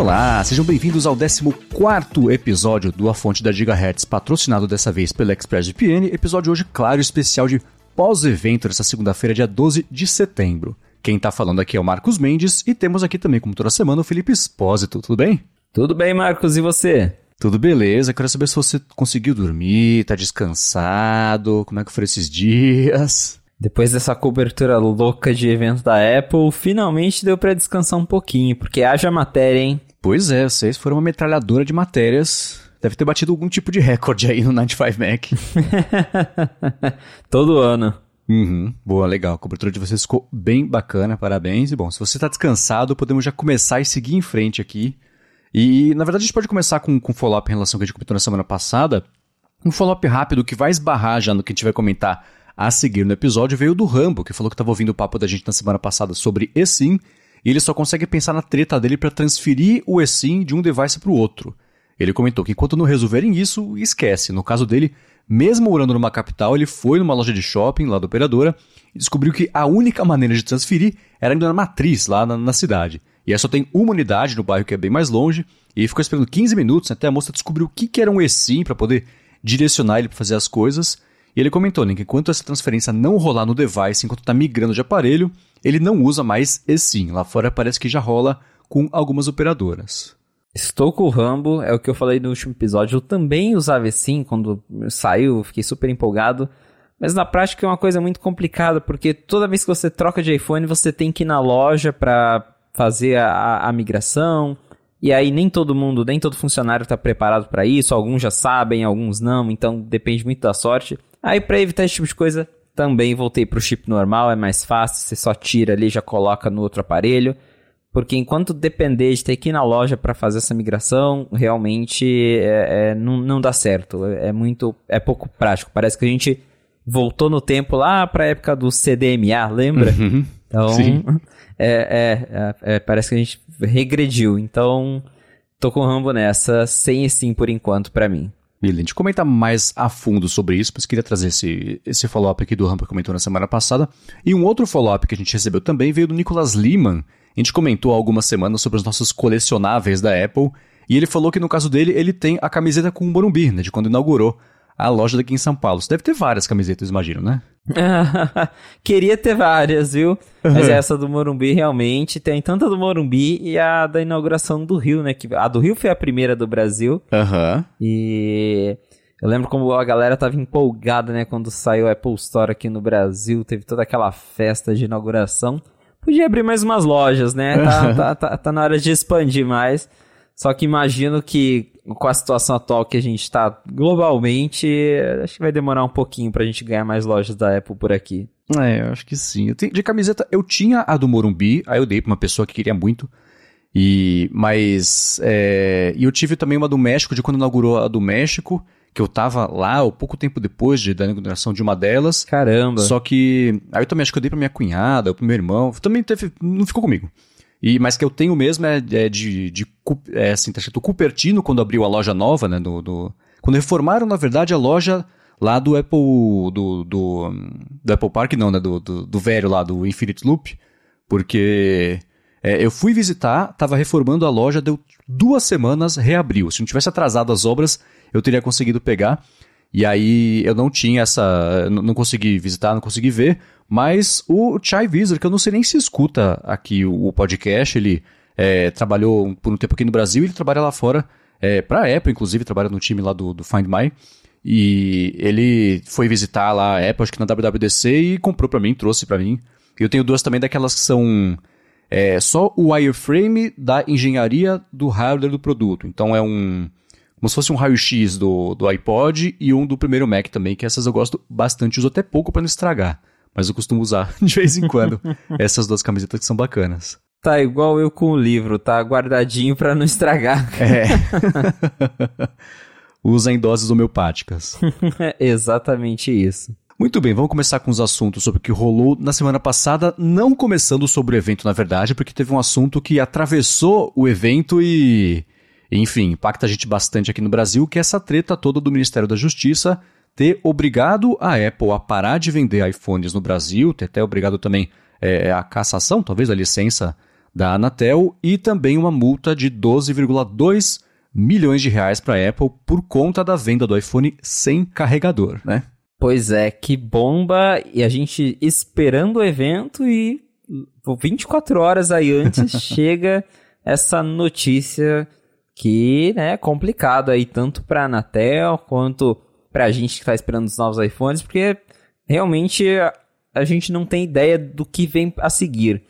Olá, sejam bem-vindos ao 14 episódio do A Fonte da Gigahertz, patrocinado dessa vez pela ExpressVPN. Episódio hoje, claro, especial de pós-evento dessa segunda-feira, dia 12 de setembro. Quem tá falando aqui é o Marcos Mendes e temos aqui também, como toda semana, o Felipe Espósito. Tudo bem? Tudo bem, Marcos, e você? Tudo beleza. Quero saber se você conseguiu dormir, tá descansado, como é que foram esses dias? Depois dessa cobertura louca de evento da Apple, finalmente deu para descansar um pouquinho, porque haja matéria, hein? Pois é, vocês foram uma metralhadora de matérias. Deve ter batido algum tipo de recorde aí no 95 Mac. Todo ano. Uhum, boa, legal. A cobertura de vocês ficou bem bacana, parabéns. E bom, se você está descansado, podemos já começar e seguir em frente aqui. E, na verdade, a gente pode começar com, com follow-up em relação ao que a gente comentou na semana passada. Um follow-up rápido que vai esbarrar já no que a gente vai comentar a seguir no episódio veio do Rambo, que falou que estava ouvindo o papo da gente na semana passada sobre eSIM, e ele só consegue pensar na treta dele para transferir o eSIM de um device para o outro. Ele comentou que enquanto não resolverem isso, esquece. No caso dele, mesmo morando numa capital, ele foi numa loja de shopping lá da operadora e descobriu que a única maneira de transferir era indo na matriz lá na, na cidade. E aí só tem uma unidade no bairro que é bem mais longe, e ficou esperando 15 minutos até a moça descobrir o que, que era um eSIM para poder direcionar ele para fazer as coisas. E ele comentou né, que enquanto essa transferência não rolar no device, enquanto está migrando de aparelho, ele não usa mais eSIM. Lá fora parece que já rola com algumas operadoras. Estou com o Rambo, é o que eu falei no último episódio. Eu também usava eSIM quando saiu, fiquei super empolgado. Mas na prática é uma coisa muito complicada, porque toda vez que você troca de iPhone, você tem que ir na loja para fazer a, a, migração. E aí nem todo mundo, nem todo funcionário está preparado para isso. Alguns já sabem, alguns não. Então depende muito da sorte. Aí para evitar esse tipo de coisa, também voltei pro chip normal, é mais fácil, você só tira ali, já coloca no outro aparelho. Porque enquanto depender de ter que ir na loja para fazer essa migração, realmente é, é, não, não dá certo. É, é, muito. É pouco prático. Parece que a gente voltou no tempo lá para a época do CDMA, lembra? Uhum, então, sim. É, é, é, parece que a gente regrediu. Então, tô com o Rambo nessa, sem sim por enquanto para mim. Beleza, a gente comenta mais a fundo sobre isso, mas queria trazer esse, esse follow-up aqui do Rampa que comentou na semana passada. E um outro follow-up que a gente recebeu também veio do Nicolas Lehman. A gente comentou há algumas semanas sobre os nossos colecionáveis da Apple. E ele falou que no caso dele, ele tem a camiseta com o Morumbi, né, de quando inaugurou a loja daqui em São Paulo. Você deve ter várias camisetas, imagino, né? Queria ter várias, viu? Uhum. Mas essa do Morumbi realmente tem tanto a do Morumbi e a da inauguração do Rio, né? Que a do Rio foi a primeira do Brasil. Aham. Uhum. E eu lembro como a galera tava empolgada, né? Quando saiu a Apple Store aqui no Brasil, teve toda aquela festa de inauguração. Podia abrir mais umas lojas, né? Tá, tá, tá, tá na hora de expandir mais. Só que imagino que com a situação atual que a gente está globalmente, acho que vai demorar um pouquinho para a gente ganhar mais lojas da Apple por aqui. É, eu acho que sim. Tenho, de camiseta, eu tinha a do Morumbi, aí eu dei para uma pessoa que queria muito. E, mas, é, e eu tive também uma do México, de quando inaugurou a do México, que eu tava lá, um pouco tempo depois de, da inauguração de uma delas. Caramba. Só que, aí eu também acho que eu dei pra minha cunhada, pro meu irmão, também teve, não ficou comigo. E, mas que eu tenho mesmo é, é de, de é, assim, tá escrito Cupertino, quando abriu a loja nova, né? Do, do, quando reformaram, na verdade, a loja lá do Apple. Do, do, do Apple Park, não, né? Do, do, do, velho lá, do Infinite Loop. Porque é, eu fui visitar, tava reformando a loja, deu duas semanas, reabriu. Se não tivesse atrasado as obras, eu teria conseguido pegar. E aí eu não tinha essa. Não consegui visitar, não consegui ver. Mas o Chai Visor, que eu não sei nem se escuta aqui o, podcast, ele é, trabalhou por um tempo aqui no Brasil, ele trabalha lá fora, é, para a Apple, inclusive, trabalha no time lá do, do Find My. E ele foi visitar lá a Apple, acho que na WWDC, e comprou para mim, trouxe para mim. Eu tenho duas também daquelas que são é, só o wireframe da engenharia do hardware do produto. Então é um. Como se fosse um raio-x do, do iPod e um do primeiro Mac também, que essas eu gosto bastante, uso até pouco para não estragar mas eu costumo usar de vez em quando essas duas camisetas que são bacanas. Tá igual eu com o livro, tá guardadinho para não estragar. É. Usa em doses homeopáticas. exatamente isso. Muito bem, vamos começar com os assuntos sobre o que rolou na semana passada, não começando sobre o evento, na verdade, porque teve um assunto que atravessou o evento e, enfim, impacta a gente bastante aqui no Brasil, que é essa treta toda do Ministério da Justiça ter obrigado a Apple a parar de vender iPhones no Brasil, ter até obrigado também é, a cassação, talvez, a licença da Anatel e também uma multa de 12,2 milhões de reais para a Apple por conta da venda do iPhone sem carregador, né? Pois é, que bomba! E a gente esperando o evento e 24 horas aí antes chega essa notícia que né, é complicado aí tanto para a Anatel quanto para a gente que está esperando os novos iPhones, porque realmente a, gente não tem ideia do que vem a seguir.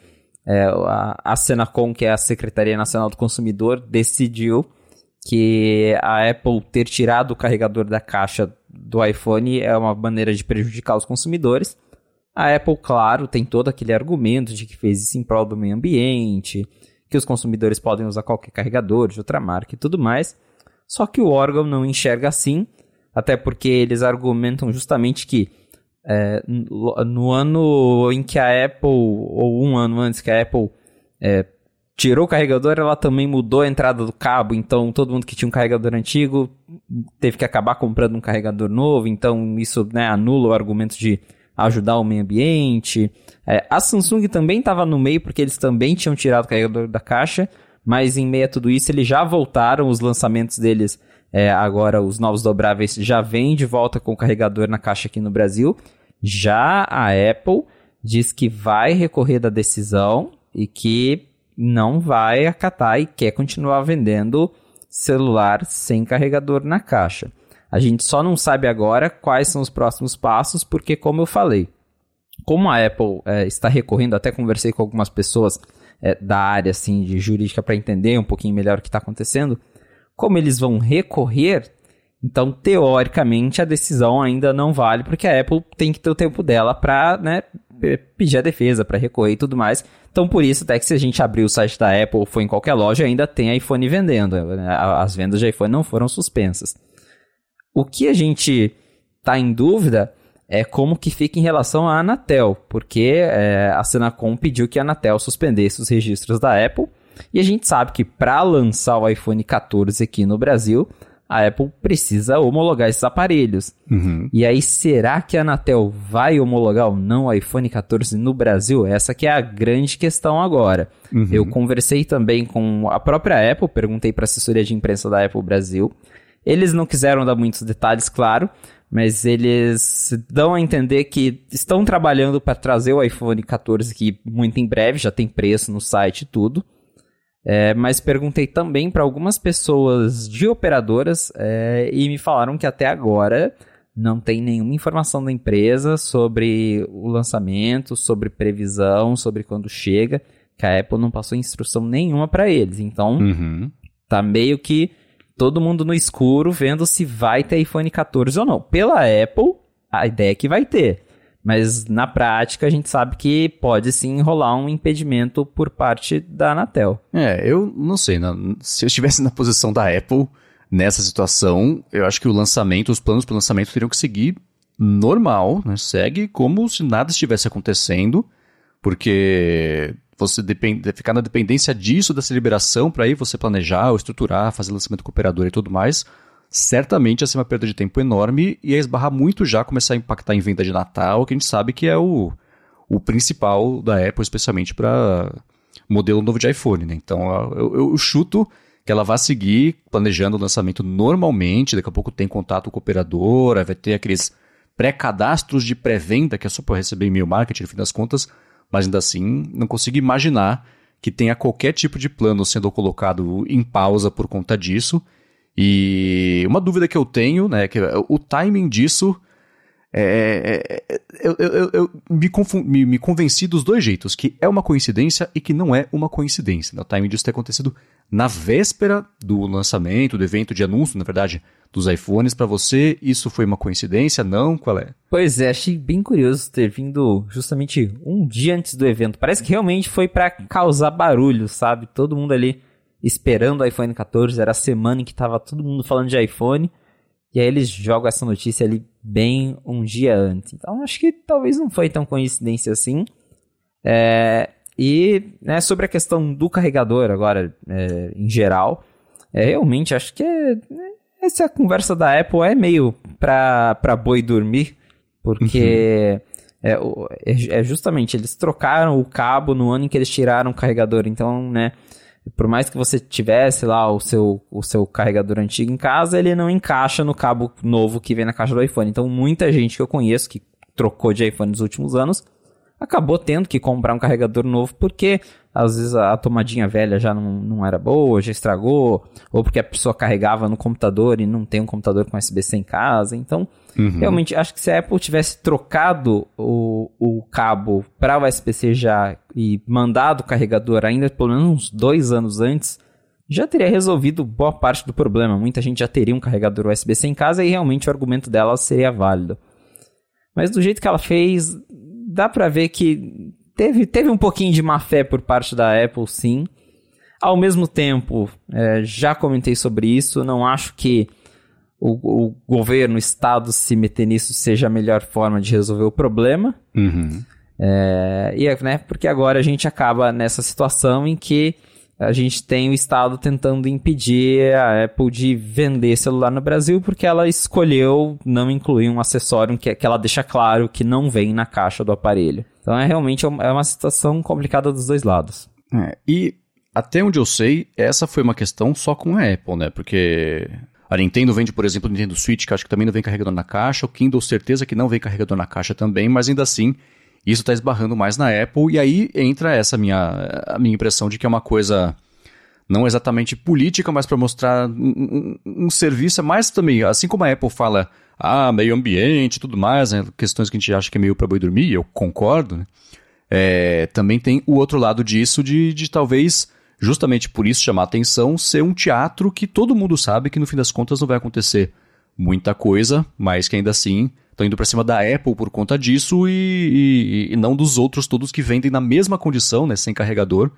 É, a, a Senacom, que é a Secretaria Nacional do Consumidor, decidiu que a Apple ter tirado o carregador da caixa do iPhone é uma maneira de prejudicar os consumidores. A Apple, claro, tem todo aquele argumento de que fez isso em prol do meio ambiente, que os consumidores podem usar qualquer carregador de outra marca e tudo mais. Só que o órgão não enxerga assim, até porque eles argumentam justamente que é, no ano em que a Apple, ou um ano antes que a Apple é, tirou o carregador, ela também mudou a entrada do cabo, então todo mundo que tinha um carregador antigo teve que acabar comprando um carregador novo, então isso né, anula o argumento de ajudar o meio ambiente. É, a Samsung também estava no meio, porque eles também tinham tirado o carregador da caixa, mas em meio a tudo isso eles já voltaram, os lançamentos deles, é, agora os novos dobráveis já vêm de volta com o carregador na caixa aqui no Brasil. Já a Apple diz que vai recorrer da decisão e que não vai acatar e quer continuar vendendo celular sem carregador na caixa. A gente só não sabe agora quais são os próximos passos, porque, como eu falei, como a Apple é, está recorrendo, até conversei com algumas pessoas é, da área assim, de jurídica para entender um pouquinho melhor o que está acontecendo, como eles vão recorrer, então, teoricamente, a decisão ainda não vale, porque a Apple tem que ter o tempo dela para né, pedir a defesa, para recorrer e tudo mais. Então, por isso, até que se a gente abrir o site da Apple ou for em qualquer loja, ainda tem iPhone vendendo. As vendas de iPhone não foram suspensas. O que a gente está em dúvida é como que fica em relação à Anatel, porque é, a Senacom pediu que a Anatel suspendesse os registros da Apple, e a gente sabe que para lançar o iPhone 14 aqui no Brasil, a Apple precisa homologar esses aparelhos. Uhum. E aí, será que a Anatel vai homologar ou não o iPhone 14 no Brasil? Essa que é a grande questão agora. Uhum. Eu conversei também com a própria Apple, perguntei para a assessoria de imprensa da Apple Brasil. Eles não quiseram dar muitos detalhes, claro, mas eles dão a entender que estão trabalhando para trazer o iPhone 14 aqui muito em breve, já tem preço no site e tudo. É, mas perguntei também para algumas pessoas de operadoras é, e me falaram que até agora não tem nenhuma informação da empresa sobre o lançamento, sobre previsão, sobre quando chega, que a Apple não passou instrução nenhuma para eles. Então, uhum. tá meio que todo mundo no escuro vendo se vai ter iPhone 14 ou não. Pela Apple, a ideia é que vai ter. Mas na prática a gente sabe que pode sim rolar um impedimento por parte da Anatel. É, eu não sei. se eu estivesse na posição da Apple nessa situação, eu acho que o lançamento, os planos para o lançamento teriam que seguir normal, né? Segue como se nada estivesse acontecendo, porque você depende, ficar na dependência disso, dessa liberação, para aí você planejar, estruturar, fazer lançamento com e tudo mais certamente ia ser uma perda de tempo enorme e ia esbarrar muito já, começar a impactar em venda de Natal, que a gente sabe que é o, o principal da Apple, especialmente para modelo novo de iPhone. Né? Então eu, eu, chuto que ela vai seguir planejando o lançamento normalmente, daqui a pouco tem contato com a operadora, vai ter aqueles pré-cadastros de pré-venda que é só para receber e-mail marketing, no fim das contas, mas ainda assim não consigo imaginar que tenha qualquer tipo de plano sendo colocado em pausa por conta disso. E uma dúvida que eu tenho, né, que o timing disso é, é, é eu, eu, eu me, me, me, convenci dos dois jeitos, que é uma coincidência e que não é uma coincidência. Né? O timing disso ter acontecido na véspera do lançamento, do evento de anúncio, na verdade, dos iPhones. Para você, isso foi uma coincidência? Não? Qual é? Pois é, achei bem curioso ter vindo justamente um dia antes do evento. Parece que realmente foi para causar barulho, sabe? Todo mundo ali esperando o iPhone 14, era a semana em que tava todo mundo falando de iPhone, e aí eles jogam essa notícia ali bem um dia antes. Então acho que talvez não foi tão coincidência assim. É, e né, sobre a questão do carregador agora, é, em geral, é, realmente acho que é, né, essa conversa da Apple é meio pra, pra boi dormir, porque é, é, é, justamente, eles trocaram o cabo no ano em que eles tiraram o carregador. Então, né, por mais que você tivesse lá o seu, o seu carregador antigo em casa, ele não encaixa no cabo novo que vem na caixa do iPhone. Então, muita gente que eu conheço que trocou de iPhone nos últimos anos acabou tendo que comprar um carregador novo porque às vezes a tomadinha velha já não, não era boa, já estragou, ou porque a pessoa carregava no computador e não tem um computador com USB-C em casa. Então, uhum. realmente, acho que se a Apple tivesse trocado o, o cabo para USB-C já e mandado o carregador ainda pelo menos uns dois anos antes, já teria resolvido boa parte do problema. Muita gente já teria um carregador USB-C em casa e realmente o argumento dela seria válido. Mas do jeito que ela fez, dá para ver que teve, teve um pouquinho de má fé por parte da Apple, sim. Ao mesmo tempo, é, já comentei sobre isso, não acho que o, o, governo, o Estado se meter nisso seja a melhor forma de resolver o problema. Uhum. É, e, né, porque agora a gente acaba nessa situação em que a gente tem o Estado tentando impedir a Apple de vender celular no Brasil porque ela escolheu não incluir um acessório que, que ela deixa claro que não vem na caixa do aparelho. Então é realmente é uma situação complicada dos dois lados. É, e até onde eu sei, essa foi uma questão só com a Apple, né? Porque a Nintendo vende, por exemplo, o Nintendo Switch, que acho que também não vem carregador na caixa, o Kindle certeza que não vem carregador na caixa também, mas ainda assim isso está esbarrando mais na Apple, e aí entra essa minha, a minha impressão de que é uma coisa não exatamente política, mas para mostrar um, um, um, serviço, mais também, assim como a Apple fala, ah, meio ambiente tudo mais, né, questões que a gente acha que é meio para boi dormir, eu concordo, né? É, também tem o outro lado disso de, de talvez, justamente por isso chamar atenção, ser um teatro que todo mundo sabe que no fim das contas não vai acontecer muita coisa, mas que ainda assim estão indo para cima da Apple por conta disso e, e, e, não dos outros todos que vendem na mesma condição, né, sem carregador.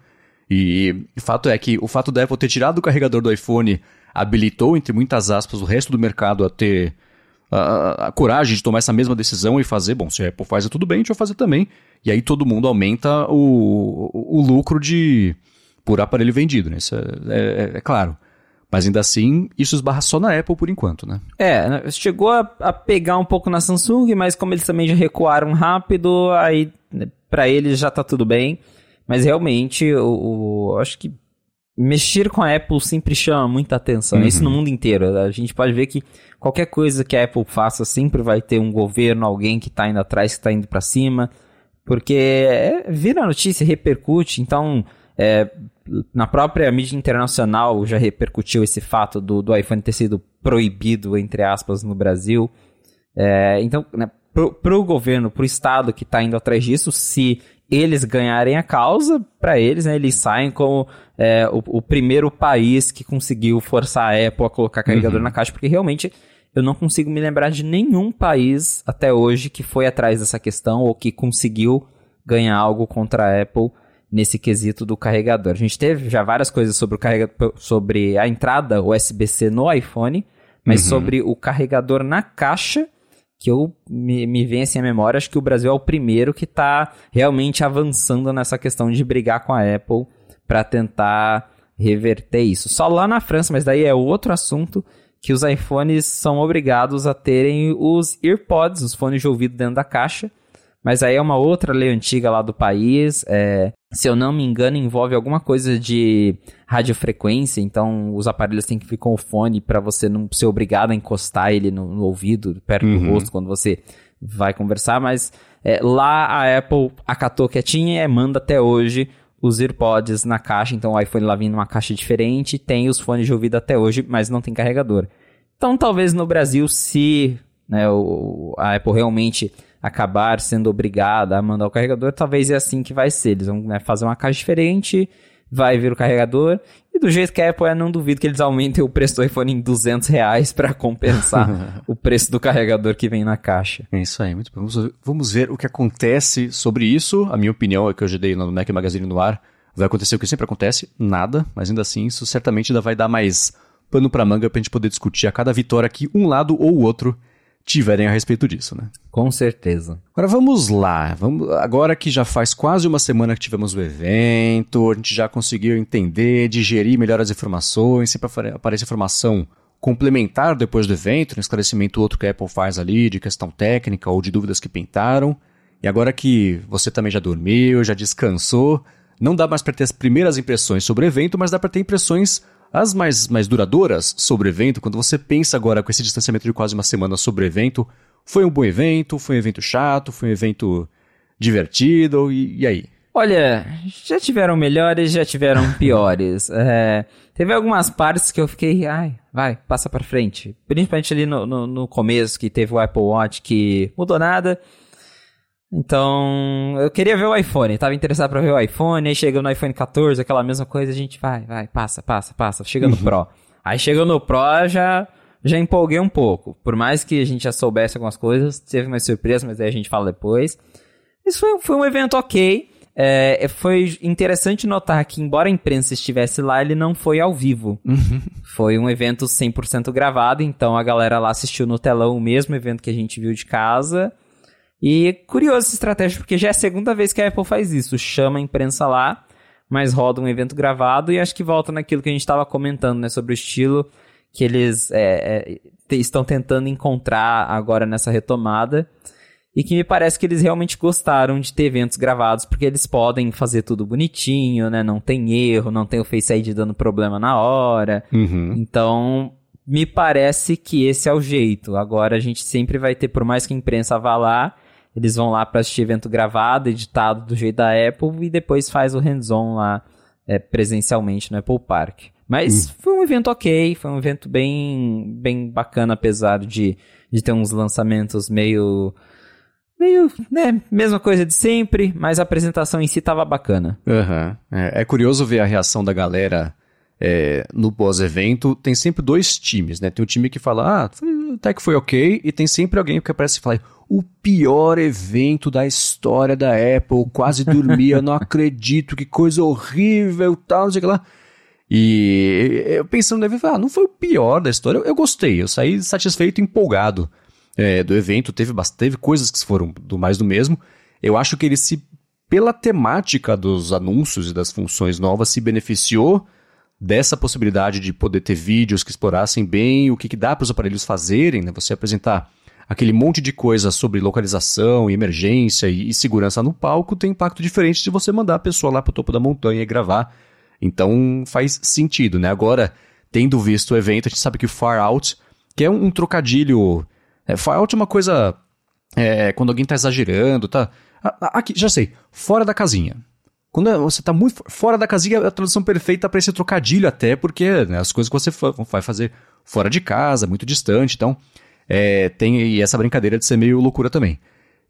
E o fato é que o fato da Apple ter tirado o carregador do iPhone habilitou, entre muitas aspas, o resto do mercado a ter a, a, coragem de tomar essa mesma decisão e fazer, bom, se a Apple faz é tudo bem, a gente vai fazer também. E aí todo mundo aumenta o, o, o lucro de por aparelho vendido, né? Isso é, é, é claro. Mas ainda assim, isso esbarra só na Apple por enquanto, né? É, né, chegou a, a pegar um pouco na Samsung, mas como eles também já recuaram rápido, aí né, para eles já tá tudo bem. Mas realmente, o, o, acho que mexer com a Apple sempre chama muita atenção. Uhum. Isso no mundo inteiro. A gente pode ver que qualquer coisa que a Apple faça sempre vai ter um governo, alguém que tá indo atrás, que tá indo para cima. Porque é, vira notícia, repercute. Então, é, na própria mídia internacional já repercutiu esse fato do, do iPhone ter sido proibido, entre aspas, no Brasil. É, então, né, para o governo, para o Estado que está indo atrás disso, se eles ganharem a causa, para eles, né, eles saem como é, o, o, primeiro país que conseguiu forçar a Apple a colocar carregador uhum. na caixa, porque realmente eu não consigo me lembrar de nenhum país até hoje que foi atrás dessa questão ou que conseguiu ganhar algo contra a Apple nesse quesito do carregador. A gente teve já várias coisas sobre o carregador, sobre a entrada USB-C no iPhone, mas uhum. sobre o carregador na caixa, que eu me, me vem assim à memória, acho que o Brasil é o primeiro que está realmente avançando nessa questão de brigar com a Apple para tentar reverter isso. Só lá na França, mas daí é outro assunto que os iPhones são obrigados a terem os earpods, os fones de ouvido dentro da caixa. Mas aí é uma outra lei antiga lá do país. É, se eu não me engano, envolve alguma coisa de radiofrequência. Então, os aparelhos têm que ficar com o fone para você não ser obrigado a encostar ele no, no ouvido, perto uhum. do rosto, quando você vai conversar. Mas é, lá a Apple acatou quietinha e manda até hoje os AirPods na caixa. Então, o iPhone lá vindo numa caixa diferente. Tem os fones de ouvido até hoje, mas não tem carregador. Então, talvez no Brasil, se né, o, a Apple realmente acabar sendo obrigada a mandar o carregador, talvez é assim que vai ser. Eles vão né, fazer uma caixa diferente, vai vir o carregador, e do jeito que a Apple é, não duvido que eles aumentem o preço do iPhone em 200 reais para compensar o preço do carregador que vem na caixa. É isso aí, muito bom. Vamos, ver o que acontece sobre isso. A minha opinião é que eu já dei no Mac Magazine no ar. Vai acontecer o que sempre acontece, nada, mas ainda assim isso certamente ainda vai dar mais pano para manga pra gente poder discutir a cada vitória que um lado ou o outro tiverem a respeito disso, né? Com certeza. Agora vamos lá. Vamos, agora que já faz quase uma semana que tivemos o evento, a gente já conseguiu entender, digerir melhor as informações, sempre aparece informação complementar depois do evento, um esclarecimento outro que a Apple faz ali de questão técnica ou de dúvidas que pintaram. E agora que você também já dormiu, já descansou, não dá mais para ter as primeiras impressões sobre o evento, mas dá para ter impressões as mais, mais duradouras sobre o evento. Quando você pensa agora com esse distanciamento de quase uma semana sobre o evento, foi um bom evento, foi um evento chato, foi um evento divertido, e, e aí? Olha, já tiveram melhores, já tiveram piores. É, teve algumas partes que eu fiquei, ai, vai, passa pra frente. Principalmente ali no, no, no começo, que teve o Apple Watch que mudou nada. Então, eu queria ver o iPhone, tava interessado pra ver o iPhone, aí chegou no iPhone 14, aquela mesma coisa, a gente vai, vai, passa, passa, passa, chega no uhum. Pro. Aí chegou no Pro, já, já empolguei um pouco. Por mais que a gente já soubesse algumas coisas, teve mais surpresa, mas aí a gente fala depois. Isso foi, foi um evento ok. É, foi interessante notar que, embora a imprensa estivesse lá, ele não foi ao vivo. Uhum. Foi um evento 100% gravado, então a galera lá assistiu no telão o mesmo evento que a gente viu de casa. E curioso essa estratégia, porque já é a segunda vez que a Apple faz isso. Chama a imprensa lá, mas roda um evento gravado e acho que volta naquilo que a gente estava comentando, né? Sobre o estilo que eles é, é, estão tentando encontrar agora nessa retomada. E que me parece que eles realmente gostaram de ter eventos gravados, porque eles podem fazer tudo bonitinho, né? Não tem erro, não tem o Face ID dando problema na hora. Uhum. Então, me parece que esse é o jeito. Agora a gente sempre vai ter, por mais que a imprensa vá lá, eles vão lá para assistir evento gravado, editado do jeito da Apple e depois faz o hands-on lá é, presencialmente no Apple Park. Mas hum. foi um evento ok, foi um evento bem, bem bacana, apesar de, de ter uns lançamentos meio. meio, né, mesma coisa de sempre, mas a apresentação em si tava bacana. Uhum. É, é curioso ver a reação da galera é, no pós-evento, tem sempre dois times, né? Tem um time que fala, ah, até que foi ok, e tem sempre alguém que aparece e fala, o pior evento da história da Apple, quase dormia, não acredito, que coisa horrível, tal, não sei o que lá. E eu pensando evento, ah, não foi o pior da história, eu, eu gostei, eu saí satisfeito e empolgado é, do evento, teve, teve coisas que foram do mais do mesmo. Eu acho que ele se, pela temática dos anúncios e das funções novas, se beneficiou dessa possibilidade de poder ter vídeos que explorassem bem o que, que dá para os aparelhos fazerem, né? Você apresentar aquele monte de coisa sobre localização e emergência e, e segurança no palco tem impacto diferente de você mandar a pessoa lá para o topo da montanha e gravar. Então faz sentido, né? Agora, tendo visto o evento, a gente sabe que Far Out, que é um, um trocadilho. É, far Out é uma coisa. É, quando alguém está exagerando, tá. Aqui, já sei, fora da casinha. Quando você está muito fora da casinha, a tradução perfeita para esse trocadilho até, porque né, as coisas que você vai fazer fora de casa, muito distante, então é, tem essa brincadeira de ser meio loucura também.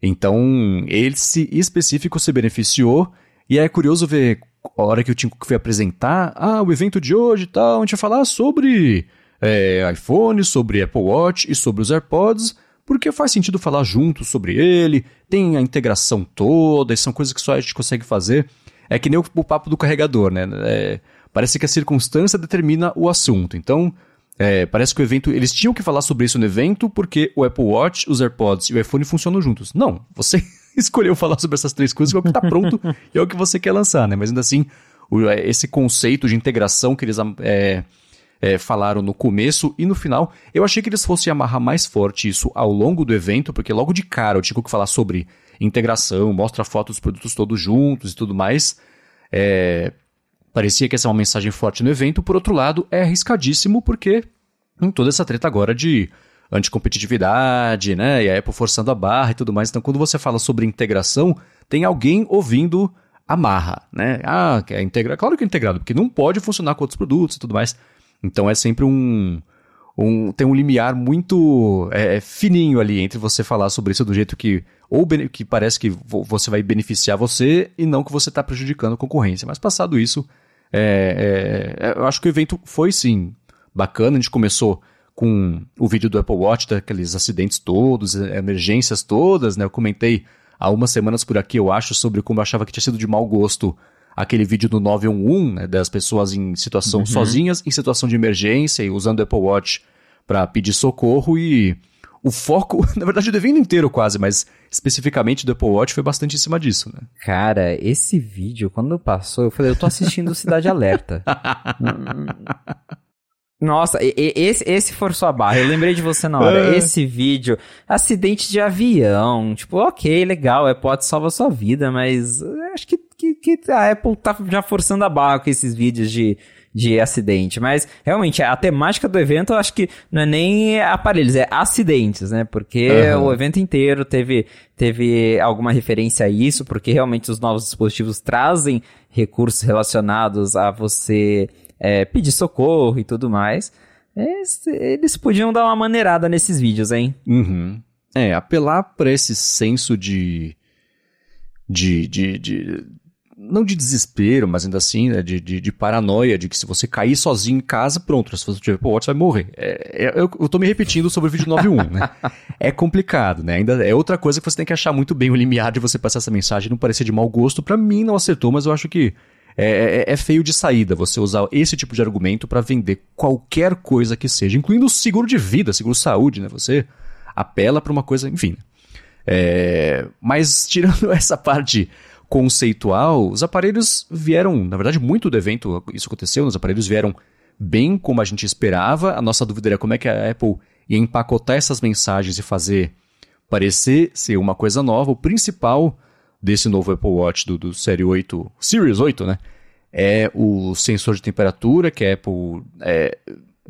Então, esse específico se beneficiou, e é curioso ver a hora que o Tim Cook foi apresentar, ah, o evento de hoje e tal, a gente vai falar sobre é, iPhone, sobre Apple Watch e sobre os AirPods, porque faz sentido falar junto sobre ele, tem a integração toda, e são coisas que só a gente consegue fazer. É que nem o, o papo do carregador, né? É, parece que a circunstância determina o assunto. Então, é, parece que o evento. Eles tinham que falar sobre isso no evento porque o Apple Watch, os AirPods e o iPhone funcionam juntos. Não, você escolheu falar sobre essas três coisas, que é o que está pronto e é o que você quer lançar, né? Mas ainda assim, o, é, esse conceito de integração que eles é, é, falaram no começo e no final, eu achei que eles fossem amarrar mais forte isso ao longo do evento, porque logo de cara eu tinha que falar sobre integração, mostra fotos dos produtos todos juntos e tudo mais. É, parecia que essa é uma mensagem forte no evento, por outro lado, é arriscadíssimo porque em toda essa treta agora de anticompetitividade, né? E a Apple forçando a barra e tudo mais. Então, quando você fala sobre integração, tem alguém ouvindo a marra, né? Ah, é integrado. Claro que é integrado, porque não pode funcionar com outros produtos e tudo mais. Então é sempre um, um, tem um limiar muito é, é, fininho ali entre você falar sobre isso do jeito que ou que parece que você vai beneficiar você e não que você está prejudicando a concorrência. Mas passado isso, é, é, é, eu acho que o evento foi sim bacana. A gente começou com o vídeo do Apple Watch, daqueles acidentes todos, emergências todas, né? Eu comentei há umas semanas por aqui, eu acho, sobre como eu achava que tinha sido de mau gosto aquele vídeo do 911, né, das pessoas em situação uhum. sozinhas, em situação de emergência e usando o Apple Watch para pedir socorro e o foco, na verdade, o evento inteiro quase, mas especificamente do Apple Watch foi bastante em cima disso, né? Cara, esse vídeo, quando passou, eu falei, eu tô assistindo Cidade Alerta. Nossa, e, e, esse, esse forçou a barra. Eu lembrei de você na hora. É. Esse vídeo, acidente de avião. Tipo, ok, legal, a Apple salva sua vida, mas eh, acho que, que, que a Apple tá já forçando a barra com esses vídeos de, de acidente. Mas, realmente, a temática do evento, eu acho que não é nem aparelhos, é acidentes, né? Porque Aham. o evento inteiro teve, teve alguma referência a isso, porque realmente os novos dispositivos trazem recursos relacionados a você é, pedir socorro e tudo mais. Eles, eles podiam dar uma maneirada nesses vídeos, hein? Uhum. É, apelar para esse senso de, de, de, de- Não de desespero, mas ainda assim, né, de, de, de paranoia, de que se você cair sozinho em casa, pronto, se você tiver Watch, você vai morrer. É, é- eu, eu tô me repetindo sobre o vídeo 91, né? É complicado, né? Ainda é outra coisa que você tem que achar muito bem o limiar de você passar essa mensagem não parecer de mau gosto. Pra mim, não acertou, mas eu acho que é, é- é feio de saída você usar esse tipo de argumento pra vender qualquer coisa que seja, incluindo seguro de vida, seguro saúde, né? Você apela pra uma coisa, enfim. É, mas tirando essa parte conceitual, os aparelhos vieram, na verdade, muito do evento isso aconteceu, os aparelhos vieram bem como a gente esperava. A nossa dúvida era como é que a Apple ia empacotar essas mensagens e fazer parecer ser uma coisa nova. O principal desse novo Apple Watch do, do Série 8, Series 8, né? É o sensor de temperatura que a Apple é,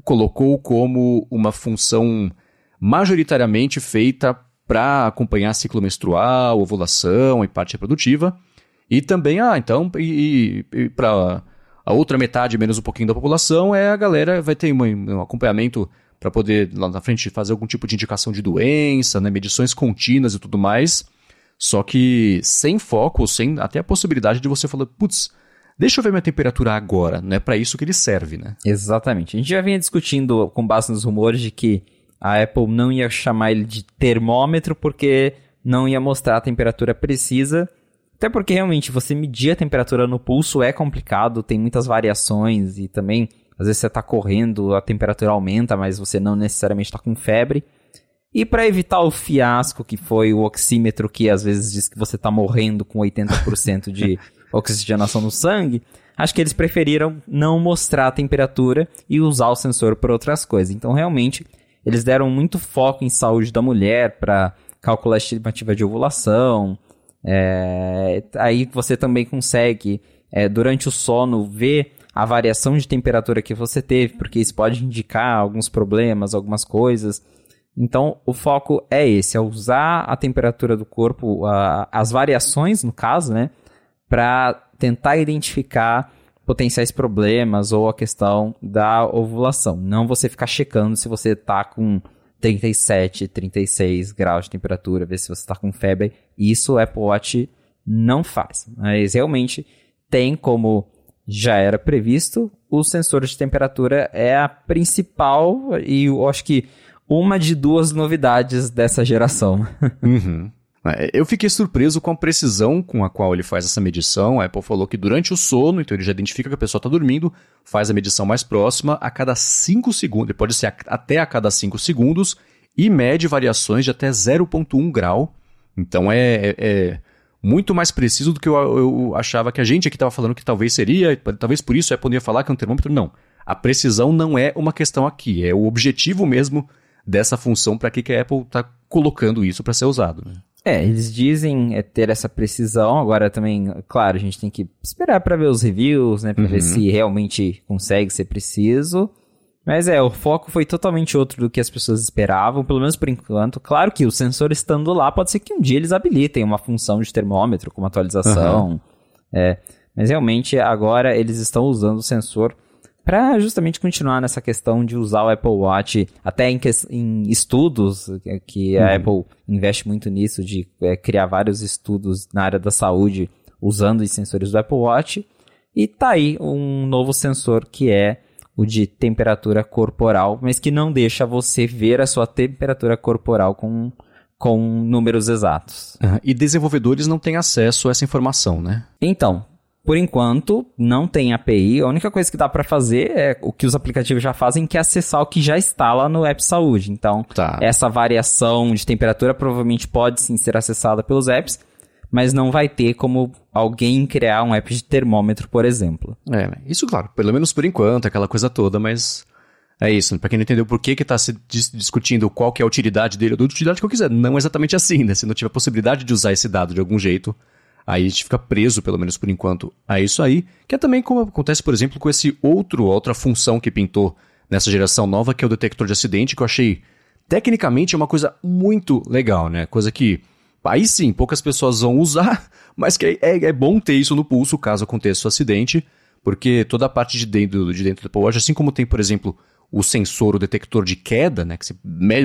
colocou como uma função majoritariamente feita para acompanhar ciclo menstrual, ovulação e parte reprodutiva. E também, ah, então, e, e, para a outra metade, menos um pouquinho da população, é a galera vai ter uma- um acompanhamento para poder lá na frente fazer algum tipo de indicação de doença, né, medições contínuas e tudo mais. Só que sem foco, sem até a possibilidade de você falar, putz, deixa eu ver minha temperatura agora. Não é para isso que ele serve, né? Exatamente. A gente já vinha discutindo com base nos rumores de que a Apple não ia chamar ele de termômetro porque não ia mostrar a temperatura precisa. Até porque realmente você medir a temperatura no pulso é complicado, tem muitas variações e também às vezes você está correndo, a temperatura aumenta, mas você não necessariamente está com febre. E para evitar o fiasco que foi o oxímetro que às vezes diz que você está morrendo com 80% de oxigenação no sangue, acho que eles preferiram não mostrar a temperatura e usar o sensor para outras coisas. Então, realmente, eles deram muito foco em saúde da mulher para calcular a estimativa de ovulação. É, aí você também consegue, é, durante o sono, ver a variação de temperatura que você teve, porque isso pode indicar alguns problemas, algumas coisas. Então, o foco é esse, é usar a temperatura do corpo, a- as variações, no caso, né, para tentar identificar potenciais problemas ou a questão da ovulação. Não você ficar checando se você tá com 37, 36 graus de temperatura, ver se você tá com febre. Isso o Apple Watch não faz. Mas realmente tem como já era previsto, o sensor de temperatura é a principal e eu acho que uma de duas novidades dessa geração. Uhum. É, Eu fiquei surpreso com a precisão com a qual ele faz essa medição. A Apple falou que durante o sono, então ele já identifica que a pessoa está dormindo, faz a medição mais próxima a cada 5 segundos, pode ser até a cada 5 segundos, e mede variações de até 0,1 grau. Então é, é- é muito mais preciso do que eu, eu achava que a gente aqui estava falando que talvez seria, talvez por isso a Apple ia falar que é um termômetro. Não. A precisão não é uma questão aqui, é o objetivo mesmo dessa função para que que a Apple está colocando isso para ser usado. Né? É, eles dizem é, ter essa precisão. Agora também, claro, a gente tem que esperar para ver os reviews, né, para ver se realmente consegue ser preciso. Mas é, o foco foi totalmente outro do que as pessoas esperavam, pelo menos por enquanto. Claro que o sensor estando lá, pode ser que um dia eles habilitem uma função de termômetro com uma atualização. É, mas realmente agora eles estão usando o sensor para justamente continuar nessa questão de usar o Apple Watch, até em, em estudos, é, que a Apple investe muito nisso, de é, criar vários estudos na área da saúde usando os sensores do Apple Watch. E tá aí um novo sensor que é o de temperatura corporal, mas que não deixa você ver a sua temperatura corporal com, com números exatos. E desenvolvedores não têm acesso a essa informação, né? Então, por enquanto, não tem API. A única coisa que dá para fazer é o que os aplicativos já fazem, que é acessar o que já está lá no App Saúde. Então, Tá. essa variação de temperatura provavelmente pode sim ser acessada pelos apps, mas não vai ter como alguém criar um app de termômetro, por exemplo. É, isso, claro, pelo menos por enquanto, aquela coisa toda, mas É isso, pra quem não entendeu por que que tá se dis discutindo qual que é a utilidade dele, eu dou utilidade que eu quiser. Não é exatamente assim, né? Se não tiver possibilidade de usar esse dado de algum jeito, aí a gente fica preso, pelo menos por enquanto, a isso aí. Que é também como acontece, por exemplo, com esse outro, outra função que pintou nessa geração nova, que é o detector de acidente, que eu achei, tecnicamente, é uma coisa muito legal, né? Coisa que, aí sim, poucas pessoas vão usar, mas que é, é, bom ter isso no pulso caso aconteça o um acidente, porque toda a parte de dentro, de dentro do Apple Watch, assim como tem, por exemplo, o sensor, o detector de queda, né? Que você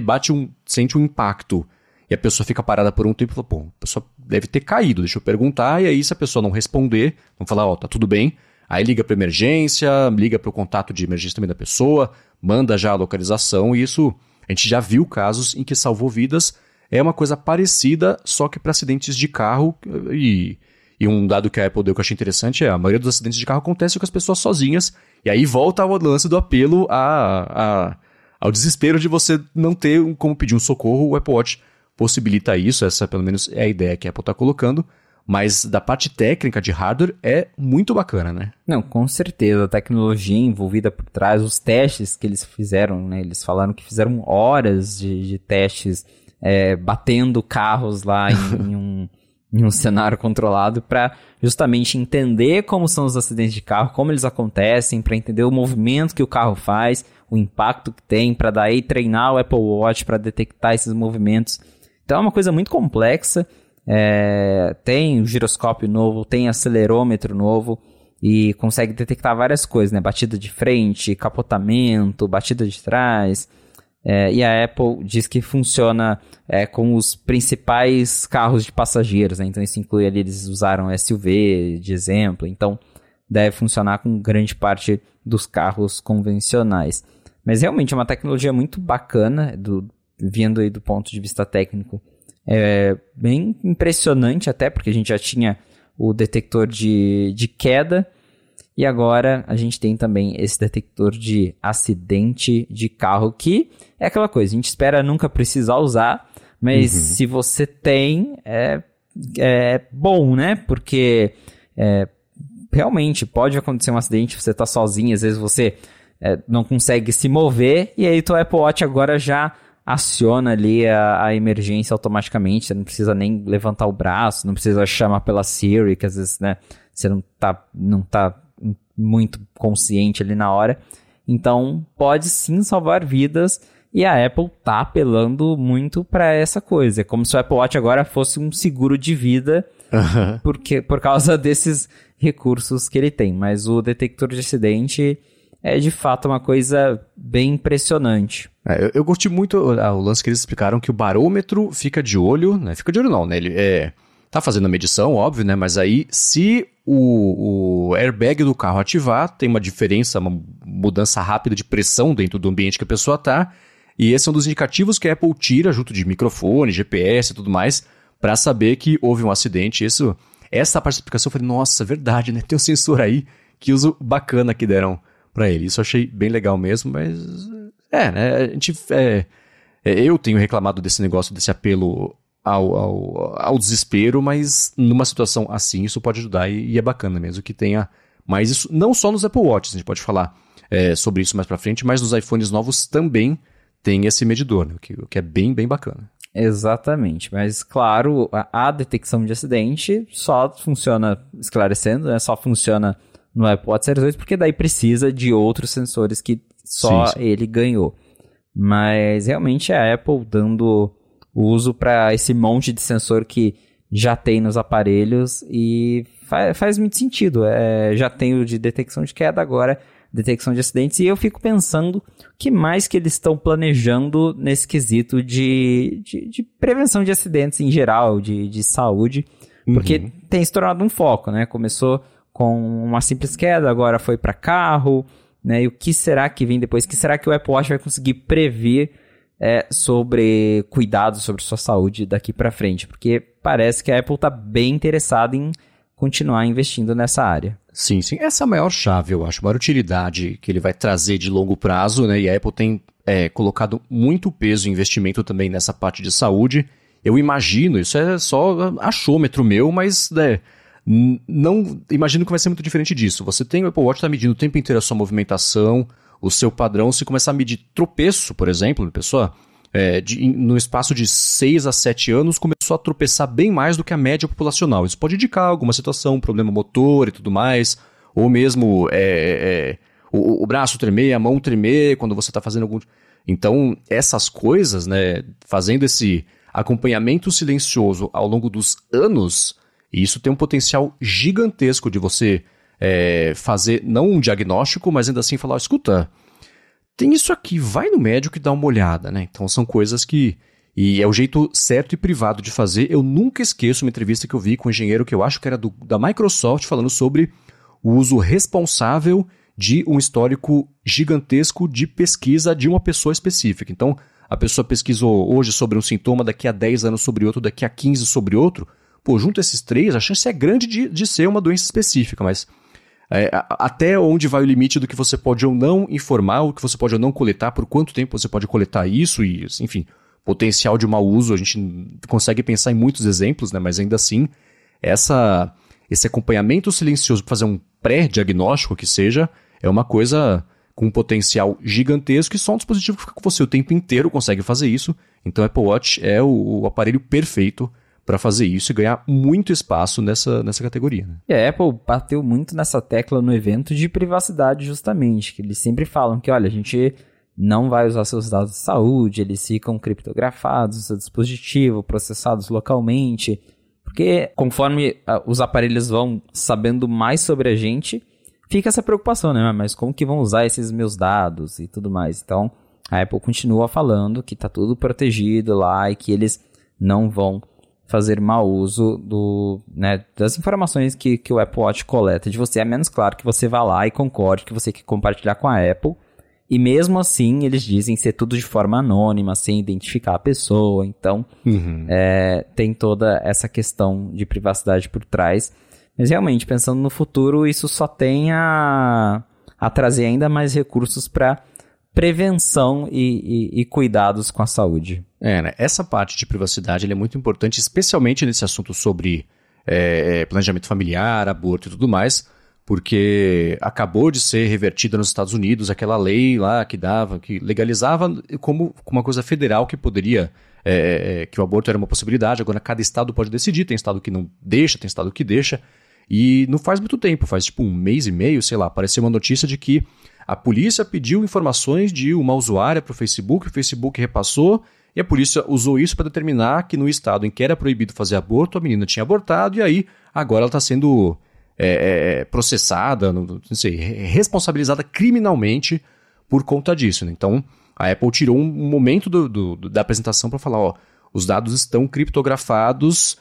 bate um, sente um impacto e a pessoa fica parada por um tempo e fala, pô, a pessoa deve ter caído, deixa eu perguntar. E aí, se a pessoa não responder, vão falar, ó, oh, tá tudo bem. Aí liga para emergência, liga para o contato de emergência também da pessoa, manda já a localização e isso a gente já viu casos em que salvou vidas. É uma coisa parecida, só que para acidentes de carro e e um dado que a Apple deu que eu achei interessante é a maioria dos acidentes de carro acontece com as pessoas sozinhas. E aí volta ao lance do apelo a, a, ao desespero de você não ter como pedir um socorro. O Apple Watch possibilita isso, essa pelo menos é a ideia que a Apple está colocando. Mas da parte técnica de hardware é muito bacana, né? Não, com certeza. A tecnologia envolvida por trás, os testes que eles fizeram, né? Eles falaram que fizeram horas de, de testes é, batendo carros lá em, em um em um cenário controlado para justamente entender como são os acidentes de carro, como eles acontecem, para entender o movimento que o carro faz, o impacto que tem, para daí treinar o Apple Watch para detectar esses movimentos. Então é uma coisa muito complexa. É, tem giroscópio novo, tem acelerômetro novo e consegue detectar várias coisas, né? Batida de frente, capotamento, batida de trás. É, e a Apple diz que funciona é, com os principais carros de passageiros, né? Então isso inclui ali, eles usaram SUV de exemplo, então deve funcionar com grande parte dos carros convencionais. Mas realmente é uma tecnologia muito bacana, do, vindo aí do ponto de vista técnico. É bem impressionante até, porque a gente já tinha o detector de, de queda, e agora a gente tem também esse detector de acidente de carro, que é aquela coisa, a gente espera nunca precisar usar, mas uhum. se você tem, é, é bom, né? Porque é, realmente pode acontecer um acidente, você tá sozinho, às vezes você é, não consegue se mover, e aí o Apple Watch agora já aciona ali a, a, emergência automaticamente, você não precisa nem levantar o braço, não precisa chamar pela Siri, que às vezes, né, você não tá, não tá muito consciente ali na hora. Então, pode sim salvar vidas e a Apple tá apelando muito para essa coisa. É como se o Apple Watch agora fosse um seguro de vida uhum. porque, por causa desses recursos que ele tem. Mas o detector de acidente é de fato uma coisa bem impressionante. É, eu, eu gostei muito ah, o lance que eles explicaram que o barômetro fica de olho, né? Fica de olho não, né? Ele é tá fazendo a medição, óbvio, né? Mas aí, se o, o, airbag do carro ativar, tem uma diferença, uma mudança rápida de pressão dentro do ambiente que a pessoa tá. E esse é um dos indicativos que a Apple tira junto de microfone, GPS e tudo mais, para saber que houve um acidente. Isso, essa parte da explicação eu falei, nossa, verdade, né? Tem um sensor aí, que uso bacana que deram para ele. Isso eu achei bem legal mesmo, mas é, né? A gente é, é, eu tenho reclamado desse negócio, desse apelo ao, ao, ao desespero, mas numa situação assim isso pode ajudar e, e, é bacana mesmo que tenha mais isso, não só nos Apple Watches, a gente pode falar é, sobre isso mais pra frente, mas nos iPhones novos também tem esse medidor, né, o, que, o que é bem, bem bacana. Exatamente, mas claro, a, a, detecção de acidente só funciona, esclarecendo, né, só funciona no Watch Series 8 porque daí precisa de outros sensores que só sim, sim. ele ganhou. Mas realmente a Apple dando uso para esse monte de sensor que já tem nos aparelhos e faz, faz muito sentido. É, já tenho de detecção de queda, agora detecção de acidentes, e eu fico pensando o que mais que eles estão planejando nesse quesito de, de, de, prevenção de acidentes em geral, de, de saúde, porque uhum. tem se tornado um foco, né? Começou com uma simples queda, agora foi para carro, né? E o que será que vem depois? O que será que o Apple Watch vai conseguir prever é, sobre cuidado sobre sua saúde daqui para frente, porque parece que a Apple está bem interessada em continuar investindo nessa área. Sim, sim. Essa é a maior chave, eu acho, a maior utilidade que ele vai trazer de longo prazo, né? E a Apple tem é, colocado muito peso e investimento também nessa parte de saúde. Eu imagino, isso é só achômetro meu, mas né, não imagino que vai ser muito diferente disso. Você tem o Apple Watch está medindo o tempo inteiro a sua movimentação, o seu padrão, se começar a medir tropeço, por exemplo, pessoa, é, de, no espaço de 6 a 7 anos, começou a tropeçar bem mais do que a média populacional. Isso pode indicar alguma situação, problema motor e tudo mais, ou mesmo é, é, o, o, braço tremer, a mão tremer quando você está fazendo algum. Então, essas coisas, né, fazendo esse acompanhamento silencioso ao longo dos anos, isso tem um potencial gigantesco de você é, fazer, não um diagnóstico, mas ainda assim falar: escuta, tem isso aqui, vai no médico e dá uma olhada, né? Então são coisas que. E é o jeito certo e privado de fazer. Eu nunca esqueço uma entrevista que eu vi com um engenheiro que eu acho que era do, da Microsoft falando sobre o uso responsável de um histórico gigantesco de pesquisa de uma pessoa específica. Então, a pessoa pesquisou hoje sobre um sintoma, daqui a 10 anos sobre outro, daqui a 15 sobre outro. Pô, junto esses três, a chance é grande de, de ser uma doença específica, mas é, até onde vai o limite do que você pode ou não informar, o que você pode ou não coletar, por quanto tempo você pode coletar isso e, enfim, potencial de mau uso, a gente consegue pensar em muitos exemplos, né? Mas ainda assim, essa, esse acompanhamento silencioso para fazer um pré-diagnóstico que seja, é uma coisa com um potencial gigantesco e só um dispositivo que fica com você o tempo inteiro consegue fazer isso. Então, o Apple Watch é o, o aparelho perfeito para fazer isso e ganhar muito espaço nessa, nessa categoria. Né? E a Apple bateu muito nessa tecla no evento de privacidade, justamente, que eles sempre falam que, olha, a gente não vai usar seus dados de saúde, eles ficam criptografados seu dispositivo, processados localmente, porque conforme uh, os aparelhos vão sabendo mais sobre a gente, fica essa preocupação, né? Mas como que vão usar esses meus dados e tudo mais? Então, a Apple continua falando que está tudo protegido lá e que eles não vão fazer mau uso do, né, das informações que, que o Apple Watch coleta de você, a menos claro que você vá lá e concorde que você quer compartilhar com a Apple. E mesmo assim, eles dizem ser tudo de forma anônima, sem identificar a pessoa. Então, uhum. é, tem toda essa questão de privacidade por trás. Mas realmente, pensando no futuro, isso só tem a, a trazer ainda mais recursos para prevenção e, e, e, cuidados com a saúde. É, né? Essa parte de privacidade é muito importante, especialmente nesse assunto sobre é, é, planejamento familiar, aborto e tudo mais, porque acabou de ser revertida nos Estados Unidos aquela lei lá que dava, que legalizava como uma coisa federal que poderia, é, é, que o aborto era uma possibilidade. Agora cada estado pode decidir, tem estado que não deixa, tem estado que deixa. E não faz muito tempo, faz tipo um mês e meio, sei lá, apareceu uma notícia de que a polícia pediu informações de uma usuária para o Facebook, o Facebook repassou, e a polícia usou isso para determinar que no estado em que era proibido fazer aborto, a menina tinha abortado, e aí agora ela está sendo é, é, processada, não, sei, responsabilizada criminalmente por conta disso. Né? Então, a Apple tirou um momento do, do, da apresentação para falar: ó, os dados estão criptografados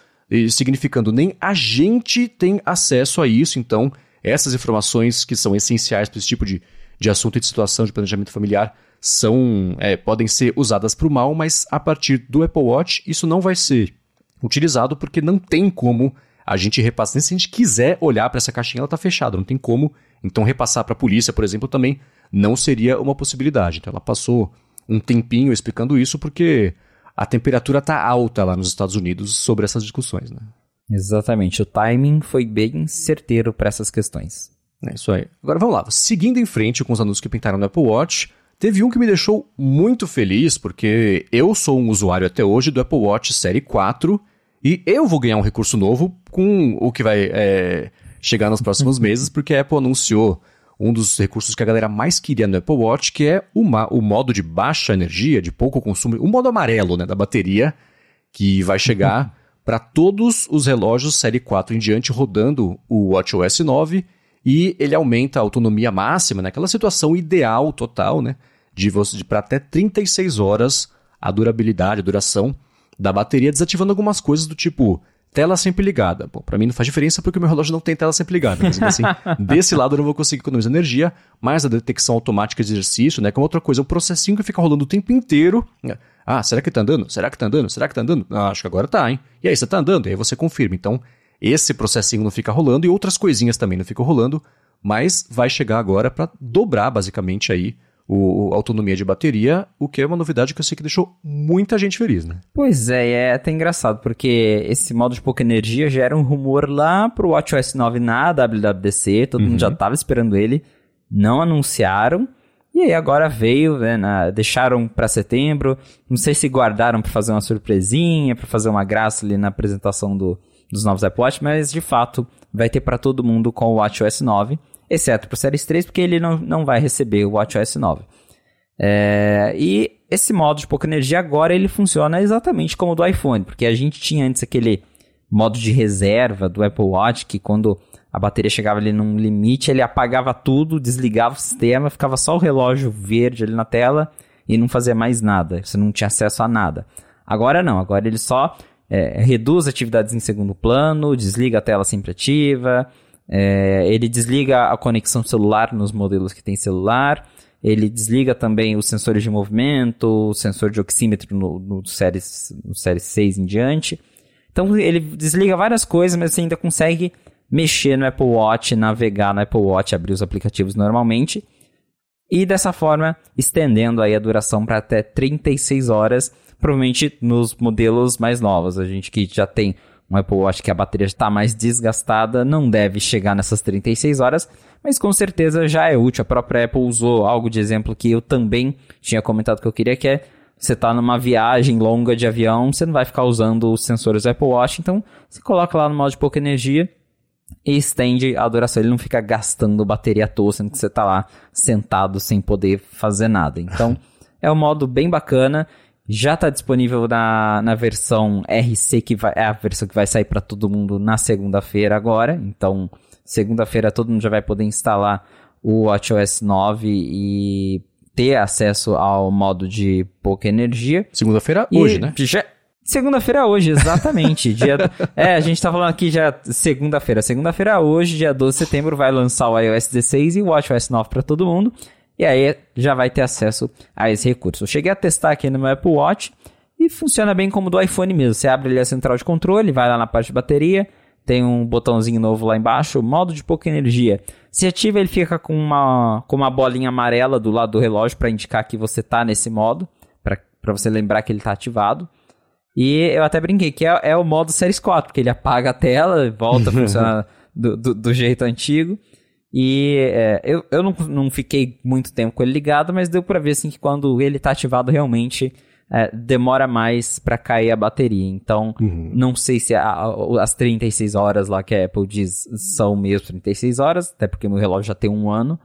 significando nem a gente tem acesso a isso, então essas informações que são essenciais para esse tipo de, de assunto e de situação de planejamento familiar são é, podem ser usadas para o mal, mas a partir do Apple Watch isso não vai ser utilizado porque não tem como a gente repassar. Se a gente quiser olhar para essa caixinha, ela está fechada, não tem como. Então repassar para a polícia, por exemplo, também não seria uma possibilidade. Então ela passou um tempinho explicando isso porque a temperatura está alta lá nos Estados Unidos sobre essas discussões. Né? Exatamente, o timing foi bem certeiro para essas questões. É isso aí. Agora vamos lá, seguindo em frente com os anúncios que pintaram no Apple Watch, teve um que me deixou muito feliz, porque eu sou um usuário até hoje do Apple Watch Série 4 e eu vou ganhar um recurso novo com o que vai é, chegar nos próximos meses, porque a Apple anunciou um dos recursos que a galera mais queria no Apple Watch, que é o, o modo de baixa energia, de pouco consumo, o modo amarelo né, da bateria, que vai chegar para todos os relógios série 4 em diante rodando o WatchOS 9 e ele aumenta a autonomia máxima, naquela né, situação ideal total, né, de você para até 36 horas a durabilidade, a duração da bateria, desativando algumas coisas do tipo tela sempre ligada. Bom, para mim não faz diferença porque o meu relógio não tem tela sempre ligada. Mas assim, desse lado eu não vou conseguir economizar energia, mas a detecção automática de exercício, né? Como outra coisa, o processinho que fica rolando o tempo inteiro. Né? Ah, será que tá andando? Será que tá andando? Será que tá andando? Ah, acho que agora tá, hein? E aí, você tá andando? E aí você confirma. Então, esse processinho não fica rolando e outras coisinhas também não ficam rolando, mas vai chegar agora para dobrar basicamente aí o, a autonomia de bateria, o que é uma novidade que eu sei que deixou muita gente feliz, né? Pois é, é até engraçado, porque esse modo de pouca energia já era um rumor lá pro WatchOS 9 na WWDC, todo uhum. mundo já uhum. tava esperando ele, não anunciaram, E aí agora veio, né, na, deixaram para setembro. Não sei se guardaram para fazer uma surpresinha, para fazer uma graça ali na apresentação do, dos novos Apple Watch, mas de fato vai ter para todo mundo com o WatchOS 9, exceto para o Series 3, porque ele não, não vai receber o WatchOS 9. É, e esse modo de pouca energia agora ele funciona exatamente como o do iPhone, porque a gente tinha antes aquele modo de reserva do Apple Watch que quando a bateria chegava ali num limite, ele apagava tudo, desligava o sistema, ficava só o relógio verde ali na tela e não fazia mais nada. Você não tinha acesso a nada. Agora não, agora ele só é, reduz atividades em segundo plano, desliga a tela sempre ativa, é, ele desliga a conexão celular nos modelos que tem celular, ele desliga também os sensores de movimento, o sensor de oxímetro no, no, séries, no série 6 em diante. Então ele desliga várias coisas, mas você ainda consegue mexer no Apple Watch, navegar no Apple Watch, abrir os aplicativos normalmente. E dessa forma, estendendo aí a duração para até 36 horas, provavelmente nos modelos mais novos. A gente que já tem um Apple Watch que a bateria está mais desgastada, não deve chegar nessas 36 horas, mas com certeza já é útil. A própria Apple usou algo de exemplo que eu também tinha comentado que eu queria, que é você está numa viagem longa de avião, você não vai ficar usando os sensores do Apple Watch, então você coloca lá no modo de pouca energia e estende a duração. Ele não fica gastando bateria à toa, sendo que você está lá sentado sem poder fazer nada. Então, é um modo bem bacana. Já está disponível na, na versão RC, que vai, é a versão que vai sair para todo mundo na segunda-feira agora. Então, segunda-feira todo mundo já vai poder instalar o WatchOS 9 e ter acesso ao modo de pouca energia. Segunda-feira, hoje, né? Já, Segunda-feira hoje, exatamente. dia, é, a gente tá falando aqui já segunda-feira. Segunda-feira hoje, dia 12 de setembro, vai lançar o iOS 16 e o WatchOS 9 para todo mundo. E aí já vai ter acesso a esse recurso. Eu cheguei a testar aqui no meu Apple Watch e funciona bem como do iPhone mesmo. Você abre ali a central de controle, vai lá na parte de bateria, tem um botãozinho novo lá embaixo, modo de pouca energia. Se ativa, ele fica com uma, com uma bolinha amarela do lado do relógio para indicar que você tá nesse modo, para você lembrar que ele está ativado. E eu até brinquei que é, é o modo Series 4, porque ele apaga a tela e volta a funcionar do, do, do, jeito antigo. E é, eu, eu não, não fiquei muito tempo com ele ligado, mas deu pra ver assim que quando ele tá ativado realmente é, demora mais para cair a bateria. Então, uhum. não sei se a, a, as 36 horas lá que a Apple diz são mesmo 36 horas, até porque meu relógio já tem um ano.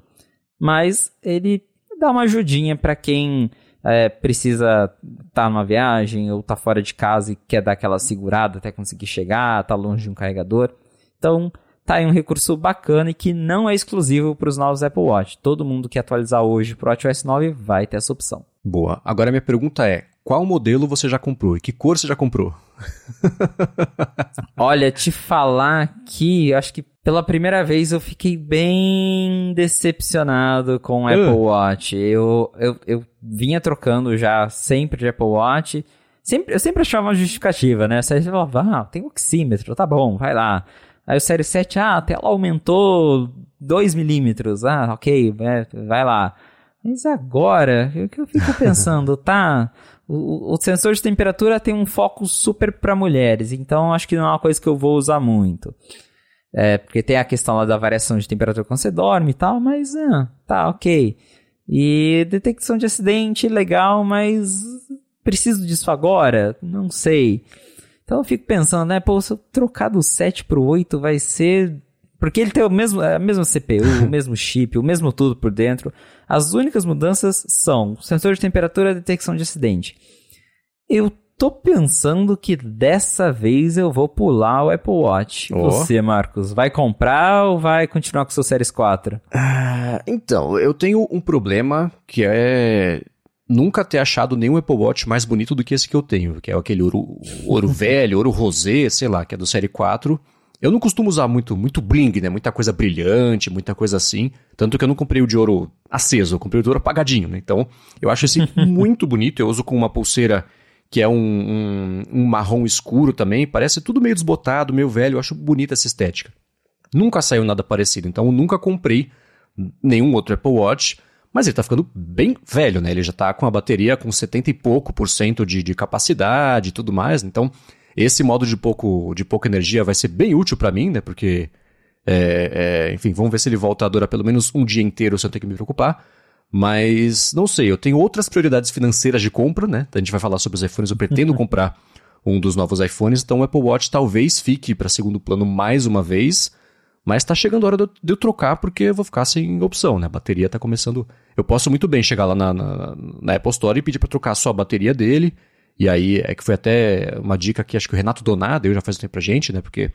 Mas ele dá uma ajudinha para quem é, precisa estar tá numa viagem ou tá fora de casa e quer dar aquela segurada até conseguir chegar, tá longe de um carregador. Então, tá aí um recurso bacana e que não é exclusivo para os novos Apple Watch. Todo mundo que atualizar hoje para o WatchOS 9 vai ter essa opção. Boa. Agora minha pergunta é: qual modelo você já comprou e que cor você já comprou? Olha, te falar que acho que pela primeira vez eu fiquei bem decepcionado com o uh. Apple Watch. Eu, eu, eu vinha trocando já sempre de Apple Watch. Sempre, eu sempre achava uma justificativa, né? Você falava, ah, tem oxímetro, tá bom, vai lá. Aí o Série 7, ah, a tela aumentou 2 milímetros. Ah, ok, vai lá. Mas agora, o que eu fico pensando, tá? O, o, sensor de temperatura tem um foco super para mulheres, então acho que não é uma coisa que eu vou usar muito. É, porque tem a questão lá da variação de temperatura quando você dorme e tal, mas ah, tá, ok. E detecção de acidente, legal, mas preciso disso agora? Não sei. Então eu fico pensando, né, pô, se eu trocar do 7 pro 8 vai ser porque ele tem o mesmo, a mesma CPU, o mesmo chip, o mesmo tudo por dentro. As únicas mudanças são sensor de temperatura e detecção de acidente. Eu tô pensando que dessa vez eu vou pular o Apple Watch. Oh. Você, Marcos, vai comprar ou vai continuar com o seu Series 4? Ah, então, eu tenho um problema que é nunca ter achado nenhum Apple Watch mais bonito do que esse que eu tenho, que é aquele ouro, ouro velho, ouro rosé, sei lá, que é do Série 4. Eu não costumo usar muito, muito bling, né? Muita coisa brilhante, muita coisa assim. Tanto que eu não comprei o de ouro aceso, eu comprei o de ouro apagadinho, né? Então, eu acho esse muito bonito. Eu uso com uma pulseira que é um, um, um, marrom escuro também. Parece tudo meio desbotado, meio velho. Eu acho bonita essa estética. Nunca saiu nada parecido, então eu nunca comprei nenhum outro Apple Watch. Mas ele tá ficando bem velho, né? Ele já tá com a bateria com 70 e pouco por cento de, de capacidade e tudo mais. Então, esse modo de, pouco, de pouca energia vai ser bem útil para mim, né? Porque, é, é, enfim, vamos ver se ele volta a durar pelo menos um dia inteiro sem eu ter que me preocupar. Mas não sei, eu tenho outras prioridades financeiras de compra, né? A gente vai falar sobre os iPhones, eu pretendo comprar um dos novos iPhones, então o Apple Watch talvez fique para segundo plano mais uma vez, mas tá chegando a hora de eu, trocar porque eu vou ficar sem opção, né? A bateria tá começando. Eu posso muito bem chegar lá na, na, na Apple Store e pedir para trocar só a bateria dele. E aí é que foi até uma dica que acho que o Renato Donado eu já faz tempo pra gente, né? Porque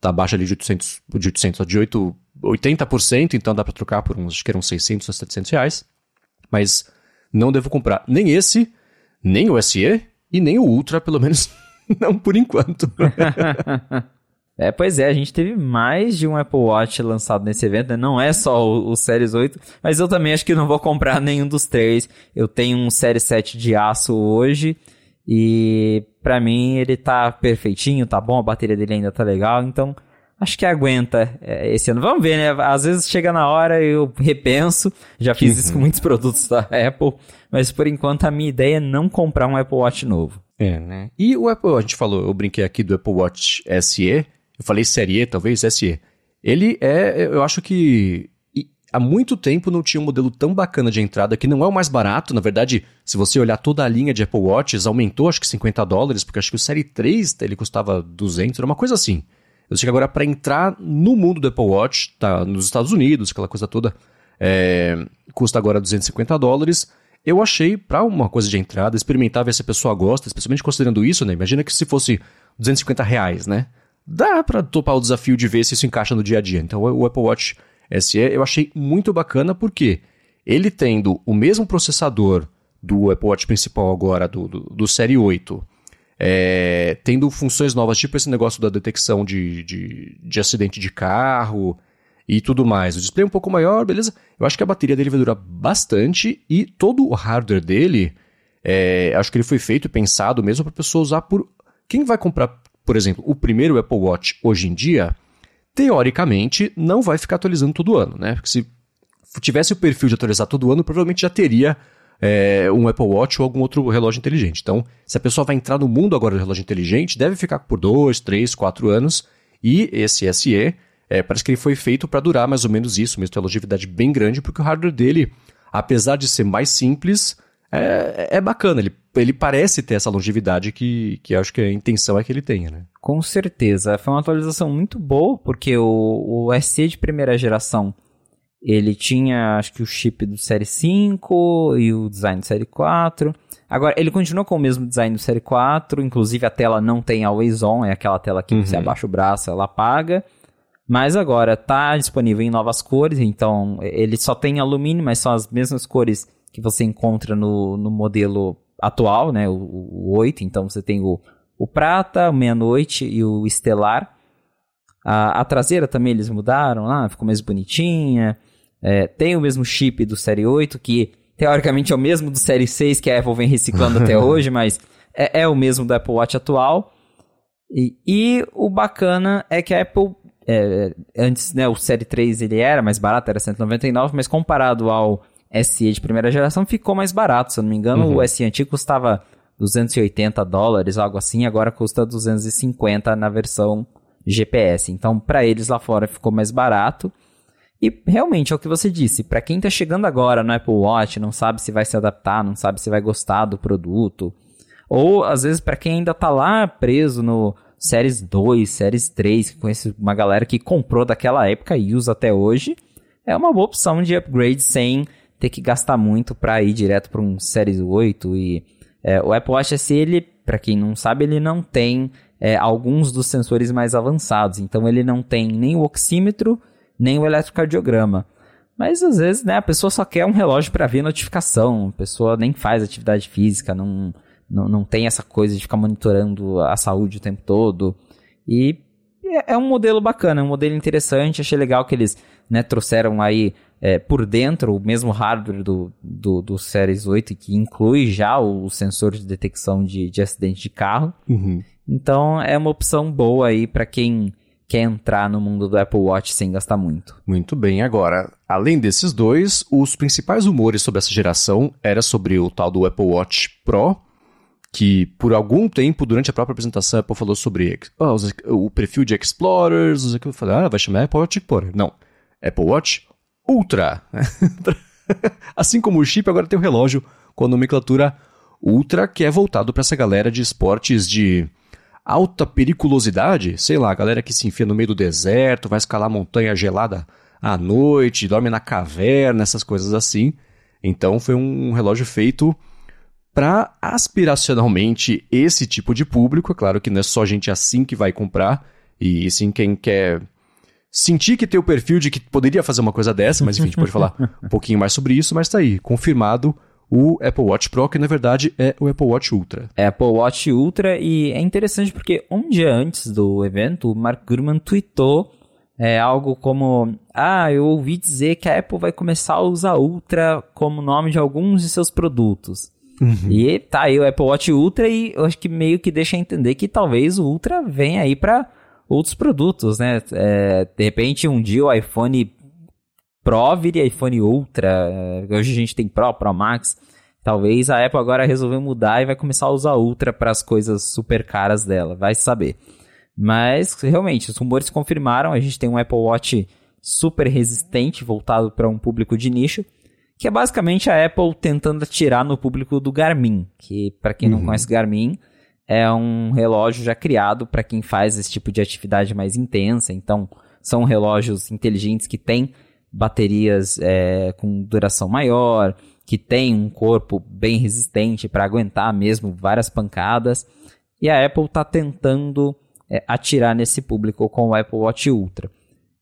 tá abaixo ali de 800, de 800, de 8, 80%, então dá para trocar por uns, acho que eram 600 a 700 reais. Mas não devo comprar nem esse, nem o SE e nem o Ultra, pelo menos não por enquanto. É, pois é, a gente teve mais de um Apple Watch lançado nesse evento, né? Não é só o, o Series 8, mas eu também acho que não vou comprar nenhum dos três. Eu tenho um Series 7 de aço hoje e para mim ele tá perfeitinho, tá bom, a bateria dele ainda tá legal, então acho que aguenta é, esse ano. Vamos ver, né? Às vezes chega na hora e eu repenso. Já fiz isso com uhum. muitos produtos da Apple, mas por enquanto a minha ideia é não comprar um Apple Watch novo. É, né? E o Apple, a gente falou, eu brinquei aqui do Apple Watch SE, eu falei série E, talvez SE. Ele é, eu acho que há muito tempo não tinha um modelo tão bacana de entrada que não é o mais barato. Na verdade, se você olhar toda a linha de Apple Watches, aumentou acho que 50 dólares, porque acho que o Série 3 ele custava 200, era uma coisa assim. Eu sei que agora para entrar no mundo do Apple Watch, tá nos Estados Unidos, aquela coisa toda, é, custa agora 250 dólares. Eu achei, para uma coisa de entrada, experimentar ver se a pessoa gosta, especialmente considerando isso, né? Imagina que se fosse 250 reais, né? Dá para topar o desafio de ver se isso encaixa no dia a dia. Então o Apple Watch SE eu achei muito bacana porque ele tendo o mesmo processador do Apple Watch principal agora, do, do, do Série 8, é, tendo funções novas, tipo esse negócio da detecção de, de, de, acidente de carro e tudo mais. O display é um pouco maior, beleza? Eu acho que a bateria dele vai durar bastante e todo o hardware dele, é, acho que ele foi feito e pensado mesmo para pessoa usar por. Quem vai comprar, por exemplo, o primeiro Apple Watch hoje em dia, teoricamente não vai ficar atualizando todo ano, né? Porque se tivesse o perfil de atualizar todo ano, provavelmente já teria é, um Apple Watch ou algum outro relógio inteligente. Então, se a pessoa vai entrar no mundo agora do relógio inteligente, deve ficar por dois, três, quatro anos. E esse SE, é, parece que ele foi feito para durar mais ou menos isso, mesmo tem uma longevidade bem grande, porque o hardware dele, apesar de ser mais simples, é, é bacana. Ele, ele parece ter essa longevidade que, que acho que a intenção é que ele tenha, né? Com certeza. Foi uma atualização muito boa, porque o, o SE de primeira geração ele tinha, acho que o chip do Série 5 e o design do Série 4. Agora, ele continua com o mesmo design do Série 4, inclusive a tela não tem Always On, é aquela tela que uhum. você abaixa o braço, ela apaga. Mas agora está disponível em novas cores, então ele só tem alumínio, mas são as mesmas cores que você encontra no, no modelo atual, né, o, o 8. Então você tem o, o prata, o meia-noite e o estelar. A, a traseira também eles mudaram lá, ficou mais bonitinha. É, tem o mesmo chip do Série 8, que teoricamente é o mesmo do Série 6 que a Apple vem reciclando até hoje, mas é, é, o mesmo do Apple Watch atual. E, e o bacana é que a Apple, é, antes, né, o Série 3 ele era mais barato, era 199, mas comparado ao SE de primeira geração, ficou mais barato. Se eu não me engano, uhum. o SE antigo custava 280 dólares, algo assim, agora custa 250 na versão GPS. Então, para eles lá fora ficou mais barato. E realmente é o que você disse, para quem está chegando agora no Apple Watch, não sabe se vai se adaptar, não sabe se vai gostar do produto, ou às vezes para quem ainda está lá preso no Series 2, Series 3, que conhece uma galera que comprou daquela época e usa até hoje, é uma boa opção de upgrade sem ter que gastar muito para ir direto para um Series 8 e é, o Apple Watch SE, ele, para quem não sabe, ele não tem é, alguns dos sensores mais avançados, então ele não tem nem o oxímetro nem o eletrocardiograma. Mas às vezes, né, a pessoa só quer um relógio para ver notificação, a pessoa nem faz atividade física, não, não, não tem essa coisa de ficar monitorando a saúde o tempo todo. E é, é um modelo bacana, é um modelo interessante, achei legal que eles né, trouxeram aí é, por dentro o mesmo hardware do, do, do Series 8, que inclui já o sensor de detecção de, de acidente de carro. Uhum. Então é uma opção boa aí para quem quer entrar no mundo do Apple Watch sem gastar muito. Muito bem, agora, além desses dois, os principais rumores sobre essa geração era sobre o tal do Apple Watch Pro, que por algum tempo, durante a própria apresentação, a Apple falou sobre oh, o perfil de Explorers, eu falei, ah, vai chamar Apple Watch Explorer. Não, Apple Watch Ultra. assim como o chip, agora tem o relógio com a nomenclatura Ultra, que é voltado para essa galera de esportes de alta periculosidade, sei lá, galera que se enfia no meio do deserto, vai escalar montanha gelada à noite, dorme na caverna, essas coisas assim. Então foi um relógio feito para aspiracionalmente esse tipo de público. É claro que não é só gente assim que vai comprar, e sim quem quer sentir que tem o perfil de que poderia fazer uma coisa dessa, mas enfim, a gente pode falar um pouquinho mais sobre isso, mas tá aí, confirmado o Apple Watch Pro, que na verdade é o Apple Watch Ultra. É Apple Watch Ultra e é interessante porque um dia antes do evento, o Mark Gurman tweetou é, algo como: Ah, eu ouvi dizer que a Apple vai começar a usar Ultra como nome de alguns de seus produtos. Uhum. E tá aí o Apple Watch Ultra e eu acho que meio que deixa entender que talvez o Ultra venha aí para outros produtos, né? É, de repente um dia o iPhone Pro vire iPhone Ultra. É, hoje a gente tem Pro, Pro Max. Talvez a Apple agora resolveu mudar e vai começar a usar Ultra para as coisas super caras dela, vai saber. Mas realmente, os rumores se confirmaram. A gente tem um Apple Watch super resistente, voltado para um público de nicho, que é basicamente a Apple tentando atirar no público do Garmin, que para quem uhum. não conhece Garmin, é um relógio já criado para quem faz esse tipo de atividade mais intensa. Então, são relógios inteligentes que têm baterias é, com duração maior, que tem um corpo bem resistente para aguentar mesmo várias pancadas. E a Apple está tentando é, atirar nesse público com o Apple Watch Ultra.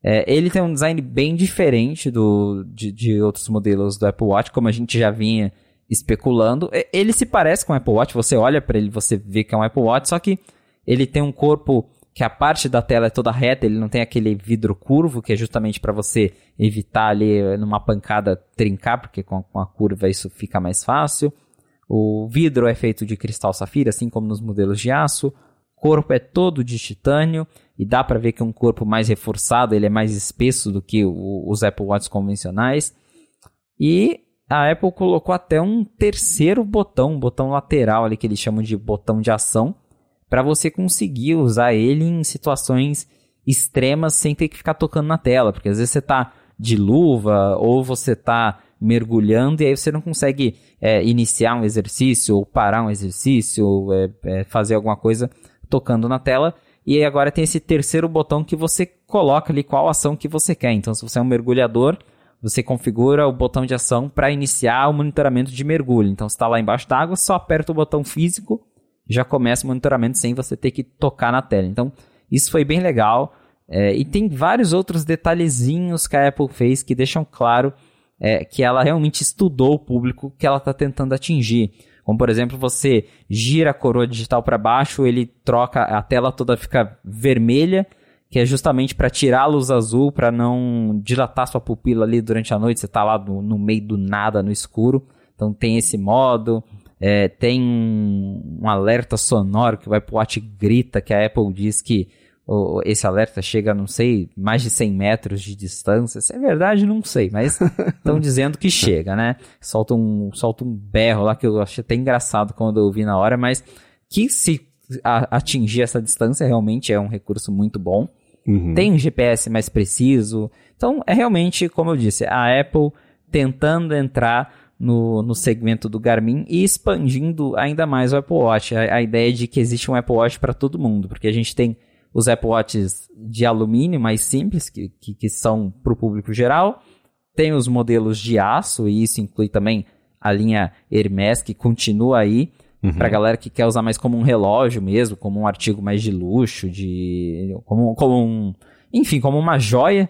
É, ele tem um design bem diferente do, de, de, outros modelos do Apple Watch, como a gente já vinha especulando. Ele se parece com o Apple Watch, você olha para ele, você vê que é um Apple Watch, só que ele tem um corpo que a parte da tela é toda reta, ele não tem aquele vidro curvo, que é justamente para você evitar ali numa pancada trincar, porque com, a curva isso fica mais fácil. O vidro é feito de cristal safira, assim como nos modelos de aço. O corpo é todo de titânio e dá para ver que é um corpo mais reforçado, ele é mais espesso do que os Apple Watch convencionais. E a Apple colocou até um terceiro botão, um botão lateral ali que eles chamam de botão de ação, para você conseguir usar ele em situações extremas sem ter que ficar tocando na tela, porque às vezes você está de luva ou você está mergulhando e aí você não consegue é, iniciar um exercício ou parar um exercício ou é, é, fazer alguma coisa tocando na tela. E agora tem esse terceiro botão que você coloca ali qual ação que você quer. Então, se você é um mergulhador, você configura o botão de ação para iniciar o monitoramento de mergulho. Então, está lá embaixo d'água, só aperta o botão físico já começa o monitoramento sem você ter que tocar na tela. Então, isso foi bem legal. É, e tem vários outros detalhezinhos que a Apple fez que deixam claro é, que ela realmente estudou o público que ela está tentando atingir. Como, por exemplo, você gira a coroa digital para baixo, ele troca, a tela toda fica vermelha, que é justamente para tirar a luz azul, para não dilatar sua pupila ali durante a noite, você está lá no, no meio do nada, no escuro. Então tem esse modo. É, tem um, um, alerta sonoro que vai pro Watch grita, que a Apple diz que oh, esse alerta chega, não sei, mais de 100 metros de distância. Se é verdade, não sei, mas estão dizendo que chega, né? Solta um, solta um berro lá que eu achei até engraçado quando eu ouvi na hora, mas que se a, atingir essa distância realmente é um recurso muito bom. Uhum. Tem um GPS mais preciso. Então, é realmente, como eu disse, a Apple tentando entrar no, no segmento do Garmin e expandindo ainda mais o Apple Watch. A, a ideia de que existe um Apple Watch para todo mundo, porque a gente tem os Apple Watches de alumínio mais simples, que, que, que são para o público geral, tem os modelos de aço, e isso inclui também a linha Hermes, que continua aí, uhum. para a galera que quer usar mais como um relógio mesmo, como um artigo mais de luxo, de como, como um, enfim, como uma joia.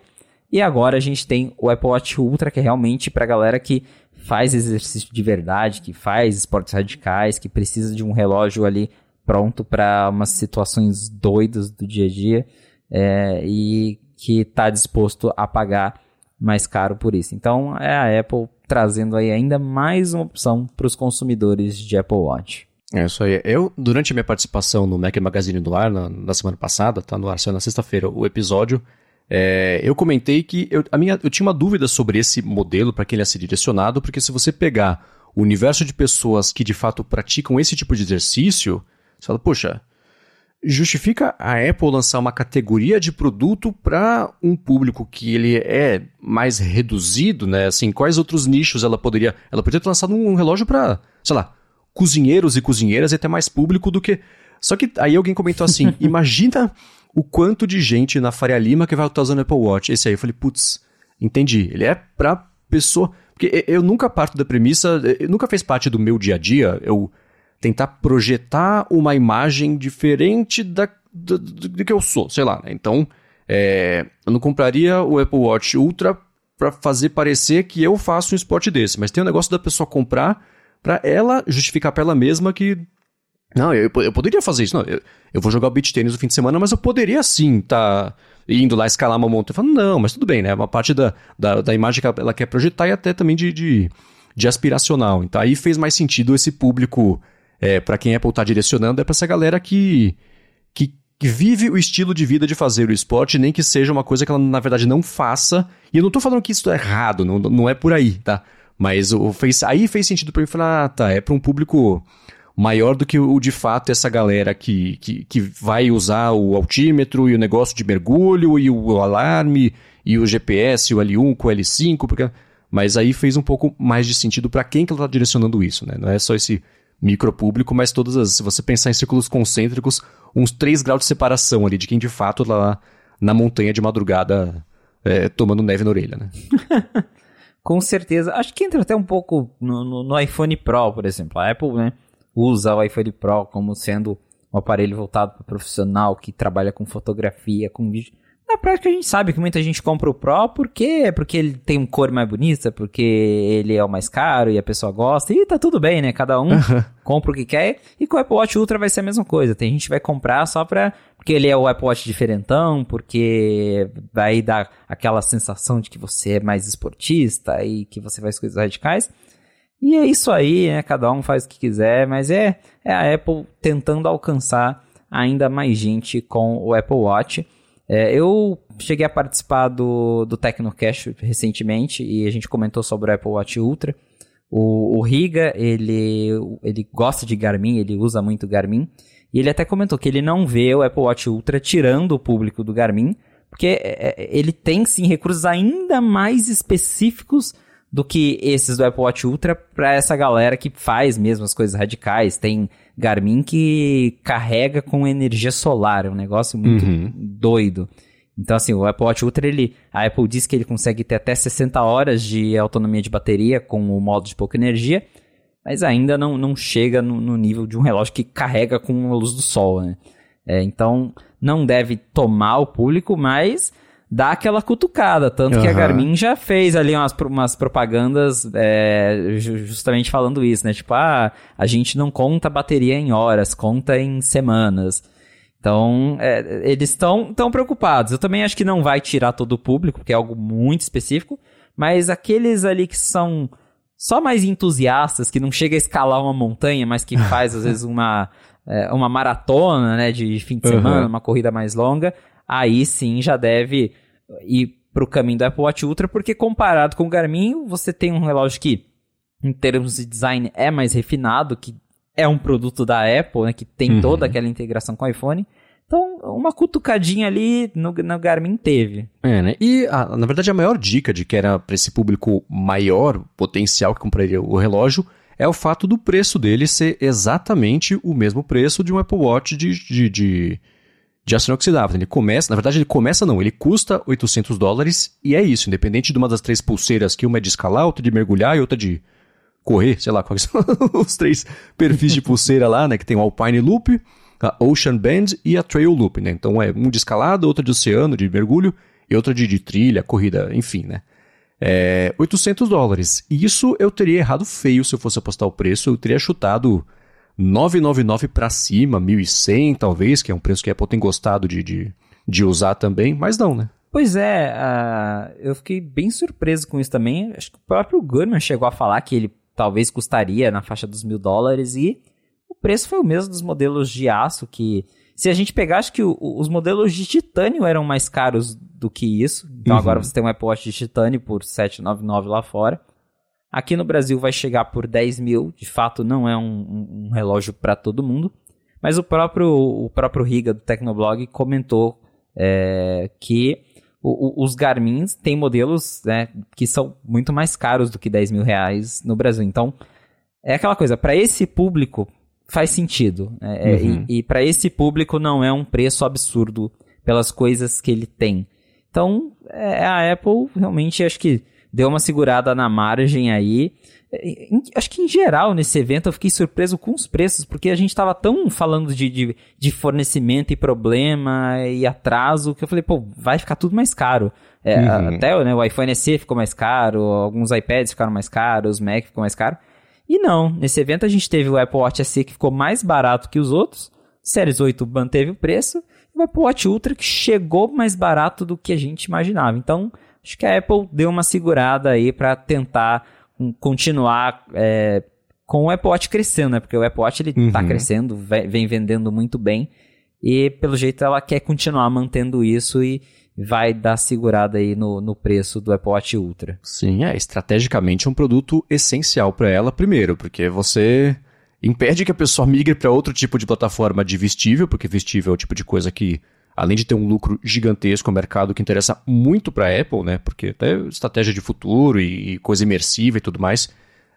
E agora a gente tem o Apple Watch Ultra, que é realmente para a galera que faz exercício de verdade, que faz esportes radicais, que precisa de um relógio ali pronto para umas situações doidas do dia a dia é, e que está disposto a pagar mais caro por isso. Então é a Apple trazendo aí ainda mais uma opção para os consumidores de Apple Watch. É isso aí. Eu, durante a minha participação no Mac Magazine do Ar, na, na semana passada, tá no ar na sexta-feira, o episódio, é, eu comentei que eu, a minha, eu tinha uma dúvida sobre esse modelo para quem ele ia ser direcionado, porque se você pegar o universo de pessoas que de fato praticam esse tipo de exercício, você fala, poxa, justifica a Apple lançar uma categoria de produto para um público que ele é mais reduzido, né? Assim, quais outros nichos ela poderia... Ela poderia ter lançado um relógio para, sei lá, cozinheiros e cozinheiras e até mais público do que... Só que aí alguém comentou assim, imagina o quanto de gente na Faria Lima que vai estar usando Apple Watch. Esse aí eu falei, putz, entendi. Ele é pra pessoa... Porque eu nunca parto da premissa, nunca fez parte do meu dia a dia, eu tentar projetar uma imagem diferente da, do, do, que eu sou, sei lá. Né? Então, é, eu não compraria o Apple Watch Ultra para fazer parecer que eu faço um esporte desse, mas tem o negócio da pessoa comprar para ela justificar para ela mesma que não, eu, eu poderia fazer isso. Não, eu, eu vou jogar beach tênis no fim de semana, mas eu poderia sim estar tá indo lá escalar uma montanha. Falando, não, mas tudo bem, né? Uma parte da, da, da imagem que ela quer projetar e até também de, de, de aspiracional. Então aí fez mais sentido esse público é, para quem a Apple está direcionando, é para essa galera que, que, que, vive o estilo de vida de fazer o esporte, nem que seja uma coisa que ela, na verdade, não faça. E eu não estou falando que isso é errado, não, não é por aí, tá? Mas o, fez, aí fez sentido para mim falar, ah, tá, é para um público maior do que o de fato essa galera que, que, que vai usar o altímetro e o negócio de mergulho e o alarme e o GPS, o L1 com o L5, porque... mas aí fez um pouco mais de sentido para quem que ela está direcionando isso, né? Não é só esse micropúblico, mas todas as. Se você pensar em círculos concêntricos, uns 3 graus de separação ali de quem de fato tá lá na montanha de madrugada é, tomando neve na orelha, né? Com certeza. Acho que entra até um pouco no, no, no, iPhone Pro, por exemplo. A Apple né, usa o iPhone Pro como sendo um aparelho voltado para profissional que trabalha com fotografia, com vídeo. Na prática, a gente sabe que muita gente compra o Pro porque, porque ele tem um cor mais bonita, porque ele é o mais caro e a pessoa gosta. E tá tudo bem, né? Cada um compra o que quer. E com o Apple Watch Ultra vai ser a mesma coisa. Tem gente que vai comprar só pra. Porque ele é o Apple Watch diferentão, porque vai dar aquela sensação de que você é mais esportista e que você faz coisas radicais. E é isso aí, né? Cada um faz o que quiser, mas é, é a Apple tentando alcançar ainda mais gente com o Apple Watch. É, eu cheguei a participar do, do Tecnocast recentemente e a gente comentou sobre o Apple Watch Ultra. O, o Riga, ele, ele gosta de Garmin, ele usa muito Garmin. E ele até comentou que ele não vê o Apple Watch Ultra tirando o público do Garmin, porque é, é, ele tem sim recursos ainda mais específicos do que esses do Apple Watch Ultra para essa galera que faz mesmo as coisas radicais. Tem Garmin que carrega com energia solar, é um negócio muito uhum. doido. Então, assim, o Apple Watch Ultra, ele, a Apple diz que ele consegue ter até 60 horas de autonomia de bateria com o modo de pouca energia, mas ainda não, não chega no, no nível de um relógio que carrega com a luz do sol, né? É, então, não deve tomar o público, mas dá aquela cutucada. Tanto uhum. que a Garmin já fez ali umas, umas propagandas é, justamente falando isso, né? Tipo, ah, a gente não conta bateria em horas, conta em semanas. Então, é, eles estão tão preocupados. Eu também acho que não vai tirar todo o público, porque é algo muito específico, mas aqueles ali que são só mais entusiastas, que não chega a escalar uma montanha, mas que faz, às vezes, uma, é, uma maratona, né, de fim de semana, uhum. uma corrida mais longa, aí sim já deve ir para o caminho do Apple Watch Ultra, porque comparado com o Garmin, você tem um relógio que, em termos de design, é mais refinado, que é um produto da Apple, né, que tem uhum. toda aquela integração com o iPhone. Então, uma cutucadinha ali no, no Garmin teve. É, né? E, a, na verdade, a maior dica de que era para esse público maior potencial que compraria o relógio é o fato do preço dele ser exatamente o mesmo preço de um Apple Watch de, de, de de aço inoxidável. Ele começa, na verdade, ele começa não, ele custa 800 dólares e é isso, independente de uma das três pulseiras, que uma é de escalar, outra de mergulhar e outra de correr, sei lá quais são os três perfis de pulseira lá, né, que tem o Alpine Loop, a Ocean Band e a Trail Loop, né? Então é um de escalada, outra de oceano, de mergulho e outra de, de trilha, corrida, enfim, né? É, 800 dólares. E isso eu teria errado feio se eu fosse apostar o preço, eu teria chutado 999 para cima, 1.100 talvez, que é um preço que a Apple tem gostado de, de, de usar também, mas não, né? Pois é, uh, eu fiquei bem surpreso com isso também. Acho que o próprio Gurman chegou a falar que ele talvez custaria na faixa dos mil dólares e o preço foi o mesmo dos modelos de aço que se a gente pegar, acho que o, os modelos de titânio eram mais caros do que isso. Então uhum. agora você tem um Apple Watch de titânio por 799 lá fora. Aqui no Brasil vai chegar por 10 mil, de fato não é um, um relógio para todo mundo. Mas o próprio, o próprio Riga do Tecnoblog comentou é, que o, o, os Garmins têm modelos né, que são muito mais caros do que 10 mil reais no Brasil. Então, é aquela coisa, para esse público faz sentido. É, é uhum. E, e para esse público não é um preço absurdo pelas coisas que ele tem. Então, é, a Apple realmente acho que deu uma segurada na margem aí. Acho que em geral nesse evento eu fiquei surpreso com os preços, porque a gente estava tão falando de, de, de, fornecimento e problema e atraso que eu falei, pô, vai ficar tudo mais caro. É, uhum. Até né, o iPhone SE ficou mais caro, alguns iPads ficaram mais caros, os Mac ficou mais caro. E não, nesse evento a gente teve o Apple Watch SE que ficou mais barato que os outros, Series 8 manteve o preço, e o Apple Watch Ultra que chegou mais barato do que a gente imaginava. Então, acho que a Apple deu uma segurada aí para tentar continuar é, com o Apple Watch crescendo, né? Porque o Apple Watch ele tá uhum. tá crescendo, vem vendendo muito bem. E pelo jeito ela quer continuar mantendo isso e vai dar segurada aí no, no preço do Apple Watch Ultra. Sim, é estrategicamente um produto essencial para ela, primeiro, porque você impede que a pessoa migre para outro tipo de plataforma de vestível, porque vestível é o tipo de coisa que, além de ter um lucro gigantesco, é um mercado que interessa muito para a Apple, né? Porque até estratégia de futuro e, coisa imersiva e tudo mais.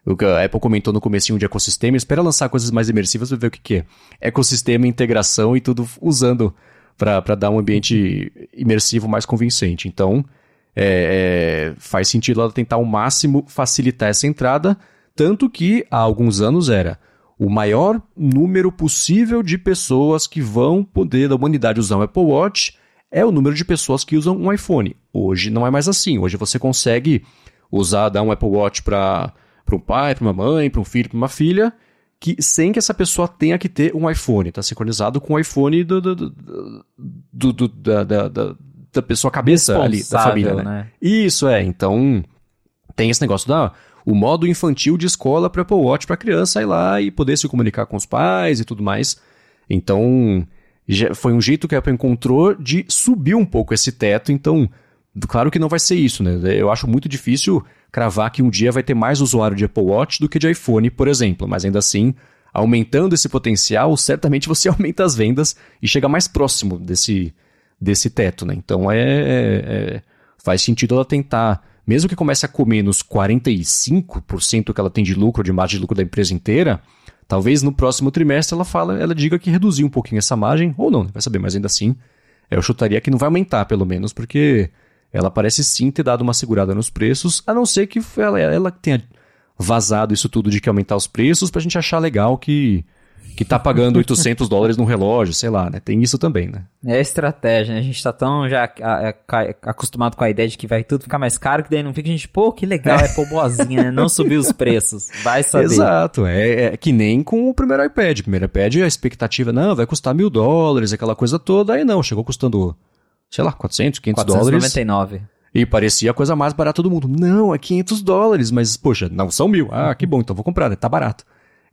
O que a Apple comentou no comecinho de ecossistema, espera lançar coisas mais imersivas para ver o que, que é. Ecossistema, integração e tudo usando para dar um ambiente imersivo mais convincente. Então, é, é, faz sentido ela tentar ao máximo facilitar essa entrada, tanto que há alguns anos era o maior número possível de pessoas que vão poder da humanidade usar um Apple Watch é o número de pessoas que usam um iPhone. Hoje não é mais assim. Hoje você consegue usar, dar um Apple Watch para um pai, para uma mãe, para um filho, para uma filha, que sem que essa pessoa tenha que ter um iPhone. Está sincronizado com o iPhone do, do, do, do da, da, da, da, pessoa cabeça ali, da família, né? né? Isso é, então tem esse negócio da o modo infantil de escola para Apple Watch para criança ir lá e poder se comunicar com os pais e tudo mais. Então, foi um jeito que a Apple encontrou de subir um pouco esse teto, então Claro que não vai ser isso, né? Eu acho muito difícil cravar que um dia vai ter mais usuário de Apple Watch do que de iPhone, por exemplo, mas ainda assim, aumentando esse potencial, certamente você aumenta as vendas e chega mais próximo desse, desse teto, né? Então é, é, é faz sentido ela tentar, mesmo que comece a comer nos 45% que ela tem de lucro, de margem de lucro da empresa inteira, talvez no próximo trimestre ela fala, ela diga que reduziu um pouquinho essa margem, ou não, vai saber, mas ainda assim, eu chutaria que não vai aumentar, pelo menos, porque ela parece sim ter dado uma segurada nos preços, a não ser que ela, ela tenha vazado isso tudo de que aumentar os preços pra gente achar legal que que tá pagando 800 dólares no relógio, sei lá, né? Tem isso também, né? É estratégia, né? A gente tá tão já acostumado com a ideia de que vai tudo ficar mais caro, que daí não fica a gente, pô, que legal, é Apple boazinha, né? Não subir os preços, vai saber. Exato, é, é, que nem com o primeiro iPad. O primeiro iPad, a expectativa, não, vai custar mil dólares, aquela coisa toda, aí não, chegou custando sei lá, 400, 500 499. dólares. E parecia a coisa mais barata do mundo. Não, é 500 dólares, mas, poxa, não são mil. Ah, que bom, então vou comprar, né? Tá barato.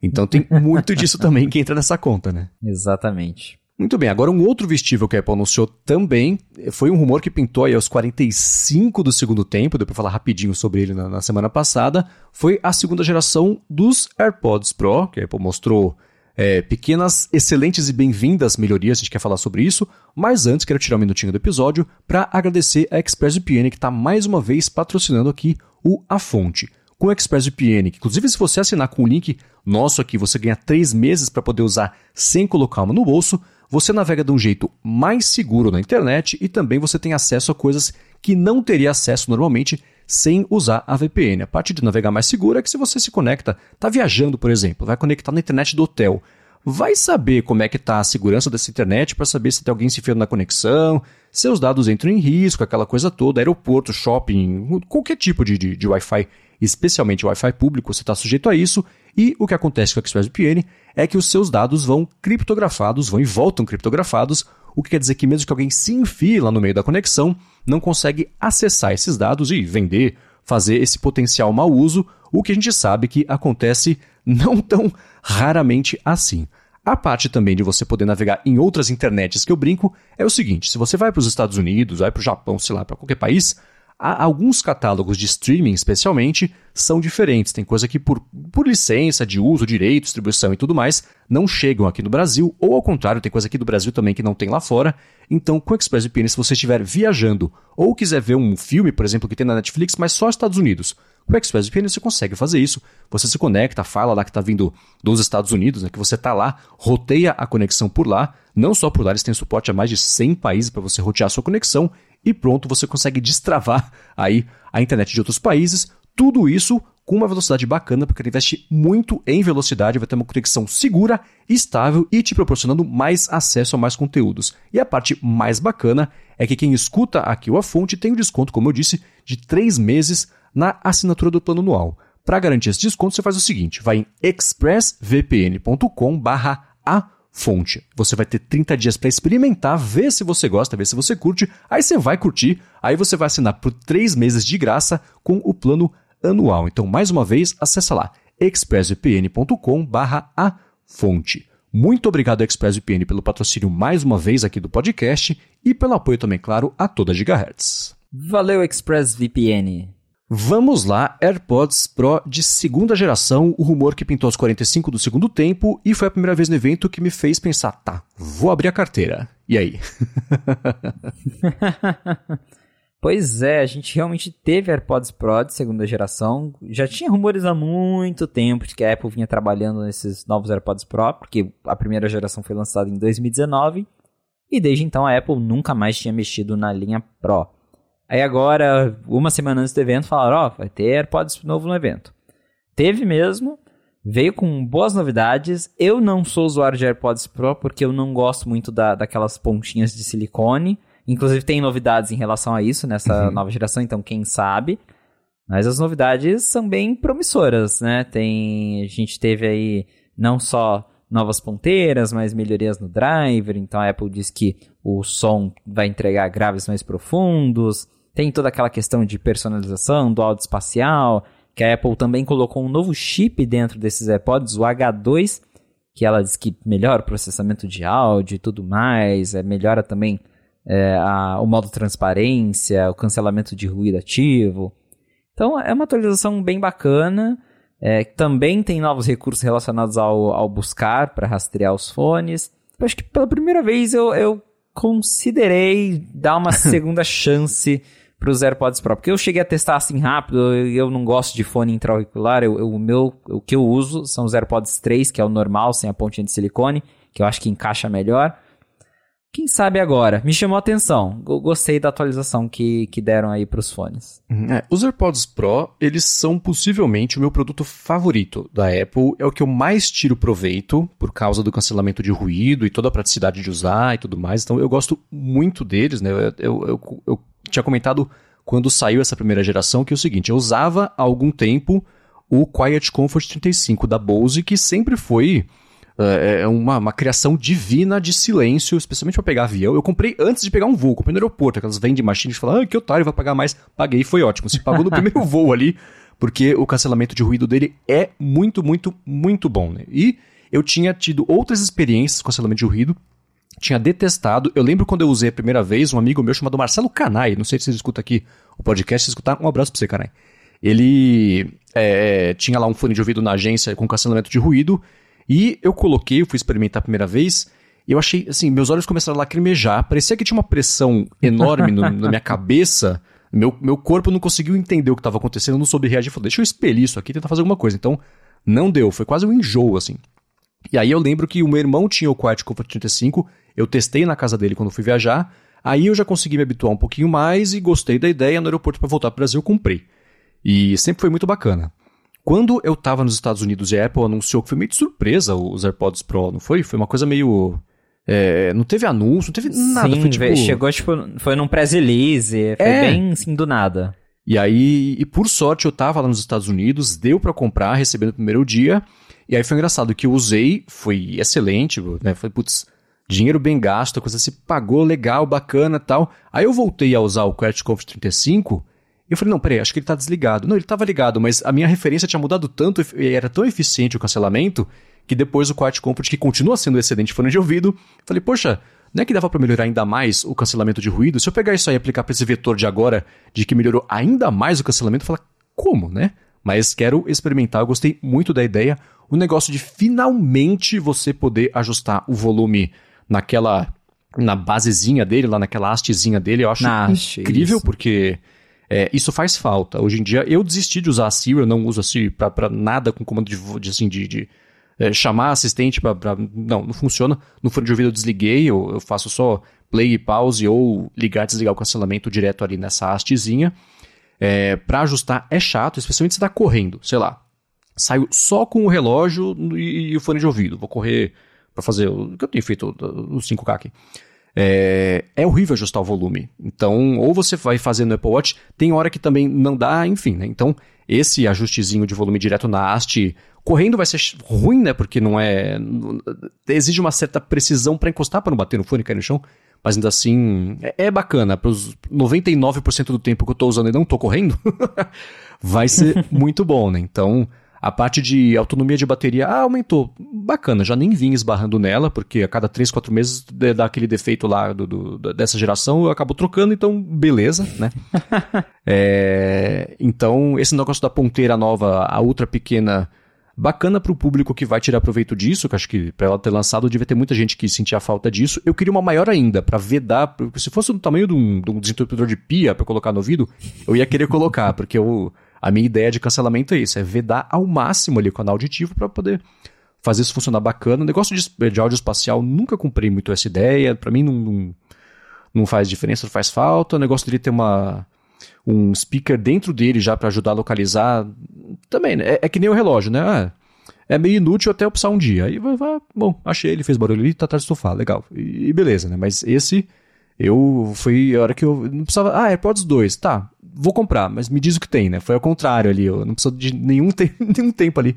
Então tem muito disso também que entra nessa conta, né? Exatamente. Muito bem, agora um outro vestível que a Apple anunciou também, foi um rumor que pintou aí aos 45 do segundo tempo, deu pra falar rapidinho sobre ele na, na semana passada, foi a segunda geração dos AirPods Pro, que a Apple mostrou é, pequenas, excelentes e bem-vindas melhorias, a gente quer falar sobre isso, mas antes quero tirar um minutinho do episódio para agradecer a ExpressVPN que está mais uma vez patrocinando aqui o A Fonte. Com o ExpressVPN, inclusive se você assinar com o link nosso aqui, você ganha três meses para poder usar sem colocar uma no bolso, você navega de um jeito mais seguro na internet e também você tem acesso a coisas que não teria acesso normalmente sem usar a VPN. A parte de navegar mais segura é que se você se conecta, está viajando, por exemplo, vai conectar na internet do hotel, vai saber como é que está a segurança dessa internet para saber se tem alguém se enfiando na conexão, seus dados entram em risco, aquela coisa toda, aeroporto, shopping, qualquer tipo de, de, de Wi-Fi, especialmente Wi-Fi público, você está sujeito a isso. E o que acontece com o ExpressVPN é que os seus dados vão criptografados, vão e voltam criptografados, o que quer dizer que mesmo que alguém se enfie lá no meio da conexão, não consegue acessar esses dados e vender, fazer esse potencial mau uso, o que a gente sabe que acontece não tão raramente assim. A parte também de você poder navegar em outras internets que eu brinco é o seguinte: se você vai para os Estados Unidos, vai para o Japão, sei lá, para qualquer país, alguns catálogos de streaming, especialmente, são diferentes. Tem coisa que, por, por licença de uso, direito, distribuição e tudo mais, não chegam aqui no Brasil, ou ao contrário, tem coisa aqui do Brasil também que não tem lá fora. Então, com o ExpressVPN, se você estiver viajando ou quiser ver um filme, por exemplo, que tem na Netflix, mas só Estados Unidos, com o ExpressVPN você consegue fazer isso. Você se conecta, fala lá que está vindo dos Estados Unidos, né, que você está lá, roteia a conexão por lá. Não só por lá, eles têm suporte a mais de 100 países para você rotear a sua conexão e pronto, você consegue destravar aí a internet de outros países. Tudo isso com uma velocidade bacana, porque ele investe muito em velocidade, vai ter uma conexão segura, estável e te proporcionando mais acesso a mais conteúdos. E a parte mais bacana é que quem escuta aqui o A Fonte tem um desconto, como eu disse, de 3 meses na assinatura do plano anual. Para garantir esse desconto, você faz o seguinte: vai em expressvpn.com/a fonte. Você vai ter 30 dias para experimentar, ver se você gosta, ver se você curte. Aí você vai curtir, aí você vai assinar por 3 meses de graça com o plano anual. Então, mais uma vez, acessa lá expressvpn.com/a fonte. Muito obrigado ExpressVPN pelo patrocínio mais uma vez aqui do podcast e pelo apoio também, claro, a toda Gigahertz. Valeu ExpressVPN. Vamos lá, AirPods Pro de segunda geração, o rumor que pintou aos 45 do segundo tempo e foi a primeira vez no evento que me fez pensar, tá, vou abrir a carteira. E aí? pois é, a gente realmente teve AirPods Pro de segunda geração. Já tinha rumores há muito tempo de que a Apple vinha trabalhando nesses novos AirPods Pro, porque a primeira geração foi lançada em 2019 e desde então a Apple nunca mais tinha mexido na linha Pro. Aí agora, uma semana antes do evento, falaram, ó, oh, vai ter AirPods novo no evento. Teve mesmo, veio com boas novidades. Eu não sou usuário de AirPods Pro porque eu não gosto muito da, daquelas pontinhas de silicone. Inclusive tem novidades em relação a isso nessa uhum. nova geração, então quem sabe. Mas as novidades são bem promissoras, né? Tem, a gente teve aí não só novas ponteiras, mas melhorias no driver. Então a Apple diz que o som vai entregar graves mais profundos. Tem toda aquela questão de personalização do áudio espacial, que a Apple também colocou um novo chip dentro desses AirPods, o H2, que ela diz que melhora o processamento de áudio e tudo mais, é, melhora também é, a, o modo transparência, o cancelamento de ruído ativo. Então é uma atualização bem bacana. É, também tem novos recursos relacionados ao, ao buscar para rastrear os fones. Eu acho que pela primeira vez eu, eu considerei dar uma segunda chance para os AirPods Pro. Porque eu cheguei a testar assim rápido, eu não gosto de fone intra-auricular, eu, eu, o, meu, o que eu uso são os AirPods 3, que é o normal, sem a pontinha de silicone, que eu acho que encaixa melhor. Quem sabe agora? Me chamou a atenção. Eu gostei da atualização que, que deram aí para os fones. Uhum. É, os AirPods Pro, eles são possivelmente o meu produto favorito da Apple. É o que eu mais tiro proveito por causa do cancelamento de ruído e toda a praticidade de usar e tudo mais. Então eu gosto muito deles, né? Eu, eu, eu, eu tinha comentado quando saiu essa primeira geração que é o seguinte, eu usava há algum tempo o Quiet Comfort 35 da Bose, que sempre foi uh, uma, uma, criação divina de silêncio, especialmente para pegar avião. Eu comprei antes de pegar um voo, comprei no aeroporto, aquelas vending machines que falam, ah, que otário, vai pagar mais. Paguei, foi ótimo. Se pagou no primeiro voo ali, porque o cancelamento de ruído dele é muito, muito, muito bom. Né? E eu tinha tido outras experiências com cancelamento de ruído, tinha detestado. Eu lembro quando eu usei a primeira vez, um amigo meu chamado Marcelo Canai, não sei se você escuta aqui o podcast, se escutar, um abraço pra você, Canai. Ele é, tinha lá um fone de ouvido na agência com cancelamento de ruído, e eu coloquei, eu fui experimentar a primeira vez, e eu achei, assim, meus olhos começaram a lacrimejar, parecia que tinha uma pressão enorme no, na minha cabeça, meu, meu corpo não conseguiu entender o que estava acontecendo, não soube reagir, falei, deixa eu expelir isso aqui e tentar fazer alguma coisa. Então, não deu, foi quase um enjoo, assim. E aí eu lembro que o meu irmão tinha o Quiet Comfort 35, eu testei na casa dele quando fui viajar, aí eu já consegui me habituar um pouquinho mais e gostei da ideia no aeroporto para voltar para o Brasil, eu comprei. E sempre foi muito bacana. Quando eu estava nos Estados Unidos e a Apple anunciou que foi meio de surpresa os AirPods Pro, não foi? Foi uma coisa meio. É, não teve anúncio, não teve nada. Sim, foi, tipo... chegou, tipo, foi num press release, foi é. bem assim do nada. E aí, e por sorte, eu tava lá nos Estados Unidos, deu para comprar, recebi no primeiro dia. E aí foi engraçado que eu usei, foi excelente, né? Foi, putz, dinheiro bem gasto, a coisa se pagou legal, bacana tal. Aí eu voltei a usar o Credit Comfort 35 e eu falei, não, peraí, acho que ele tá desligado. Não, ele tava ligado, mas a minha referência tinha mudado tanto e era tão eficiente o cancelamento que depois o Quiet Comfort, que continua sendo excedente fone de ouvido, falei, poxa, não é que dava para melhorar ainda mais o cancelamento de ruído? Se eu pegar isso aí e aplicar para esse vetor de agora, de que melhorou ainda mais o cancelamento, fala, como, né? Mas quero experimentar, eu gostei muito da ideia. O negócio de finalmente você poder ajustar o volume naquela. na basezinha dele, lá naquela hastezinha dele, eu acho incrível, isso. porque é, isso faz falta. Hoje em dia, eu desisti de usar a Siri, eu não uso a Siri pra, pra nada com comando de, de assim, de, de é, chamar assistente pra, pra, Não, não funciona. No fone de ouvido eu desliguei, eu, eu faço só play e pause ou ligar e desligar o cancelamento direto ali nessa hastezinha. É, para ajustar é chato, especialmente se tá correndo, sei lá. Saio só com o relógio e, e o fone de ouvido. Vou correr para fazer o que eu tenho feito, os 5K aqui. É, é, horrível ajustar o volume. Então, ou você vai fazer no Apple Watch, tem hora que também não dá, enfim, né? Então, esse ajustezinho de volume direto na haste correndo vai ser ruim, né? Porque não é. Exige uma certa precisão para encostar para não bater no fone e cair no chão. Mas ainda assim, é, é bacana. Para os 99% do tempo que eu estou usando e não estou correndo, vai ser muito bom, né? Então, a parte de autonomia de bateria ah, aumentou. Bacana, já nem vim esbarrando nela, porque a cada 3, 4 meses dá aquele defeito lá do, do, dessa geração, eu acabo trocando, então beleza, né? é, então, esse negócio da ponteira nova, a ultra pequena, bacana para o público que vai tirar proveito disso, que acho que para ela ter lançado devia ter muita gente que sentia falta disso. Eu queria uma maior ainda, para vedar, porque se fosse do tamanho de um, de um desentupidor de pia para colocar no ouvido, eu ia querer colocar, porque eu a minha ideia de cancelamento é isso, é vedar ao máximo ali o canal auditivo para poder fazer isso funcionar bacana. O negócio de, de áudio espacial, nunca comprei muito essa ideia, para mim não, não, não, faz diferença, não faz falta. O negócio dele ter uma, um speaker dentro dele já para ajudar a localizar, também, né? é, é, que nem o relógio, né? Ah, é meio inútil até precisar um dia. Aí vai, vai, bom, achei, ele fez barulho ali, tá atrás do sofá, legal. E, e beleza, né? Mas esse, eu, foi a hora que eu não precisava, ah, AirPods 2, tá, vou comprar, mas me diz o que tem, né? Foi ao contrário ali, eu não preciso de nenhum, te nenhum tempo ali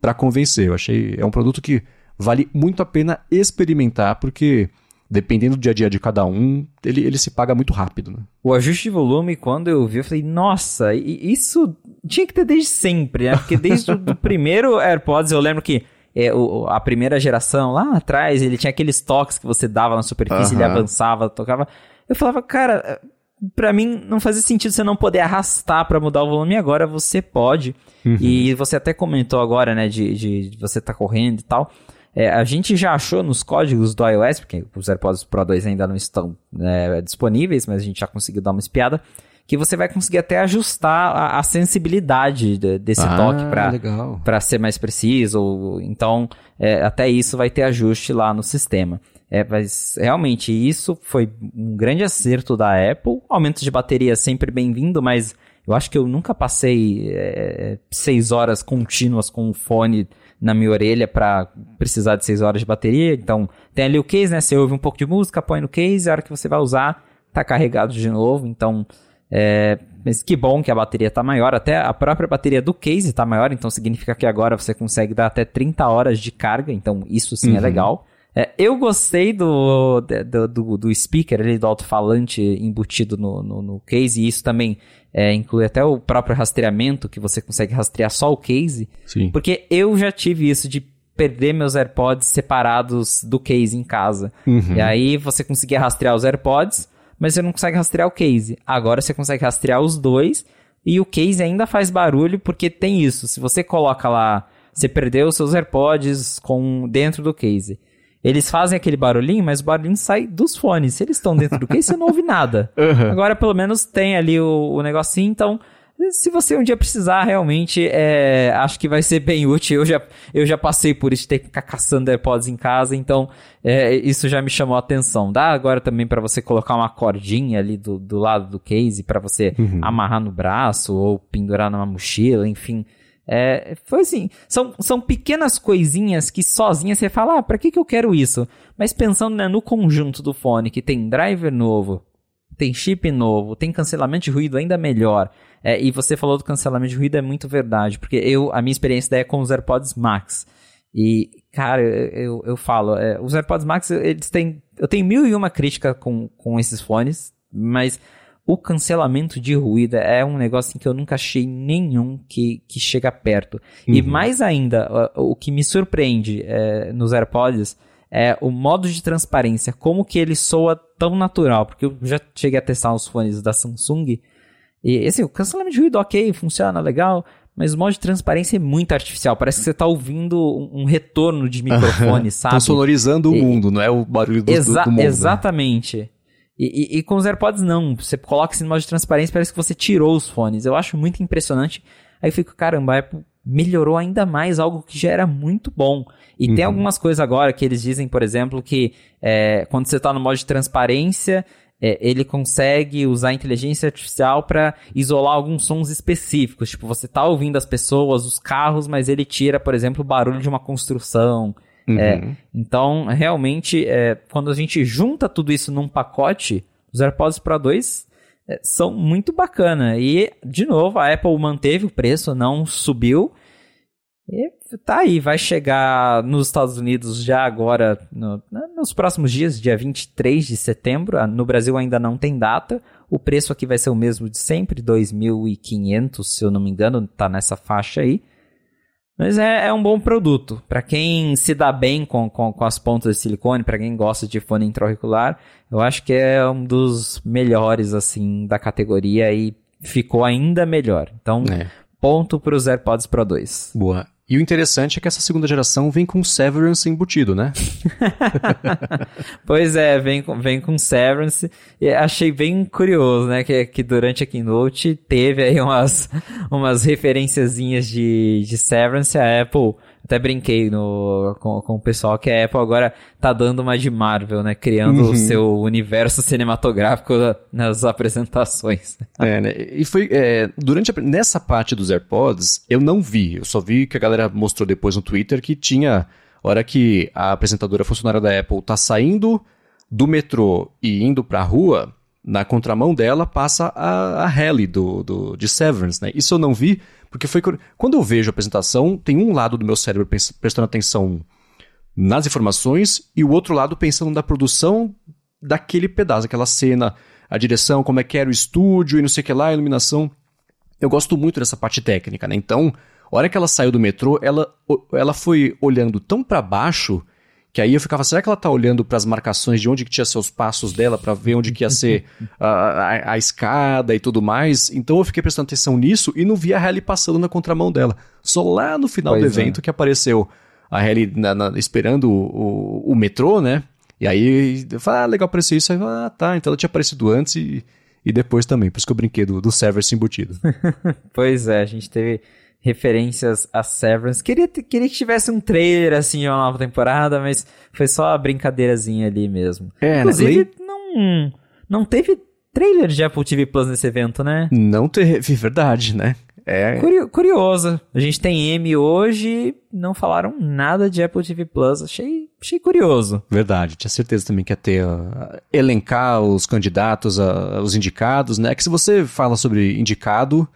para convencer. Eu achei, é um produto que vale muito a pena experimentar, porque dependendo do dia a dia de cada um, ele, ele se paga muito rápido. Né? O ajuste de volume, quando eu vi, eu falei, nossa, isso tinha que ter desde sempre, né? Porque desde o primeiro AirPods eu lembro que é, o, a primeira geração, lá atrás, ele tinha aqueles toques que você dava na superfície, uhum. ele avançava, tocava. Eu falava, cara, para mim não fazia sentido você não poder arrastar para mudar o volume, agora você pode. Uhum. E você até comentou agora, né, de, de, de você tá correndo e tal. É, a gente já achou nos códigos do iOS, porque os AirPods Pro 2 ainda não estão né, disponíveis, mas a gente já conseguiu dar uma espiada, que você vai conseguir até ajustar a, a sensibilidade de, desse ah, toque para ser mais preciso. Então, é, até isso vai ter ajuste lá no sistema. É, mas realmente isso foi um grande acerto da Apple. Aumento de bateria sempre bem-vindo, mas eu acho que eu nunca passei é, seis horas contínuas com o fone na minha orelha para precisar de seis horas de bateria. Então tem ali o case, né? Você ouve um pouco de música, põe no case, a hora que você vai usar, tá carregado de novo. Então, é, mas que bom que a bateria tá maior. Até a própria bateria do case tá maior, então significa que agora você consegue dar até 30 horas de carga. Então isso sim é uhum. é legal. É, eu gostei do, do, do, do speaker ali, do alto-falante embutido no, no, no, case, e isso também é, inclui até o próprio rastreamento, que você consegue rastrear só o case. Sim. Porque eu já tive isso de perder meus AirPods separados do case em casa. Uhum. E aí você conseguia rastrear os AirPods, mas você não consegue rastrear o case. Agora você consegue rastrear os dois, e o case ainda faz barulho porque tem isso. Se você coloca lá, você perdeu os seus AirPods com dentro do case eles fazem aquele barulhinho, mas o barulhinho sai dos fones. Se eles estão dentro do case, você não ouve nada. Uhum. Agora, pelo menos, tem ali o, o negocinho, então se você um dia precisar, realmente, é, acho que vai ser bem útil. Eu já, eu já passei por isso, ter que ficar caçando AirPods em casa, então é, isso já me chamou a atenção. Dá agora também para você colocar uma cordinha ali do, do lado do case para você uhum. amarrar no braço ou pendurar numa mochila, enfim. É, foi assim, são, são pequenas coisinhas que sozinhas você fala, ah, pra que, que eu quero isso? Mas pensando né, no conjunto do fone, que tem driver novo, tem chip novo, tem cancelamento de ruído ainda melhor. É, e você falou do cancelamento de ruído, é muito verdade, porque eu, a minha experiência é com os AirPods Max. E, cara, eu, eu, eu falo, é, os AirPods Max, eles têm. Eu tenho mil e uma crítica com, com esses fones, mas o cancelamento de ruído é um negócio que eu nunca achei nenhum que, que chega perto. Uhum. E mais ainda, o, o que me surpreende é, nos AirPods é o modo de transparência, como que ele soa tão natural, porque eu já cheguei a testar os fones da Samsung, e assim, o cancelamento de ruído ok, funciona legal, mas o modo de transparência é muito artificial. Parece que você está ouvindo um, retorno de microfone, sabe? Estão sonorizando o mundo, não é o barulho do, exa do, do mundo. Né? E, e, e, com os AirPods não. Você coloca esse modo de transparência parece que você tirou os fones. Eu acho muito impressionante. Aí eu fico, caramba, a Apple melhorou ainda mais algo que já era muito bom. E uhum. tem algumas coisas agora que eles dizem, por exemplo, que é, quando você está no modo de transparência, é, ele consegue usar a inteligência artificial para isolar alguns sons específicos. Tipo, você tá ouvindo as pessoas, os carros, mas ele tira, por exemplo, o barulho de uma construção. Uhum. É, então, realmente, é, quando a gente junta tudo isso num pacote, os AirPods Pro 2 é, são muito bacana. E, de novo, a Apple manteve o preço, não subiu. E tá aí, vai chegar nos Estados Unidos já agora, no, nos próximos dias, dia 23 de setembro. Ah, no Brasil ainda não tem data. O preço aqui vai ser o mesmo de sempre, 2.500, se eu não me engano, tá nessa faixa aí. Mas é, é um bom produto. Para quem se dá bem com, com, com as pontas de silicone, para quem gosta de fone intra-auricular, eu acho que é um dos melhores, assim, da categoria e ficou ainda melhor. Então, é. ponto para os AirPods Pro 2. Boa. E o interessante é que essa segunda geração vem com Severance embutido, né? pois é, vem com, vem com Severance. E achei bem curioso, né? Que, que durante a Keynote teve aí umas, umas referenciazinhas de, de Severance. A Apple até brinquei no, com, com o pessoal que a Apple agora tá dando uma de Marvel, né? Criando uhum. o seu universo cinematográfico nas apresentações. É, né? E foi. É, durante a, nessa parte dos AirPods, eu não vi. Eu só vi que a galera mostrou depois no Twitter que tinha. Hora que a apresentadora funcionária da Apple tá saindo do metrô e indo pra rua, na contramão dela passa a, a Halle do, do, de Severance, né? Isso eu não vi, porque foi quando eu vejo a apresentação, tem um lado do meu cérebro prestando atenção nas informações e o outro lado pensando na produção daquele pedaço, aquela cena, a direção, como é que era o estúdio e não sei o que lá, a iluminação. Eu gosto muito dessa parte técnica, né? Então, a hora que ela saiu do metrô, ela, ela foi olhando tão para baixo que aí eu ficava, será que ela tá olhando para as marcações de onde que tinha seus passos dela para ver onde que ia ser a, a, a, escada e tudo mais? Então eu fiquei prestando atenção nisso e não vi a Halle passando na contramão dela. Só lá no final pois do evento é. que apareceu a Halle na, na, esperando o, o, o, metrô, né? E aí eu falei, ah, legal apareceu isso. Aí eu falei, ah, tá, então ela tinha aparecido antes e, e depois também. Por isso que eu brinquei do, do server embutido. pois é, a gente teve referências a Severance. Queria, queria que tivesse um trailer, assim, de uma nova temporada, mas foi só a brincadeirazinha ali mesmo. É, né? Inclusive, né? não, não teve trailer de Apple TV Plus nesse evento, né? Não teve, verdade, né? É... curioso. A gente tem M hoje, não falaram nada de Apple TV Plus. Achei, achei curioso. Verdade, tinha certeza também que ia ter uh, elencar os candidatos, uh, os indicados, né? Que se você fala sobre indicado,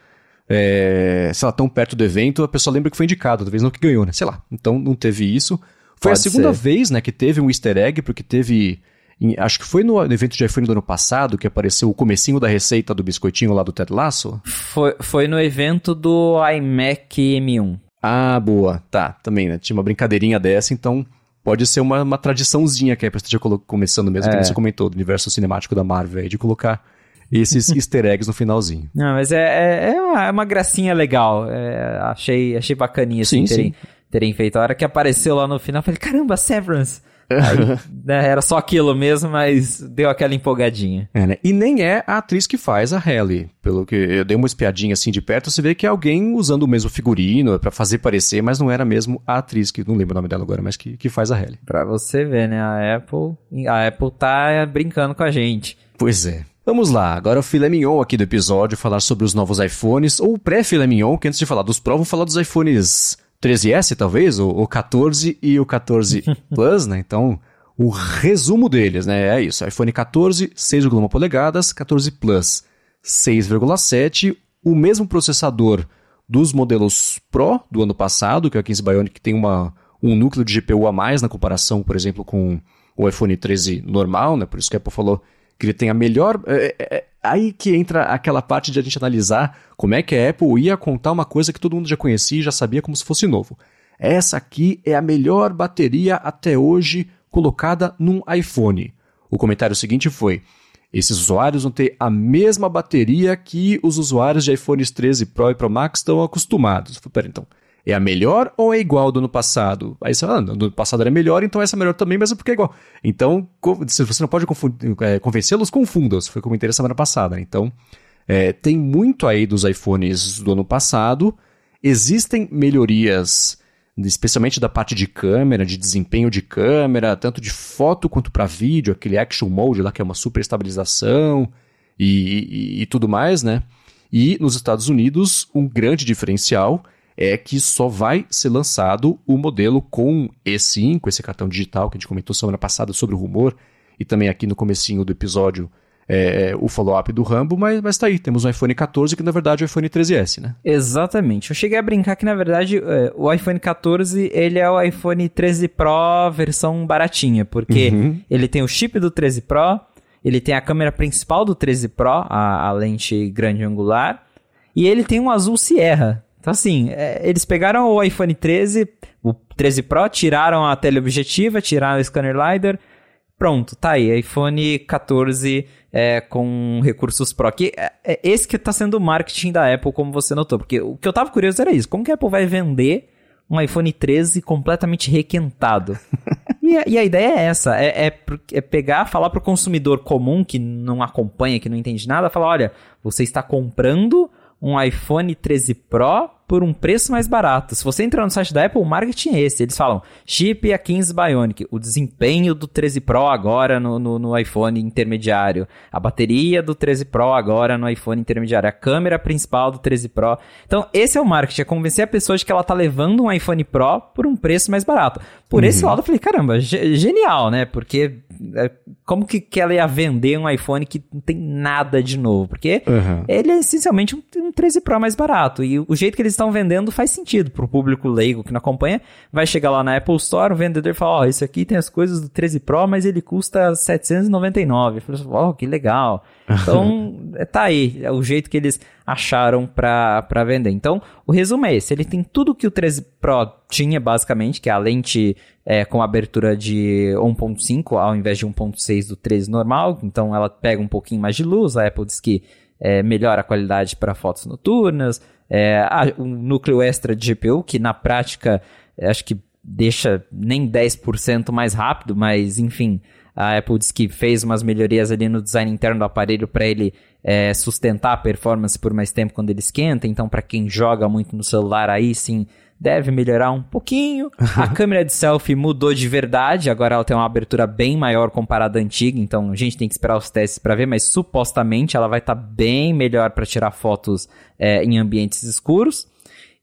é, sei lá, tão perto do evento, a pessoa lembra que foi indicado, talvez não que ganhou, né? Sei lá. Então não teve isso. Foi Pode a segunda ser. vez, né, que teve um easter egg, porque teve. Em, acho que foi no evento de iPhone do ano passado que apareceu o comecinho da receita do biscoitinho lá do Ted Lasso. Foi, foi no evento do iMac M1. Ah, boa. Tá, também, né? Tinha uma brincadeirinha dessa, então pode ser uma, uma tradiçãozinha que a Apple esteja começando mesmo, é. que você comentou, do universo cinemático da Marvel aí, de colocar esses easter eggs no finalzinho. Não, mas é, é, é, uma, é uma, gracinha legal. É, achei, achei bacaninha assim, sim, terem, sim. terem feito. A hora que apareceu lá no final, eu falei, caramba, Severance! Aí, né, era só aquilo mesmo, mas deu aquela empolgadinha. É, né? E nem é a atriz que faz a Halle. Pelo que eu dei uma espiadinha assim de perto, você vê que é alguém usando o mesmo figurino para fazer parecer, mas não era mesmo a atriz, que não lembro o nome dela agora, mas que, que faz a Halle. Pra você ver, né? A Apple, a Apple tá brincando com a gente. Pois é. Vamos lá, agora o filé mignon aqui do episódio, falar sobre os novos iPhones, ou pré-filé mignon, que antes de falar dos Pro, vamos falar dos iPhones 13S, talvez, o, o 14 e o 14 Plus, né? Então, o resumo deles, né? É isso, iPhone 14, 6,1 polegadas, 14 Plus, 6,7, o mesmo processador dos modelos Pro do ano passado, que é o 15 Bionic, que tem uma, um núcleo de GPU a mais na comparação, por exemplo, com o iPhone 13 normal, né? Por isso que a Apple falou que ele tem a melhor. É, é, é, aí que entra aquela parte de a gente analisar como é que a Apple ia contar uma coisa que todo mundo já conhecia e já sabia como se fosse novo. Essa aqui é a melhor bateria até hoje colocada num iPhone. O comentário seguinte foi: esses usuários vão ter a mesma bateria que os usuários de iPhones 13 Pro e Pro Max estão acostumados. Pera, então, é a melhor ou é igual do ano passado? Aí você fala, ah, do ano passado era melhor, então essa é melhor também, mas é porque é igual. Então, se você não pode é, convencê-los, confunda-os. Foi como interesse semana passada. Né? Então, é, tem muito aí dos iPhones do ano passado. Existem melhorias, especialmente da parte de câmera, de desempenho de câmera, tanto de foto quanto para vídeo, aquele Action Mode lá que é uma super estabilização e, e, e tudo mais, né? E nos Estados Unidos, um grande diferencial é que só vai ser lançado o modelo com E5, esse cartão digital que a gente comentou semana passada sobre o rumor, e também aqui no comecinho do episódio é, é o follow-up do Rambo, mas, mas tá aí, temos um iPhone 14 que na verdade é o iPhone 13S, né? Exatamente. Eu cheguei a brincar que na verdade é, o iPhone 14 ele é o iPhone 13 Pro versão baratinha, porque uhum. ele tem o chip do 13 Pro, ele tem a câmera principal do 13 Pro, a, a lente grande angular, e ele tem um azul Sierra, então, assim, é, eles pegaram o iPhone 13, o 13 Pro, tiraram a teleobjetiva, tiraram o scanner LiDAR, pronto, tá aí, iPhone 14 é, com recursos Pro. Que é, é esse que tá sendo o marketing da Apple, como você notou. Porque o que eu tava curioso era isso, como que a Apple vai vender um iPhone 13 completamente requentado? e, a, e, a, ideia é essa, é, é, é pegar, falar pro consumidor comum, que não acompanha, que não entende nada, falar, olha, você está comprando um iPhone 13 Pro por um preço mais barato. Se você entrar no site da Apple, o marketing é esse. Eles falam chip A15 Bionic, o desempenho do 13 Pro agora no, no, no, iPhone intermediário, a bateria do 13 Pro agora no iPhone intermediário, a câmera principal do 13 Pro. Então, esse é o marketing, é convencer a pessoa de que ela tá levando um iPhone Pro por um preço mais barato. Por uhum. esse lado, eu falei, caramba, genial, né? Porque é, como que, que ela ia vender um iPhone que não tem nada de novo? Porque uhum. ele é essencialmente um, um 13 Pro mais barato. E o jeito que eles estão vendendo faz sentido para o público leigo que não acompanha. Vai chegar lá na Apple Store, o vendedor fala: Ó, oh, esse aqui tem as coisas do 13 Pro, mas ele custa 799. Eu falei: Ó, oh, que legal. Então, é, tá aí, é o jeito que eles acharam para vender. Então, o resumo é esse: ele tem tudo que o 13 Pro tinha, basicamente, que é a lente é, com abertura de 1.5 ao invés de 1.6 do 13 normal. Então, ela pega um pouquinho mais de luz. A Apple diz que é, melhora a qualidade para fotos noturnas. É, um núcleo extra de GPU, que na prática acho que deixa nem 10% mais rápido, mas enfim, a Apple diz que fez umas melhorias ali no design interno do aparelho para ele é, sustentar a performance por mais tempo quando ele esquenta. Então, para quem joga muito no celular, aí sim deve melhorar um pouquinho. A câmera de selfie mudou de verdade, agora ela tem uma abertura bem maior comparada à antiga, então a gente tem que esperar os testes para ver, mas supostamente ela vai estar tá bem melhor para tirar fotos é, em ambientes escuros.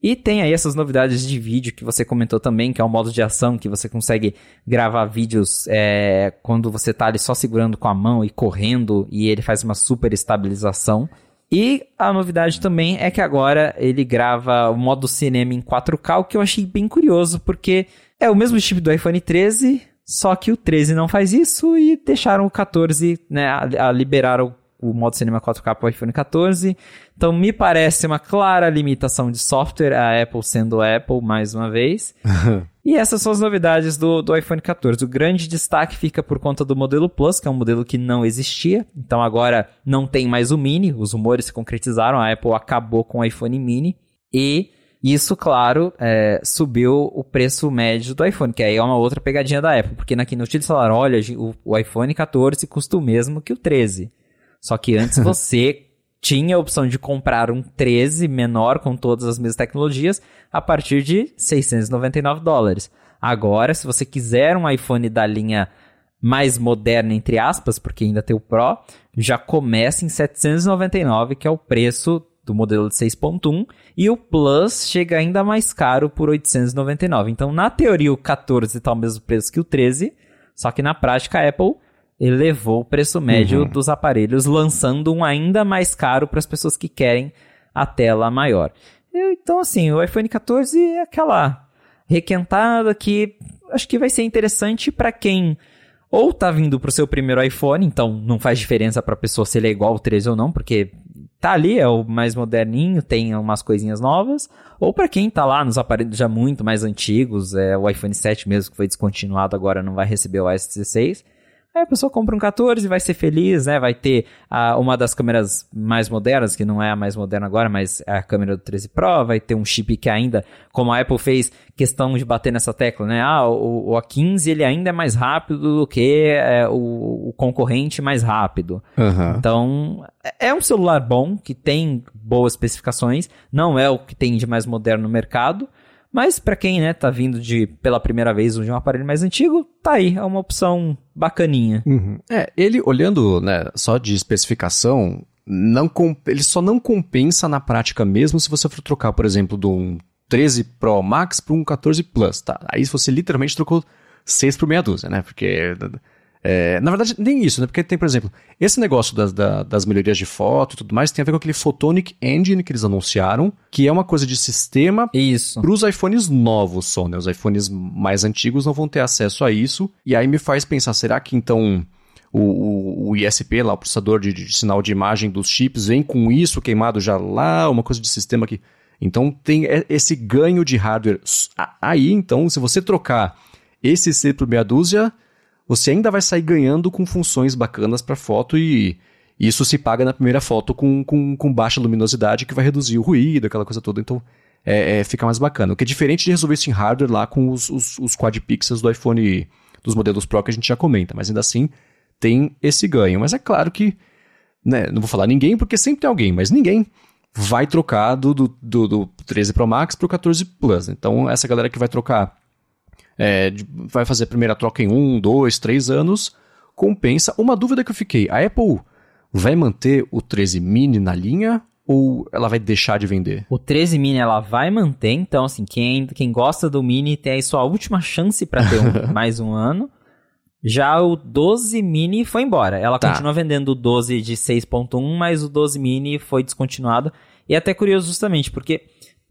E tem aí essas novidades de vídeo que você comentou também, que é o modo de ação, que você consegue gravar vídeos é, quando você está ali só segurando com a mão e correndo, e ele faz uma super estabilização. E a novidade também é que agora ele grava o modo cinema em 4K, o que eu achei bem curioso, porque é o mesmo chip do iPhone 13, só que o 13 não faz isso e deixaram o 14, né, a, a liberaram o modo cinema 4K para o iPhone 14. Então me parece uma clara limitação de software, a Apple sendo a Apple mais uma vez. e essas são as novidades do, do iPhone 14. O grande destaque fica por conta do modelo Plus, que é um modelo que não existia. Então agora não tem mais o Mini, os rumores se concretizaram, a Apple acabou com o iPhone Mini. E isso, claro, é, subiu o preço médio do iPhone, que aí é uma outra pegadinha da Apple, porque na Keynote eles falaram, olha, o, o iPhone 14 custa o mesmo que o 13. Só que antes você tinha a opção de comprar um 13 menor com todas as mesmas tecnologias a partir de 699 dólares. Agora, se você quiser um iPhone da linha mais moderna, entre aspas, porque ainda tem o Pro, já começa em 799, que é o preço do modelo de 6.1, e o Plus chega ainda mais caro por 899. Então, na teoria, o 14 está ao mesmo preço que o 13, só que na prática a Apple elevou o preço médio uhum. dos aparelhos, lançando um ainda mais caro para as pessoas que querem a tela maior. Então, assim, o iPhone 14 é aquela requentada que acho que vai ser interessante para quem ou tá vindo pro seu primeiro iPhone, então não faz diferença para a pessoa se ele é igual ao 13 ou não, porque tá ali, é o mais moderninho, tem umas coisinhas novas, ou para quem tá lá nos aparelhos já muito mais antigos, é o iPhone 7 mesmo que foi descontinuado agora não vai receber o iOS 16, Aí a pessoa compra um 14 e vai ser feliz, né? Vai ter uma das câmeras mais modernas, que não é a mais moderna agora, mas é a câmera do 13 Pro, vai ter um chip que ainda, como a Apple fez questão de bater nessa tecla, né? Ah, o, o A15 ele ainda é mais rápido do que é, o, o, concorrente mais rápido. Uhum. Então, é, é um celular bom, que tem boas especificações, não é o que tem de mais moderno no mercado, mas para quem, né, tá vindo de pela primeira vez de um aparelho mais antigo, tá aí, é uma opção bacaninha. Uhum. É, ele olhando, né, só de especificação, não ele só não compensa na prática mesmo se você for trocar, por exemplo, de um 13 Pro Max para um 14 Plus, tá? Aí você literalmente trocou 6 por meia dúzia, né? Porque é, na verdade, nem isso, né? Porque tem, por exemplo, esse negócio das, da, das melhorias de foto e tudo mais tem a ver com aquele Photonic Engine que eles anunciaram, que é uma coisa de sistema para os iPhones novos só, né? Os iPhones mais antigos não vão ter acesso a isso. E aí me faz pensar, será que então o, o, ISP, lá, o processador de, de, sinal de imagem dos chips, vem com isso queimado já lá, uma coisa de sistema que. Então tem esse ganho de hardware. Aí, então, se você trocar esse C por meia dúzia você ainda vai sair ganhando com funções bacanas para foto e isso se paga na primeira foto com, com, com, baixa luminosidade que vai reduzir o ruído, aquela coisa toda. Então é, é, fica mais bacana. O que é diferente de resolver isso em hardware lá com os, os, os quad pixels do iPhone dos modelos Pro que a gente já comenta, mas ainda assim tem esse ganho. Mas é claro que, né, não vou falar ninguém porque sempre tem alguém, mas ninguém vai trocar do, do, do, do 13 Pro Max para o 14 Plus. Então essa galera que vai trocar é, vai fazer a primeira troca em um, dois, três anos, compensa. Uma dúvida que eu fiquei: a Apple vai manter o 13 mini na linha ou ela vai deixar de vender? O 13 mini ela vai manter, então assim, quem, quem gosta do mini tem aí sua última chance para ter um, mais um ano. Já o 12 mini foi embora. Ela tá. continua vendendo o 12 de 6.1, mas o 12 mini foi descontinuado. E é até curioso justamente, porque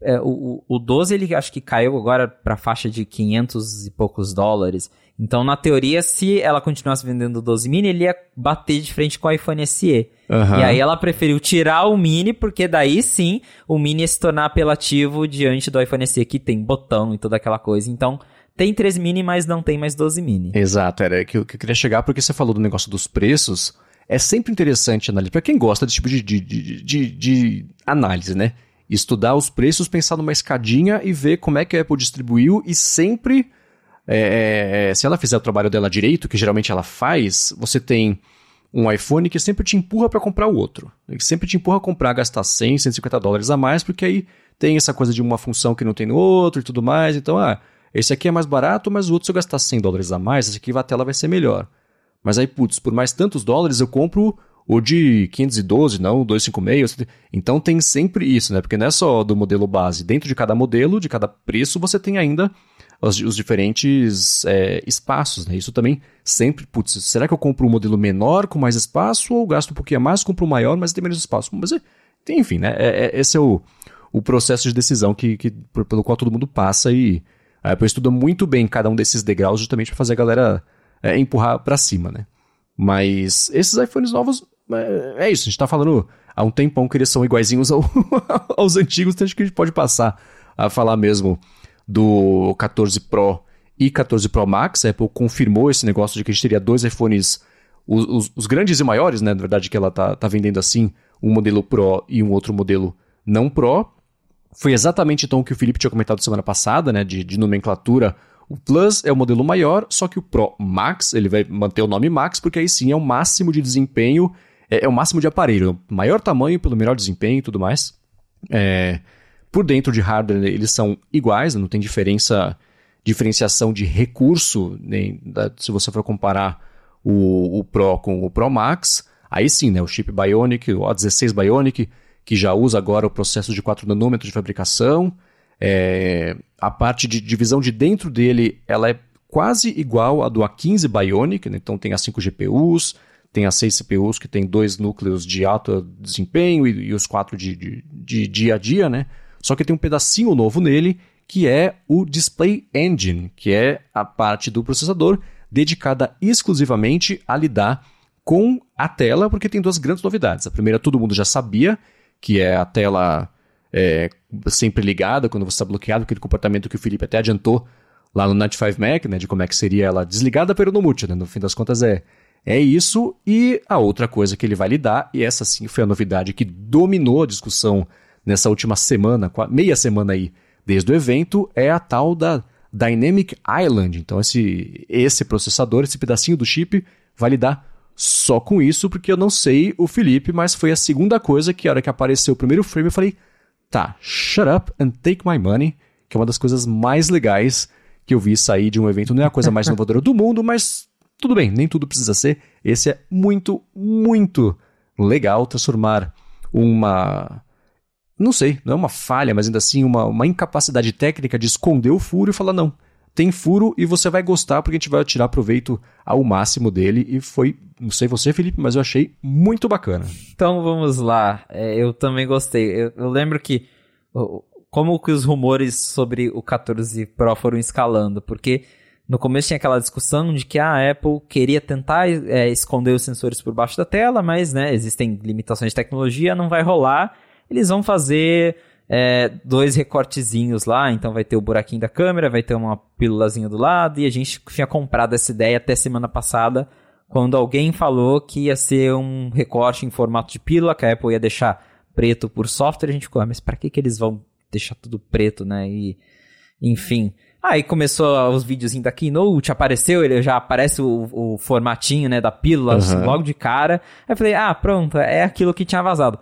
é, o, o 12 ele acho que caiu agora para faixa de 500 e poucos dólares. Então, na teoria, se ela continuasse vendendo o 12 mini, ele ia bater de frente com o iPhone SE. Uhum. E aí ela preferiu tirar o mini, porque daí sim o mini ia se tornar apelativo diante do iPhone SE, que tem botão e toda aquela coisa. Então, tem 13 mini, mas não tem mais 12 mini. Exato, era que eu, que eu queria chegar, porque você falou do negócio dos preços. É sempre interessante analisar, para quem gosta desse tipo de, de, de, de, de análise, né? Estudar os preços, pensar numa escadinha e ver como é que a Apple distribuiu e sempre, é, é, se ela fizer o trabalho dela direito, que geralmente ela faz, você tem um iPhone que sempre te empurra para comprar o outro. Que sempre te empurra a comprar, gastar 100, 150 dólares a mais, porque aí tem essa coisa de uma função que não tem no outro e tudo mais. Então, ah, esse aqui é mais barato, mas o outro, se eu gastar 100 dólares a mais, esse aqui a tela vai ser melhor. Mas aí, putz, por mais tantos dólares eu compro o de 512, não, 256. Então tem sempre isso, né? Porque não é só do modelo base. Dentro de cada modelo, de cada preço, você tem ainda os, os diferentes é, espaços, né? Isso também sempre, putz, será que eu compro um modelo menor com mais espaço ou gasto um pouquinho a mais, compro um maior, mas tem menos espaço? Mas, é, enfim, né? É, é, esse é o, o processo de decisão que, que, pelo qual todo mundo passa e a Apple estuda muito bem cada um desses degraus justamente para fazer a galera é, empurrar para cima, né? Mas esses iPhones novos é isso, a gente tá falando há um tempão que eles são iguaizinhos ao, aos antigos, então acho que a gente pode passar a falar mesmo do 14 Pro e 14 Pro Max. A Apple confirmou esse negócio de que a gente teria dois iPhones, os, os, os grandes e maiores, né? Na verdade, que ela tá, tá vendendo assim, um modelo Pro e um outro modelo não Pro. Foi exatamente então o que o Felipe tinha comentado semana passada, né? De, de nomenclatura. O Plus é o modelo maior, só que o Pro Max, ele vai manter o nome Max, porque aí sim é o máximo de desempenho é, é, o máximo de aparelho. Maior tamanho pelo melhor desempenho e tudo mais. É, por dentro de hardware, eles são iguais, não tem diferença, diferenciação de recurso, nem da, se você for comparar o, o Pro com o Pro Max. Aí sim, né, o chip Bionic, o A16 Bionic, que já usa agora o processo de 4 nanômetros de fabricação. É, a parte de divisão de dentro dele, ela é quase igual à do A15 Bionic, né? então tem as 5 GPUs, as seis CPUs que tem dois núcleos de alto desempenho e, e os quatro de, de, de, dia a dia, né? Só que tem um pedacinho novo nele que é o Display Engine, que é a parte do processador dedicada exclusivamente a lidar com a tela, porque tem duas grandes novidades. A primeira, todo mundo já sabia, que é a tela é, sempre ligada quando você está bloqueado, aquele comportamento que o Felipe até adiantou lá no 95 Mac, né, de como é que seria ela desligada pero no mute, né, no fim das contas é, é isso, e a outra coisa que ele vai lidar, e essa sim foi a novidade que dominou a discussão nessa última semana, meia semana aí, desde o evento, é a tal da Dynamic Island. Então esse, esse processador, esse pedacinho do chip, vai lidar só com isso, porque eu não sei o Felipe, mas foi a segunda coisa que a hora que apareceu o primeiro frame eu falei, tá, shut up and take my money, que é uma das coisas mais legais que eu vi sair de um evento. Não é a coisa mais inovadora do mundo, mas tudo bem, nem tudo precisa ser. Esse é muito, muito legal transformar uma. Não sei, não é uma falha, mas ainda assim uma, uma incapacidade técnica de esconder o furo e falar: não, tem furo e você vai gostar porque a gente vai tirar proveito ao máximo dele. E foi, não sei você, Felipe, mas eu achei muito bacana. Então vamos lá, é, eu também gostei. Eu, eu lembro que como que os rumores sobre o 14 Pro foram escalando, porque no começo tinha aquela discussão de que a Apple queria tentar é, esconder os sensores por baixo da tela, mas né, existem limitações de tecnologia, não vai rolar. Eles vão fazer é, dois recortezinhos lá, então vai ter o buraquinho da câmera, vai ter uma pílulazinha do lado, e a gente tinha comprado essa ideia até semana passada, quando alguém falou que ia ser um recorte em formato de pílula, que a Apple ia deixar preto por software, a gente ficou, ah, mas para que, que eles vão deixar tudo preto, né? E, enfim. Aí começou os videozinhos da Keynote, apareceu, ele já aparece o, o formatinho, né, da pílula, uhum. assim, logo de cara. Aí eu falei, ah, pronto, é aquilo que tinha vazado.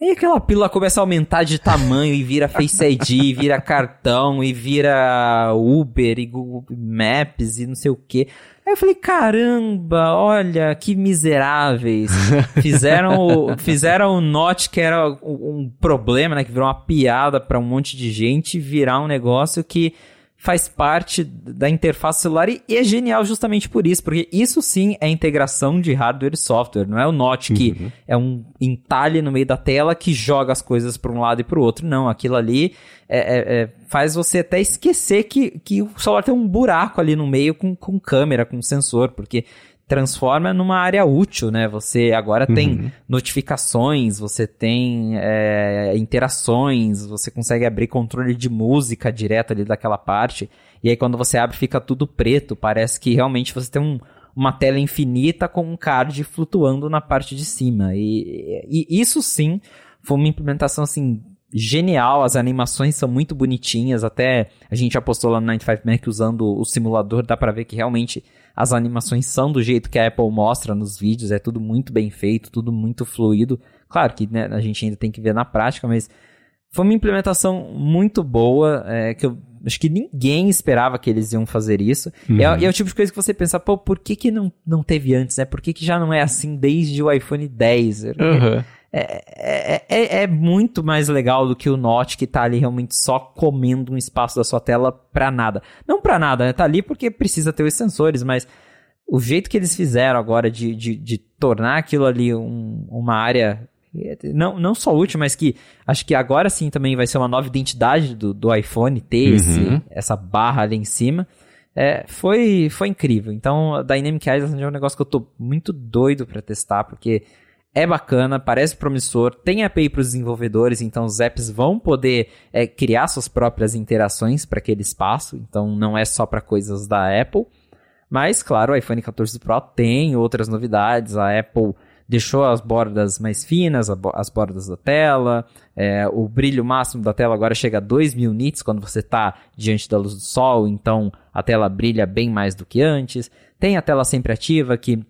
E aquela pílula começa a aumentar de tamanho e vira Face ID, vira cartão e vira Uber e Google Maps e não sei o que. Aí eu falei, caramba, olha que miseráveis. Fizeram o, fizeram o Note que era um problema, né, que virou uma piada para um monte de gente, virar um negócio que faz parte da interface celular e, é genial justamente por isso, porque isso sim é integração de hardware e software, não é o Note que uhum. é um entalhe no meio da tela que joga as coisas para um lado e para o outro, não, aquilo ali é, é, é, faz você até esquecer que, que o celular tem um buraco ali no meio com, com câmera, com sensor, porque transforma numa área útil, né? Você agora tem uhum. notificações, você tem é, interações, você consegue abrir controle de música direto ali daquela parte. E aí quando você abre fica tudo preto, parece que realmente você tem um, uma tela infinita com um card flutuando na parte de cima. E, e isso sim foi uma implementação assim genial, as animações são muito bonitinhas, até a gente apostou lá no 95 Mac usando o simulador, dá para ver que realmente as animações são do jeito que a Apple mostra nos vídeos, é tudo muito bem feito, tudo muito fluido. Claro que né, a gente ainda tem que ver na prática, mas foi uma implementação muito boa, é, que eu acho que ninguém esperava que eles iam fazer isso. Uhum. É, é, o tipo de coisa que você pensa, pô, por que, que não, não teve antes, né? Por que, que já não é assim desde o iPhone 10? Uhum. É, é, é, é, muito mais legal do que o Note que tá ali realmente só comendo um espaço da sua tela pra nada. Não pra nada, né? Tá ali porque precisa ter os sensores, mas o jeito que eles fizeram agora de, de, de tornar aquilo ali um, uma área não, não só útil, mas que acho que agora sim também vai ser uma nova identidade do, do iPhone ter uhum. esse, essa barra ali em cima. É, foi, foi incrível. Então, a Dynamic Island é um negócio que eu tô muito doido para testar, porque é bacana, parece promissor, tem API para os desenvolvedores, então os apps vão poder é, criar suas próprias interações para aquele espaço, então não é só para coisas da Apple. Mas, claro, o iPhone 14 Pro tem outras novidades, a Apple deixou as bordas mais finas, as bordas da tela, é, o brilho máximo da tela agora chega a 2000 nits quando você está diante da luz do sol, então a tela brilha bem mais do que antes. Tem a tela sempre ativa que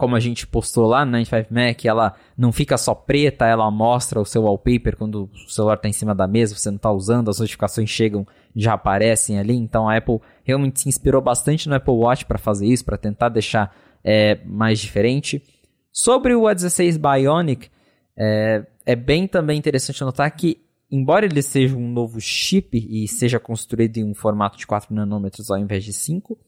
como a gente postou lá no 95 Mac, ela não fica só preta, ela mostra o seu wallpaper quando o celular está em cima da mesa, você não está usando, as notificações chegam, já aparecem ali. Então a Apple realmente se inspirou bastante no Apple Watch para fazer isso, para tentar deixar é, mais diferente. Sobre o A16 Bionic, é, é bem também interessante notar que, embora ele seja um novo chip e seja construído em um formato de 4 nanômetros ao invés de 5,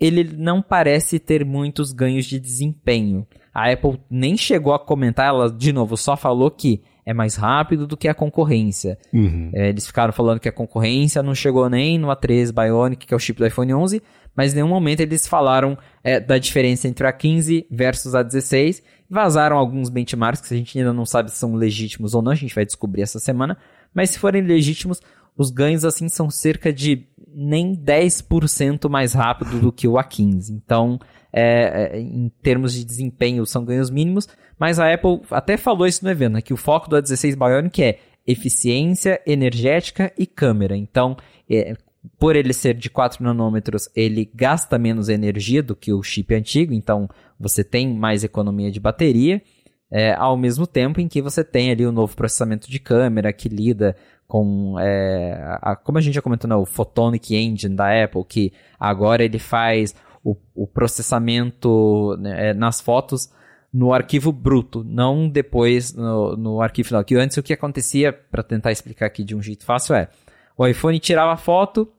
ele não parece ter muitos ganhos de desempenho. A Apple nem chegou a comentar, ela de novo só falou que é mais rápido do que a concorrência. Uhum. É, eles ficaram falando que a concorrência não chegou nem no A13 Bionic, que é o chip do iPhone 11, mas em nenhum momento eles falaram é, da diferença entre a 15 versus a 16. Vazaram alguns benchmarks que a gente ainda não sabe se são legítimos ou não, a gente vai descobrir essa semana. Mas se forem legítimos, os ganhos assim são cerca de nem 10% mais rápido do que o A15. Então, é, é, em termos de desempenho, são ganhos mínimos. Mas a Apple até falou isso no evento, né, que o foco do A16 Bionic é eficiência energética e câmera. Então, é, por ele ser de 4 nanômetros, ele gasta menos energia do que o chip antigo, então você tem mais economia de bateria, é, ao mesmo tempo em que você tem ali o novo processamento de câmera que lida com, é, a, como a gente já comentou, né, o Photonic Engine da Apple, que agora ele faz o, o processamento né, é, nas fotos no arquivo bruto, não depois no, no arquivo final. Que antes o que acontecia, para tentar explicar aqui de um jeito fácil, é o iPhone tirava a foto,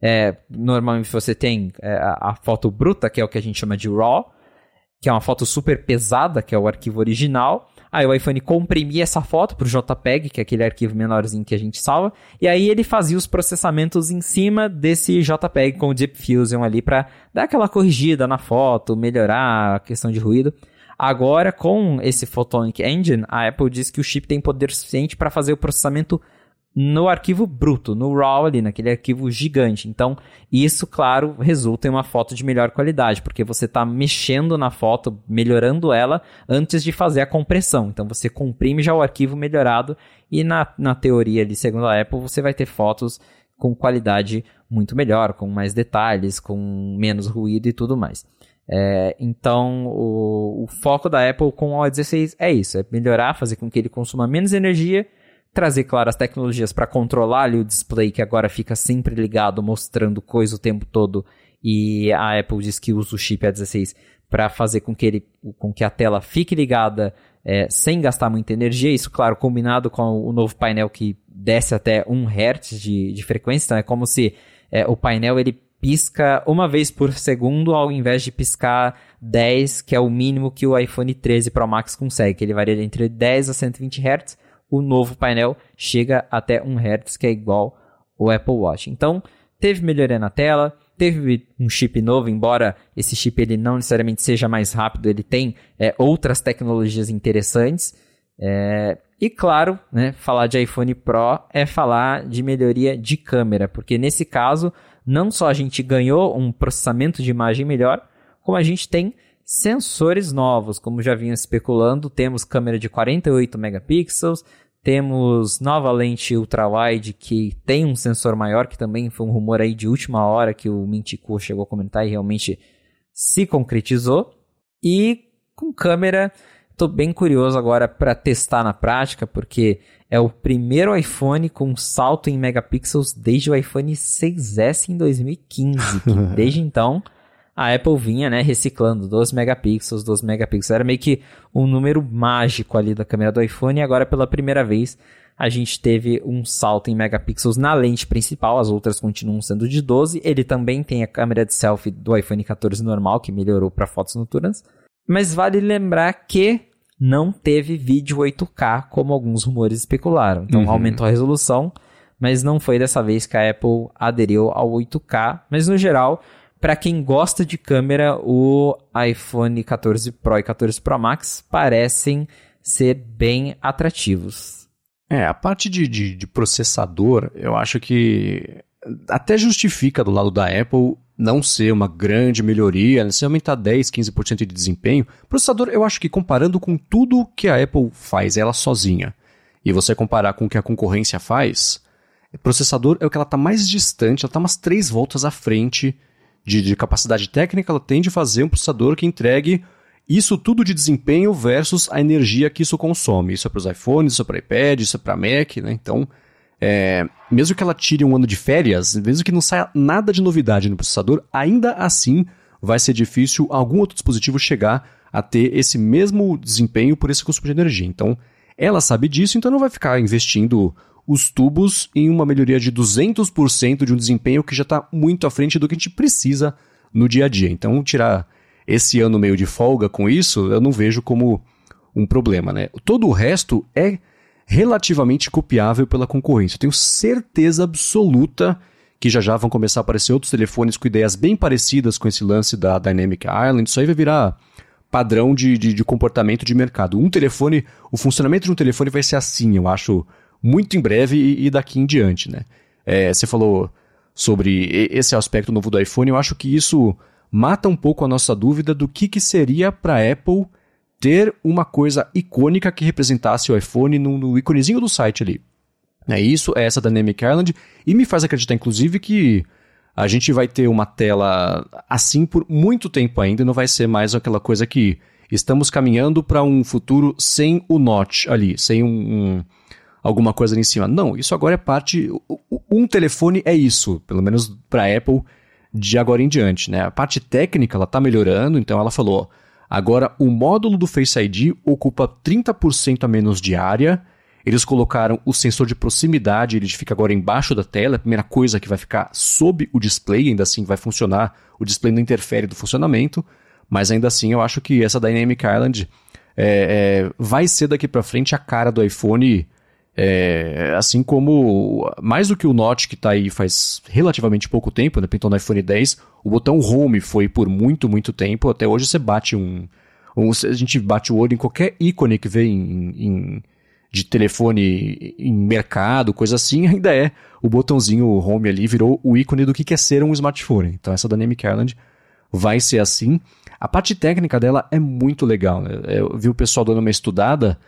é, normalmente você tem é, a, a, foto bruta, que é o que a gente chama de RAW, que é uma foto super pesada, que é o arquivo original. Aí o iPhone comprimia essa foto para o JPEG, que é aquele arquivo menorzinho que a gente salva, e aí ele fazia os processamentos em cima desse JPEG com o Deep Fusion ali para dar aquela corrigida na foto, melhorar a questão de ruído. Agora, com esse Photonic Engine, a Apple diz que o chip tem poder suficiente para fazer o processamento no arquivo bruto, no RAW ali, naquele arquivo gigante. Então, isso, claro, resulta em uma foto de melhor qualidade, porque você está mexendo na foto, melhorando ela antes de fazer a compressão. Então, você comprime já o arquivo melhorado e na, na teoria ali, segundo a Apple, você vai ter fotos com qualidade muito melhor, com mais detalhes, com menos ruído e tudo mais. É, então, o, o foco da Apple com o A16 é isso, é melhorar, fazer com que ele consuma menos energia trazer, claro, as tecnologias para controlar ali o display, que agora fica sempre ligado, mostrando coisa o tempo todo. E a Apple diz que usa o chip A16 para fazer com que, ele, com que a tela fique ligada é, sem gastar muita energia. Isso, claro, combinado com o novo painel que desce até 1 Hz de, de frequência. Então, é como se é, o painel ele pisca uma vez por segundo ao invés de piscar 10, que é o mínimo que o iPhone 13 Pro Max consegue, que ele varia entre 10 a 120 Hz o novo painel chega até 1 Hz, que é igual o Apple Watch. Então, teve melhoria na tela, teve um chip novo, embora esse chip ele não necessariamente seja mais rápido, ele tem é, outras tecnologias interessantes. É, e claro, né, falar de iPhone Pro é falar de melhoria de câmera, porque nesse caso, não só a gente ganhou um processamento de imagem melhor, como a gente tem Sensores novos, como já vinha especulando, temos câmera de 48 megapixels, temos nova lente ultra-wide que tem um sensor maior, que também foi um rumor aí de última hora que o Mintico chegou a comentar e realmente se concretizou. E com câmera, estou bem curioso agora para testar na prática, porque é o primeiro iPhone com salto em megapixels desde o iPhone 6S em 2015, que desde então a Apple vinha, né, reciclando 12 megapixels, 12 megapixels. Era meio que um número mágico ali da câmera do iPhone e agora pela primeira vez a gente teve um salto em megapixels na lente principal, as outras continuam sendo de 12. Ele também tem a câmera de selfie do iPhone 14 normal, que melhorou para fotos noturnas. Mas vale lembrar que não teve vídeo 8K, como alguns rumores especularam. Então uhum. aumentou a resolução, mas não foi dessa vez que a Apple aderiu ao 8K. Mas no geral, para quem gosta de câmera, o iPhone 14 Pro e 14 Pro Max parecem ser bem atrativos. É, a parte de, de, de processador, eu acho que até justifica do lado da Apple não ser uma grande melhoria, se aumentar 10, 15% de desempenho. Processador, eu acho que comparando com tudo que a Apple faz ela sozinha, e você comparar com o que a concorrência faz, processador é o que ela está mais distante, ela está umas 3 voltas à frente de, de capacidade técnica, ela tem de fazer um processador que entregue isso tudo de desempenho versus a energia que isso consome. Isso é para os iPhones, isso é para iPad, isso é para Mac, né? Então, é, mesmo que ela tire um ano de férias, mesmo que não saia nada de novidade no processador, ainda assim vai ser difícil algum outro dispositivo chegar a ter esse mesmo desempenho por esse consumo de energia. Então, ela sabe disso, então não vai ficar investindo os tubos em uma melhoria de 200% de um desempenho que já está muito à frente do que a gente precisa no dia a dia. Então, tirar esse ano meio de folga com isso, eu não vejo como um problema, né? Todo o resto é, relativamente copiável pela concorrência. Eu tenho certeza absoluta que já já vão começar a aparecer outros telefones com ideias bem parecidas com esse lance da Dynamic Island. Isso aí vai virar padrão de, de, de, comportamento de mercado. Um telefone, o funcionamento de um telefone vai ser assim, eu acho, muito em breve e, e daqui em diante, né? É, você falou sobre esse aspecto novo do iPhone, eu acho que isso mata um pouco a nossa dúvida do que, que seria para a Apple ter uma coisa icônica que representasse o iPhone no, no íconezinho do site ali. É isso, é essa Dynamic Island, e me faz acreditar, inclusive, que a gente vai ter uma tela assim por muito tempo ainda, e não vai ser mais aquela coisa que estamos caminhando para um futuro sem o notch ali, sem um, um, alguma coisa ali em cima. Não, isso agora é parte. Um telefone é isso, pelo menos para a Apple, de agora em diante. Né? A parte técnica ela está melhorando, então ela falou. Agora, o módulo do Face ID ocupa 30% a menos de área eles colocaram o sensor de proximidade, ele fica agora embaixo da tela, a primeira coisa que vai ficar sob o display, ainda assim vai funcionar, o display não interfere do funcionamento, mas ainda assim eu acho que essa Dynamic Island é, é, vai ser daqui para frente a cara do iPhone, é, assim como mais do que o Note que está aí faz relativamente pouco tempo, né, pintou no iPhone 10, o botão Home foi por muito, muito tempo, até hoje você bate um, um a gente bate o olho em qualquer ícone que vem em, em de telefone em mercado, coisa assim, ainda é o botãozinho home ali, virou o ícone do que é ser um smartphone. Então essa Dynamic Island vai ser assim. A parte técnica dela é muito legal. Né? Eu vi o pessoal dando uma estudada.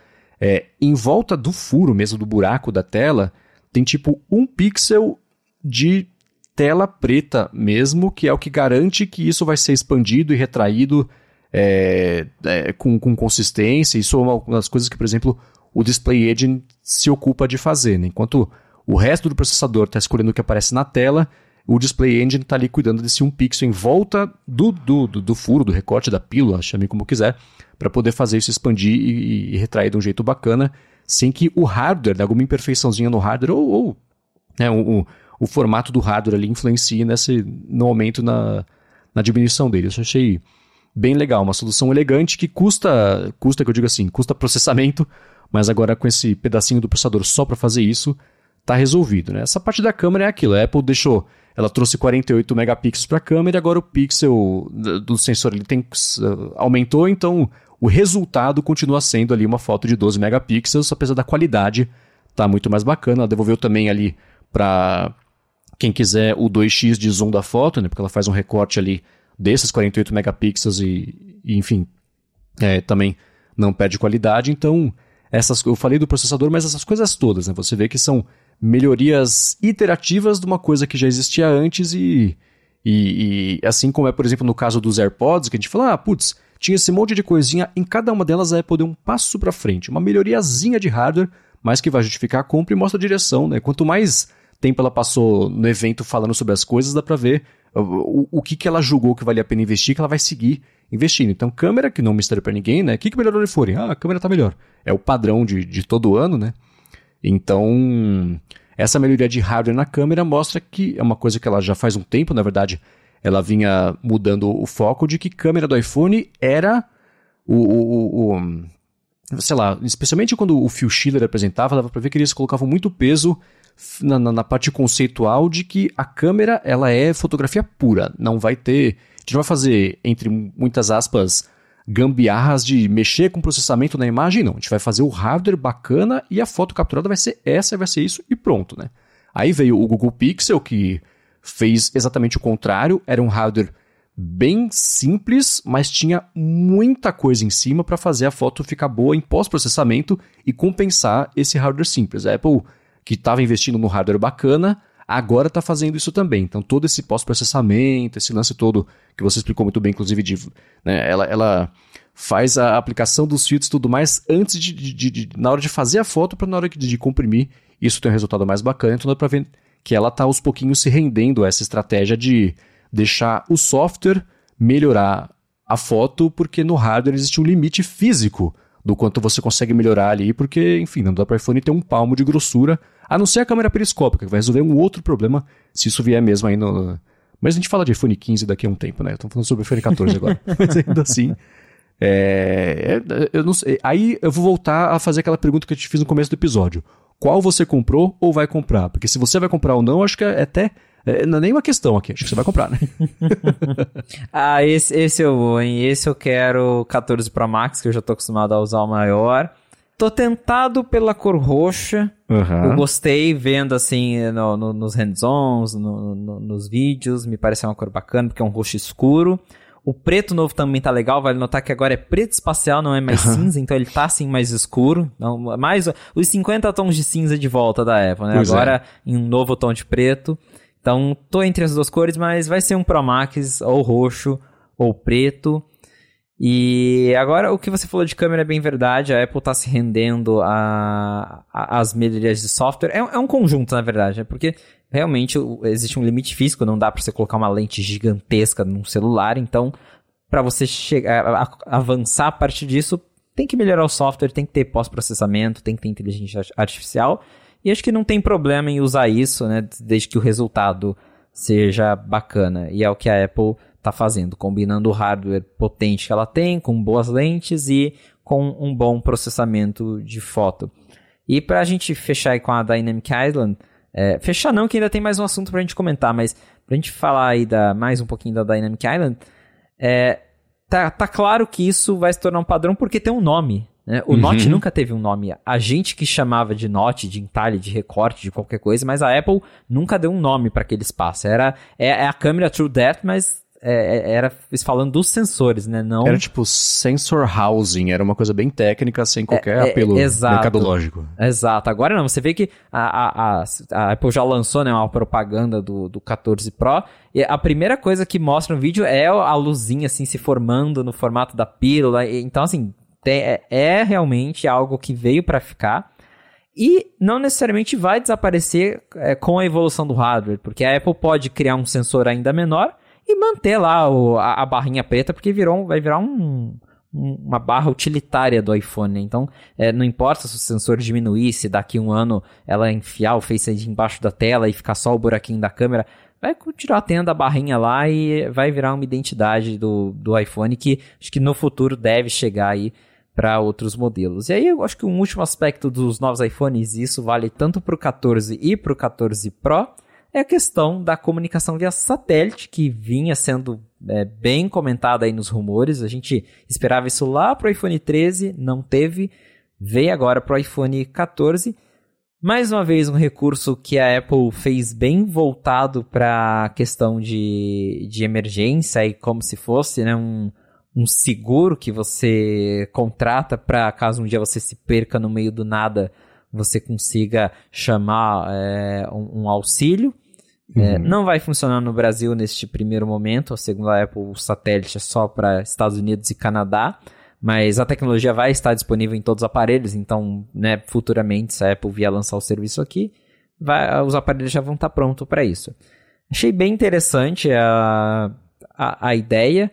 É, em volta do furo mesmo, do buraco da tela, tem tipo um pixel de tela preta mesmo, que é o que garante que isso vai ser expandido e retraído é, é, com, com consistência. Isso é uma das coisas que, por exemplo, o Display Agent se ocupa de fazer. Né? Enquanto o resto do processador está escolhendo o que aparece na tela, o Display Engine está ali cuidando desse um pixel em volta do, do, do, do, furo, do recorte da pílula, chame como quiser, para poder fazer isso expandir e, e, retrair de um jeito bacana, sem que o hardware, né, alguma imperfeiçãozinha no hardware, ou, ou né, o, o, formato do hardware ali influencie nesse, no aumento na, na diminuição dele. Isso eu achei bem legal, uma solução elegante que custa, custa que eu digo assim, custa processamento, mas agora com esse pedacinho do processador só para fazer isso, tá resolvido, né? Essa parte da câmera é aquilo, a Apple deixou, ela trouxe 48 megapixels para a câmera e agora o pixel do sensor ele tem aumentou, então o resultado continua sendo ali uma foto de 12 megapixels, apesar da qualidade tá muito mais bacana. Ela devolveu também ali para quem quiser o 2x de zoom da foto, né? Porque ela faz um recorte ali desses 48 megapixels e, e enfim, é, também não perde qualidade. Então, essas, eu falei do processador, mas essas coisas todas, né? Você vê que são melhorias iterativas de uma coisa que já existia antes e, e, e, assim como é, por exemplo, no caso dos AirPods, que a gente fala, ah, putz, tinha esse monte de coisinha, em cada uma delas a Apple deu um passo para frente, uma melhoriazinha de hardware, mas que vai justificar a compra e mostra a direção, né? Quanto mais tempo ela passou no evento falando sobre as coisas, dá para ver o, o que, que ela julgou que valia a pena investir, que ela vai seguir investindo. Então, câmera, que não é um mistério para ninguém, né? O que, que melhorou no iPhone? Ah, a câmera tá melhor. É o padrão de, de todo ano, né? Então, essa melhoria de hardware na câmera mostra que é uma coisa que ela já faz um tempo, na verdade, ela vinha mudando o foco de que câmera do iPhone era o, o, o sei lá, especialmente quando o Phil Schiller apresentava, dava para ver que eles colocavam muito peso na, na, na, parte conceitual de que a câmera ela é fotografia pura, não vai ter a gente não vai fazer, entre muitas aspas, gambiarras de mexer com processamento na imagem, não. A gente vai fazer o hardware bacana e a foto capturada vai ser essa, vai ser isso e pronto, né? Aí veio o Google Pixel, que fez exatamente o contrário, era um hardware bem simples, mas tinha muita coisa em cima para fazer a foto ficar boa em pós-processamento e compensar esse hardware simples. A Apple, que estava investindo no hardware bacana, agora está fazendo isso também. Então, todo esse pós-processamento, esse lance todo que você explicou muito bem, inclusive, de, né, ela, ela faz a aplicação dos filtros e tudo mais antes de, de, de, na hora de fazer a foto para na hora de, comprimir. Isso tem um resultado mais bacana. Então, dá para ver que ela está aos pouquinhos se rendendo a essa estratégia de deixar o software melhorar a foto, porque no hardware existe um limite físico do quanto você consegue melhorar ali, porque, enfim, não dá para iPhone ter um palmo de grossura a não ser a câmera periscópica, que vai resolver um outro problema se isso vier mesmo aí no. Mas a gente fala de iPhone 15 daqui a um tempo, né? Estamos falando sobre o iPhone 14 agora. Mas ainda assim, É, é, eu não sei. Aí eu vou voltar a fazer aquela pergunta que eu te fiz no começo do episódio. Qual você comprou ou vai comprar? Porque se você vai comprar ou não, acho que é até. É, não é nem uma questão aqui, acho que você vai comprar, né? ah, esse, esse eu vou, hein? Esse eu quero 14 Pro Max, que eu já tô acostumado a usar o maior. Tô tentado pela cor roxa. Uhum. Eu gostei vendo assim no, no, nos hands-ons, no, nos vídeos. Me parece uma cor bacana, porque é um roxo escuro. O preto novo também tá legal, vale notar que agora é preto espacial, não é mais uhum. cinza, então ele tá assim mais escuro. Não, mais os 50 tons de cinza de volta da Apple, né? Pois agora é. em um novo tom de preto. Então tô entre as duas cores, mas vai ser um Pro Max ou roxo ou preto. E agora o que você falou de câmera é bem verdade, a Apple está se rendendo às melhorias de software. É, é, um conjunto, na verdade, né? porque realmente existe um limite físico, não dá para você colocar uma lente gigantesca num celular, então para você chegar, avançar a partir disso, tem que melhorar o software, tem que ter pós-processamento, tem que ter inteligência artificial, e acho que não tem problema em usar isso, né, desde que o resultado seja bacana, e é o que a Apple está fazendo, combinando o hardware potente que ela tem, com boas lentes e com um bom processamento de foto. E para a gente fechar aí com a Dynamic Island, é, fechar não, que ainda tem mais um assunto para a gente comentar, mas para a gente falar aí da, mais um pouquinho da Dynamic Island, é, tá, tá claro que isso vai se tornar um padrão porque tem um nome. Né? O uhum. Note nunca teve um nome. A gente que chamava de Note, de entalhe, de recorte, de qualquer coisa, mas a Apple nunca deu um nome para aquele espaço. Era é, é, a câmera True Depth, mas é, é, era falando dos sensores, né? Não... Era tipo sensor housing, era uma coisa bem técnica, sem qualquer é, é apelo exato, mercadológico. Exato. Agora não, você vê que a, a, a, Apple já lançou né, uma propaganda do, do 14 Pro, e a primeira coisa que mostra no vídeo é a luzinha assim se formando no formato da pílula. Então, assim, é, é realmente algo que veio para ficar. E não necessariamente vai desaparecer é, com a evolução do hardware, porque a Apple pode criar um sensor ainda menor e manter lá o, a, a, barrinha preta, porque virou, vai virar um, um, uma barra utilitária do iPhone. Né? Então, é, não importa se o sensor diminuir, se daqui um ano ela enfiar o Face ID embaixo da tela e ficar só o buraquinho da câmera, vai continuar tendo a barrinha lá e vai virar uma identidade do, do iPhone que acho que no futuro deve chegar aí para outros modelos. E aí eu acho que um último aspecto dos novos iPhones, e isso vale tanto para o 14 e para o 14 Pro, é a questão da comunicação via satélite, que vinha sendo é, bem comentada aí nos rumores. A gente esperava isso lá para o iPhone 13, não teve. Veio agora para o iPhone 14. Mais uma vez, um recurso que a Apple fez bem voltado para a questão de, de emergência e como se fosse né, um, um seguro que você contrata para caso um dia você se perca no meio do nada, você consiga chamar é, um, um, auxílio. É, uhum. É, não vai funcionar no Brasil neste primeiro momento, segundo a Apple, o satélite é só para Estados Unidos e Canadá, mas a tecnologia vai estar disponível em todos os aparelhos, então, né, futuramente, se a Apple vier lançar o serviço aqui, vai, os aparelhos já vão estar prontos para isso. Achei bem interessante a, a, a ideia,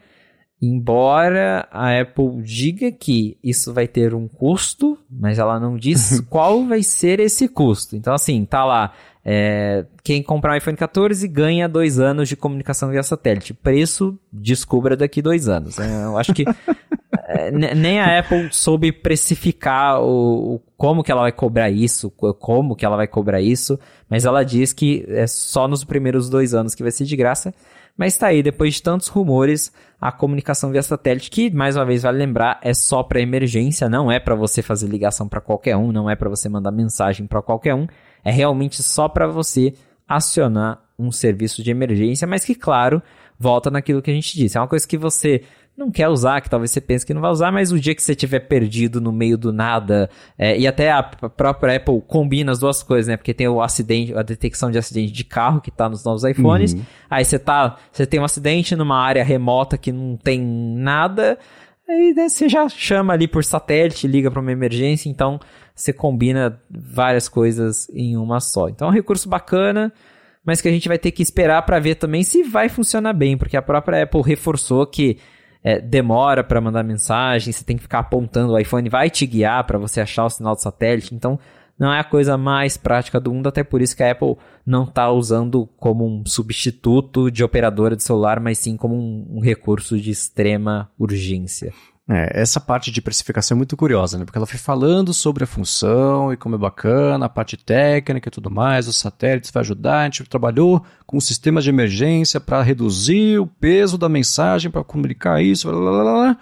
embora a Apple diga que isso vai ter um custo, mas ela não diz qual vai ser esse custo. Então, assim, tá lá é, quem comprar um iPhone 14 ganha dois anos de comunicação via satélite. Preço, descubra daqui dois anos. É, eu acho que é, nem a Apple soube precificar o, o, como que ela vai cobrar isso, como que ela vai cobrar isso, mas ela diz que é só nos primeiros dois anos que vai ser de graça. Mas tá aí, depois de tantos rumores, a comunicação via satélite, que mais uma vez vale lembrar, é só para emergência, não é para você fazer ligação para qualquer um, não é para você mandar mensagem para qualquer um é realmente só para você acionar um serviço de emergência, mas que, claro, volta naquilo que a gente disse. É uma coisa que você não quer usar, que talvez você pense que não vai usar, mas o dia que você estiver perdido no meio do nada, é, e até a própria Apple combina as duas coisas, né? Porque tem o acidente, a detecção de acidente de carro que tá nos novos iPhones. Uhum. Aí você tá, você tem um acidente numa área remota que não tem nada, aí né, você já chama ali por satélite, liga para uma emergência, então você combina várias coisas em uma só. Então é um recurso bacana, mas que a gente vai ter que esperar para ver também se vai funcionar bem, porque a própria Apple reforçou que é, demora para mandar mensagem, você tem que ficar apontando, o iPhone vai te guiar para você achar o sinal do satélite, então não é a coisa mais prática do mundo, até por isso que a Apple não está usando como um substituto de operadora de celular, mas sim como um, um recurso de extrema urgência. É, essa parte de precificação é muito curiosa, né? Porque ela foi falando sobre a função e como é bacana, a parte técnica e tudo mais, os satélites vai ajudar, a gente trabalhou com sistemas de emergência para reduzir o peso da mensagem, para comunicar isso, blá, blá, blá,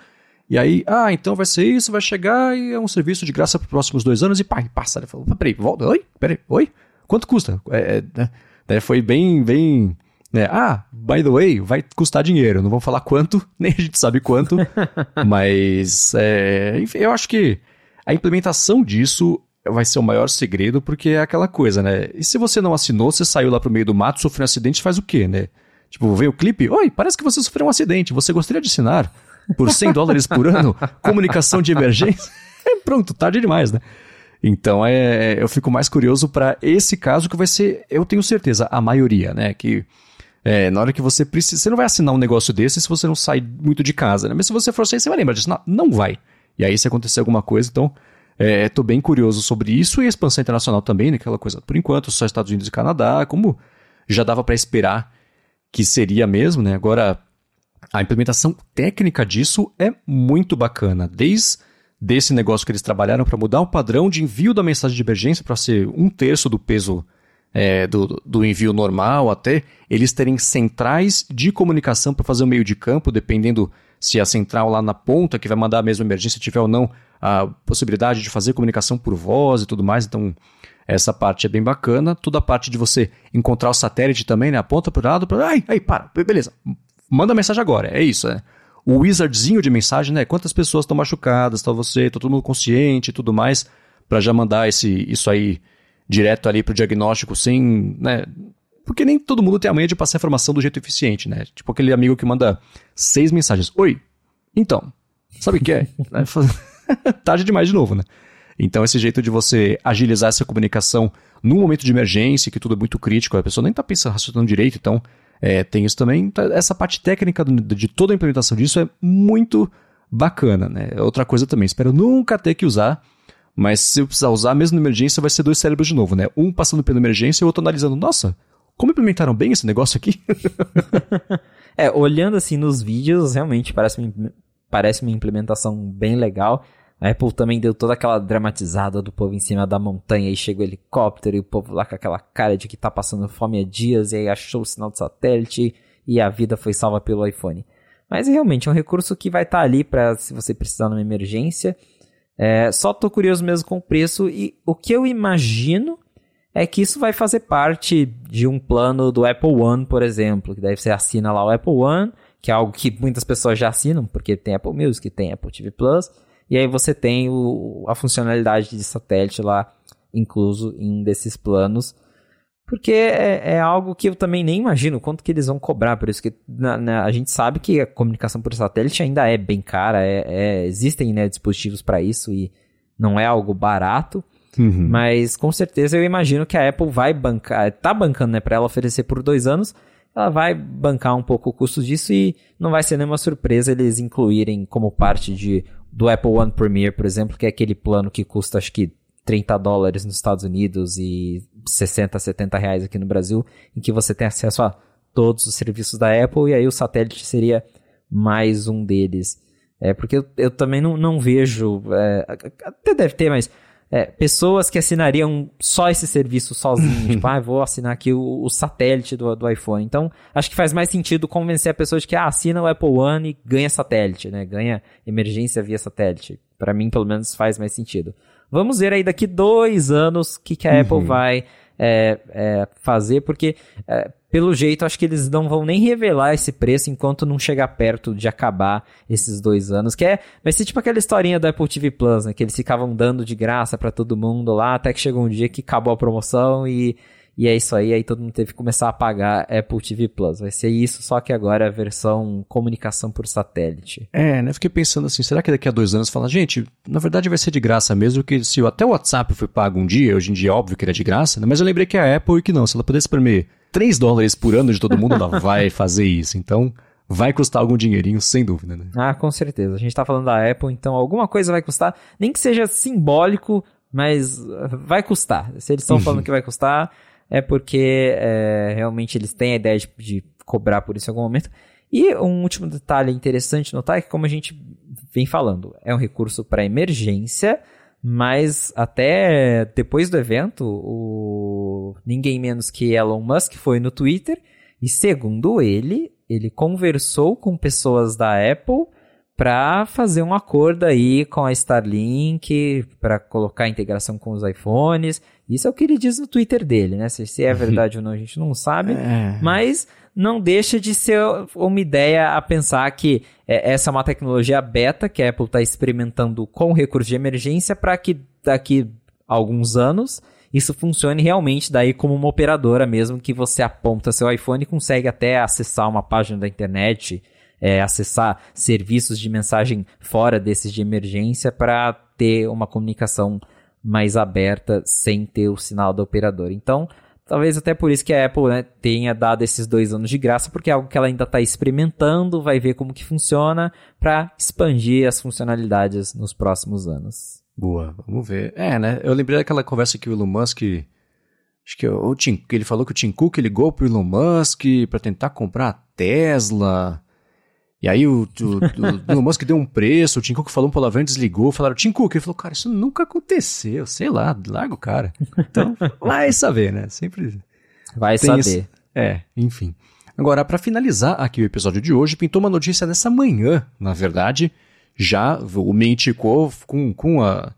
e aí, ah, então vai ser isso, vai chegar e é um serviço de graça para os próximos dois anos e pá, e passa. Ele falou, peraí, volta, oi, peraí, oi? Quanto custa? É, é, né? foi bem, bem né? Ah, by the way, vai custar dinheiro. Não vou falar quanto, nem a gente sabe quanto. mas, é, enfim, eu acho que a implementação disso vai ser o maior segredo, porque é aquela coisa, né? E se você não assinou, você saiu lá pro meio do mato, sofreu um acidente, faz o quê, né? Tipo, vem o clipe, oi, parece que você sofreu um acidente, você gostaria de assinar por 100 dólares por ano comunicação de emergência? Pronto, tarde demais, né? Então é, eu fico mais curioso para esse caso que vai ser, eu tenho certeza, a maioria, né? Que é, na hora que você precisa. Você não vai assinar um negócio desse se você não sai muito de casa, né? Mas se você for sair, você vai lembrar disso. Não, não vai. E aí, se acontecer alguma coisa, então. É, tô bem curioso sobre isso e a expansão internacional também, né? Aquela coisa, por enquanto, só Estados Unidos e Canadá, como já dava para esperar que seria mesmo, né? Agora, a implementação técnica disso é muito bacana. Desde desse negócio que eles trabalharam para mudar o padrão de envio da mensagem de emergência para ser um terço do peso é, do, do envio normal até eles terem centrais de comunicação para fazer o meio de campo, dependendo se a central lá na ponta, que vai mandar a mesma emergência, tiver ou não a possibilidade de fazer comunicação por voz e tudo mais. Então, essa parte é bem bacana. Toda a parte de você encontrar o satélite também, né? Aponta para o lado, para. Ai, ai, para, beleza. Manda mensagem agora. É isso, né? O wizardzinho de mensagem, né? Quantas pessoas estão machucadas, está você, está todo mundo consciente e tudo mais, para já mandar esse, isso aí direto ali pro diagnóstico sem, né? Porque nem todo mundo tem a manha de passar informação do jeito eficiente, né? Tipo aquele amigo que manda seis mensagens. Oi, então, sabe o que é? Né, tarde demais de novo, né? Então, esse jeito de você agilizar essa comunicação num momento de emergência, que tudo é muito crítico, a pessoa nem tá pensando, raciocinando direito, então é, tem isso também. Então, essa parte técnica de toda a implementação disso é muito bacana, né? Outra coisa também, espero nunca ter que usar mas se eu precisar usar, mesmo na emergência, vai ser dois cérebros de novo, né? Um passando pela emergência e o outro analisando, nossa, como implementaram bem esse negócio aqui? é, olhando assim nos vídeos, realmente parece, parece uma implementação bem legal. A Apple também deu toda aquela dramatizada do povo em cima da montanha e chega o helicóptero e o povo lá com aquela cara de que tá passando fome há dias e aí achou o sinal de satélite e a vida foi salva pelo iPhone. Mas realmente é um recurso que vai estar tá ali para se você precisar numa emergência. É, só tô curioso mesmo com o preço e o que eu imagino é que isso vai fazer parte de um plano do Apple One, por exemplo, que daí você assina lá o Apple One, que é algo que muitas pessoas já assinam, porque tem Apple Music, tem Apple TV Plus, e aí você tem o, a funcionalidade de satélite lá incluso em desses planos. Porque é, é, algo que eu também nem imagino quanto que eles vão cobrar. Por isso que na, na, a gente sabe que a comunicação por satélite ainda é bem cara. É, é existem né, dispositivos para isso e não é algo barato. Uhum. Mas com certeza eu imagino que a Apple vai bancar, tá bancando né, para ela oferecer por dois anos. Ela vai bancar um pouco o custo disso e não vai ser nenhuma surpresa eles incluírem como parte de, do Apple One Premier, por exemplo, que é aquele plano que custa acho que 30 dólares nos Estados Unidos e 60, 70 reais aqui no Brasil, em que você tem acesso a todos os serviços da Apple e aí o satélite seria mais um deles. É, porque eu, eu também não, não vejo, é, até deve ter, mas é, pessoas que assinariam só esse serviço sozinho, tipo, ah, vou assinar aqui o, o, satélite do, do iPhone. Então, acho que faz mais sentido convencer a pessoa de que, ah, assina o Apple One e ganha satélite, né? Ganha emergência via satélite. Para mim, pelo menos, faz mais sentido. Vamos ver aí daqui dois anos o que, que a uhum. Apple vai é, é, fazer, porque é, pelo jeito acho que eles não vão nem revelar esse preço enquanto não chegar perto de acabar esses dois anos. Que é, vai ser tipo aquela historinha do Apple TV Plus, né? Que eles ficavam dando de graça para todo mundo lá, até que chegou um dia que acabou a promoção e e é isso aí, aí todo mundo teve que começar a pagar Apple TV Plus. Vai ser isso, só que agora é a versão comunicação por satélite. É, né? Fiquei pensando assim, será que daqui a dois anos fala, gente, na verdade vai ser de graça mesmo, que se até o WhatsApp foi pago um dia, hoje em dia é óbvio que é de graça, né? Mas eu lembrei que a Apple e que não, se ela pudesse espremer 3 dólares por ano de todo mundo, ela vai fazer isso. Então, vai custar algum dinheirinho, sem dúvida, né? Ah, com certeza. A gente tá falando da Apple, então alguma coisa vai custar, nem que seja simbólico, mas vai custar. Se eles estão falando que vai custar, é porque é, realmente eles têm a ideia de, de, cobrar por isso em algum momento. E um último detalhe interessante notar é que, como a gente vem falando, é um recurso para emergência, mas até depois do evento, o ninguém menos que Elon Musk foi no Twitter e, segundo ele, ele conversou com pessoas da Apple para fazer um acordo aí com a Starlink, para colocar integração com os iPhones. Isso é o que ele diz no Twitter dele, né? Se, se é verdade ou não, a gente não sabe. É. Mas não deixa de ser uma ideia a pensar que é, essa é uma tecnologia beta que a Apple está experimentando com recurso de emergência para que daqui a alguns anos isso funcione realmente daí como uma operadora mesmo que você aponta seu iPhone e consegue até acessar uma página da internet, é, acessar serviços de mensagem fora desses de emergência para ter uma comunicação mais aberta sem ter o sinal da operadora. Então, Talvez até por isso que a Apple né, tenha dado esses dois anos de graça, porque é algo que ela ainda está experimentando, vai ver como que funciona para expandir as funcionalidades nos próximos anos. Boa, vamos ver. É, né? Eu lembrei daquela conversa que o Elon Musk. Acho que o Tim, ele falou que o Tim Cook ligou pro Elon Musk para tentar comprar a Tesla. E aí o, o, o Elon Musk deu um preço, o Tim Cook falou um palavrão e desligou. Falaram, Tim Cook, ele falou, cara, isso nunca aconteceu, sei lá, larga o cara. Então, vai saber, né? Sempre. Vai saber. Esse... É, enfim. Agora, para finalizar aqui o episódio de hoje, pintou uma notícia nessa manhã, na verdade. Já o Menticou com, com a,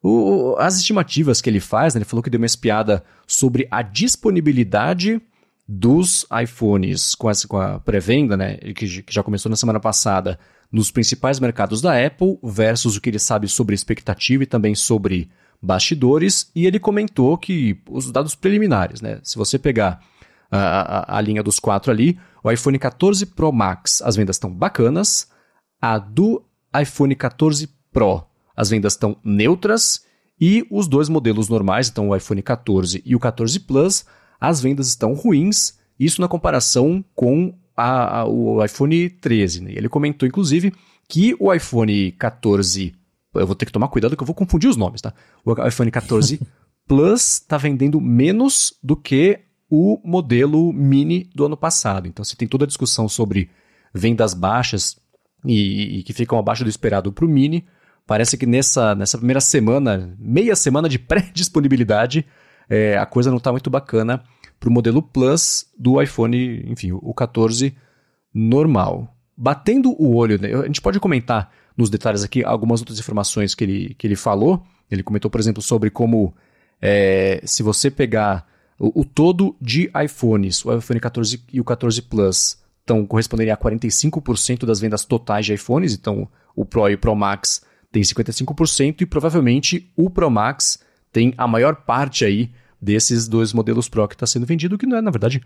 o, as estimativas que ele faz, né? ele falou que deu uma espiada sobre a disponibilidade dos iPhones com, essa, com a pré-venda, né, que, que já começou na semana passada, nos principais mercados da Apple, versus o que ele sabe sobre expectativa e também sobre bastidores, e ele comentou que os dados preliminares, né, se você pegar a, a, a linha dos quatro ali, o iPhone 14 Pro Max, as vendas estão bacanas, a do iPhone 14 Pro, as vendas estão neutras, e os dois modelos normais, então o iPhone 14 e o 14 Plus, as vendas estão ruins, isso na comparação com a, a, o iPhone 13. Né? Ele comentou, inclusive, que o iPhone 14. Eu vou ter que tomar cuidado que eu vou confundir os nomes, tá? O iPhone 14 Plus está vendendo menos do que o modelo mini do ano passado. Então você tem toda a discussão sobre vendas baixas e, e que ficam abaixo do esperado para o mini. Parece que nessa, nessa primeira semana, meia semana de pré-disponibilidade, é, a coisa não está muito bacana para o modelo Plus do iPhone, enfim, o 14 normal. Batendo o olho, né, a gente pode comentar nos detalhes aqui algumas outras informações que ele, que ele falou. Ele comentou, por exemplo, sobre como é, se você pegar o, o, todo de iPhones, o iPhone 14 e o 14 Plus, então corresponderiam a 45% das vendas totais de iPhones, então o Pro e o Pro Max tem 55% e provavelmente o Pro Max tem a maior parte aí desses dois modelos Pro que está sendo vendido, que não é, na verdade,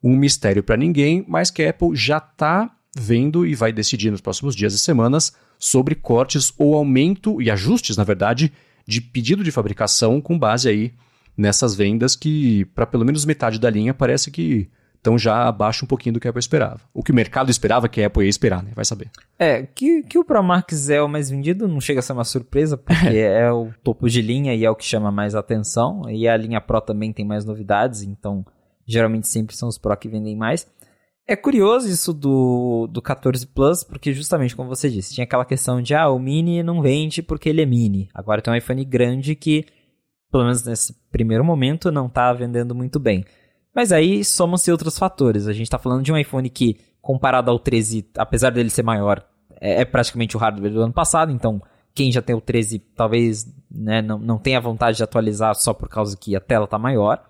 um mistério para ninguém, mas que a Apple já está vendo e vai decidir nos próximos dias e semanas sobre cortes ou aumento e ajustes, na verdade, de pedido de fabricação com base aí nessas vendas que, para pelo menos metade da linha, parece que então já abaixa um pouquinho do que a Apple esperava. O que o mercado esperava que a Apple ia esperar, né? Vai saber. É, que, que o Pro Max é o mais vendido não chega a ser uma surpresa, porque é o topo de linha e é o que chama mais atenção. E a linha Pro também tem mais novidades, então geralmente sempre são os Pro que vendem mais. É curioso isso do, do 14 Plus, porque justamente como você disse, tinha aquela questão de ah, o Mini não vende porque ele é Mini. Agora tem um iPhone grande que, pelo menos nesse primeiro momento, não está vendendo muito bem. Mas aí somam-se outros fatores. A gente está falando de um iPhone que, comparado ao 13, apesar dele ser maior, é, é, praticamente o hardware do ano passado, então quem já tem o 13 talvez né, não, não tenha vontade de atualizar só por causa que a tela está maior.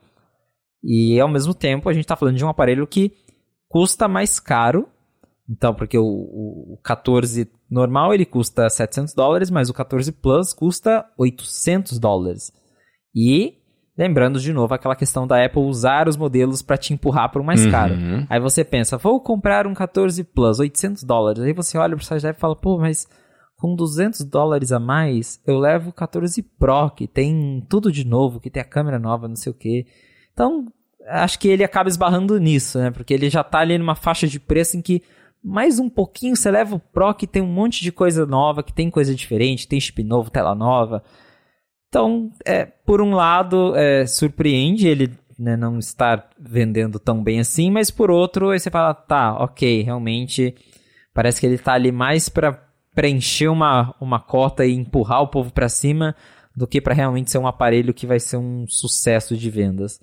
E ao mesmo tempo a gente está falando de um aparelho que custa mais caro. Então, porque o, o 14 normal ele custa 700 dólares, mas o 14 Plus custa 800 dólares. E Lembrando de novo aquela questão da Apple usar os modelos para te empurrar para o mais uhum. caro. Aí você pensa, vou comprar um 14 Plus, 800 dólares. Aí você olha para o site da Apple e fala, pô, mas com 200 dólares a mais, eu levo o 14 Pro, que tem tudo de novo, que tem a câmera nova, não sei o quê. Então, acho que ele acaba esbarrando nisso, né? Porque ele já tá ali numa faixa de preço em que mais um pouquinho você leva o Pro, que tem um monte de coisa nova, que tem coisa diferente, tem chip novo, tela nova. Então, é, por um lado, é, surpreende ele né, não estar vendendo tão bem assim, mas por outro, aí você fala, tá, ok, realmente parece que ele tá ali mais para preencher uma, uma cota e empurrar o povo para cima do que para realmente ser um aparelho que vai ser um sucesso de vendas.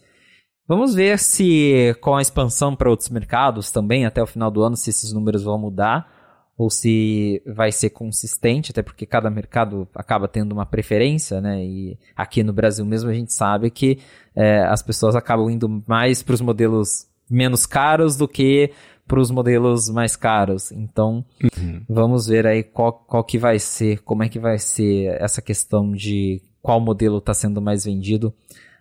Vamos ver se com a expansão para outros mercados também até o final do ano se esses números vão mudar ou se vai ser consistente, até porque cada mercado acaba tendo uma preferência, né? E aqui no Brasil mesmo a gente sabe que é, as pessoas acabam indo mais para os modelos menos caros do que para os modelos mais caros. Então, uhum. vamos ver aí qual, qual que vai ser, como é que vai ser essa questão de qual modelo está sendo mais vendido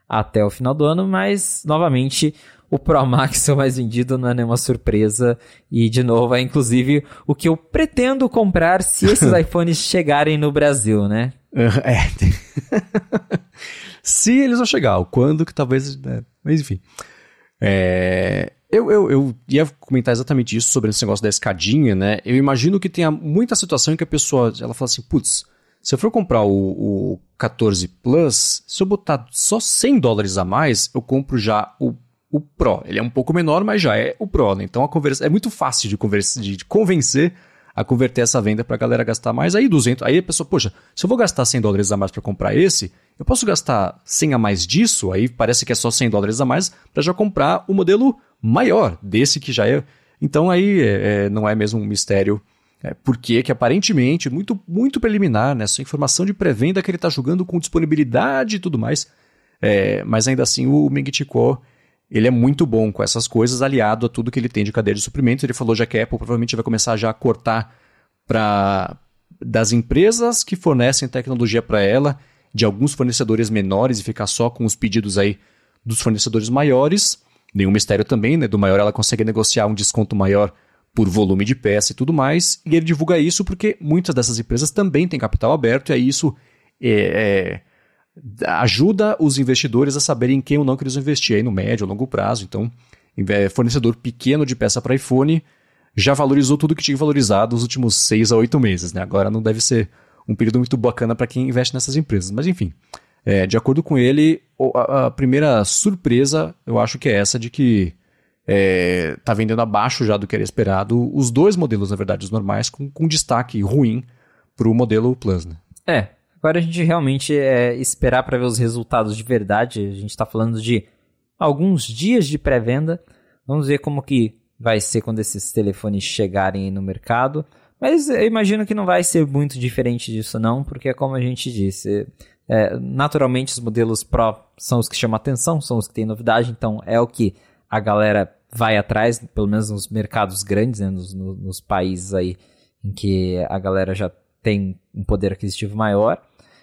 até o final do ano, mas novamente o Pro Max é o mais vendido, não é nenhuma surpresa. E, de novo, é inclusive o que eu pretendo comprar se esses iPhones chegarem no Brasil, né? É. se eles vão chegar, o quando que talvez. Né? Mas enfim. É, eu, eu, eu ia comentar exatamente isso sobre esse negócio da escadinha, né? Eu imagino que tenha muita situação em que a pessoa ela fala assim, putz, se eu for comprar o, o 14 Plus, se eu botar só 100 dólares a mais, eu compro já o, o Pro. Ele é um pouco menor, mas já é o Pro, né? Então a conversa é muito fácil de, conversa, de convencer a converter essa venda para a galera gastar mais. Aí 200, aí a pessoa, poxa, se eu vou gastar 100 dólares a mais para comprar esse, eu posso gastar 100 a mais disso? Aí parece que é só 100 dólares a mais para já comprar o modelo maior desse que já é. Então aí é, é, não é mesmo um mistério é, porque que aparentemente, muito, muito preliminar, né? Só informação de pré-venda que ele está jogando com disponibilidade e tudo mais. É, mas ainda assim, o Ming Chico, ele é muito bom com essas coisas, aliado a tudo que ele tem de cadeia de suprimentos. Ele falou já que a Apple provavelmente vai começar já a cortar para das empresas que fornecem tecnologia para ela, de alguns fornecedores menores e ficar só com os pedidos aí dos fornecedores maiores. Nenhum mistério também, né? Do maior ela consegue negociar um desconto maior por volume de peça e tudo mais. E ele divulga isso porque muitas dessas empresas também têm capital aberto e aí isso é, é, ajuda os investidores a saberem quem ou não que eles investir aí no médio ou longo prazo. Então, fornecedor pequeno de peça para iPhone já valorizou tudo que tinha valorizado nos últimos seis a oito meses. Né? Agora não deve ser um período muito bacana para quem investe nessas empresas. Mas enfim, é, de acordo com ele, a, a primeira surpresa eu acho que é essa de que é, tá vendendo abaixo já do que era esperado. Os dois modelos, na verdade, os normais, com, com destaque ruim para o modelo Plus. Né? É, agora a gente realmente é esperar para ver os resultados de verdade. A gente está falando de alguns dias de pré-venda. Vamos ver como que vai ser quando esses telefones chegarem no mercado. Mas eu imagino que não vai ser muito diferente disso não, porque é como a gente disse, é, naturalmente os modelos Pro são os que chamam atenção, são os que têm novidade, então é o que a galera vai atrás, pelo menos nos mercados grandes, né, nos, nos países aí em que a galera já tem um poder aquisitivo maior.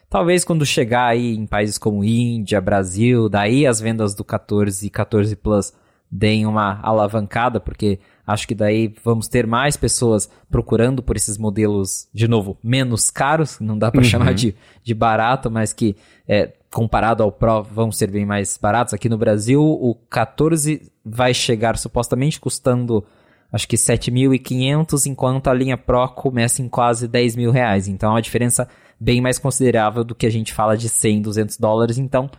Talvez quando chegar aí em países como Índia, Brasil, daí as vendas do 14 e 14 Plus deem uma alavancada, porque acho que daí vamos ter mais pessoas procurando por esses modelos, de novo, menos caros, não dá para uhum. chamar de, de barato, mas que é, comparado ao Pro vão ser bem mais baratos. Aqui no Brasil, o 14 vai chegar supostamente custando acho que 7.500, enquanto a linha Pro começa em quase 10 mil reais. Então é uma diferença bem mais considerável do que a gente fala de 100, 200 dólares. Então,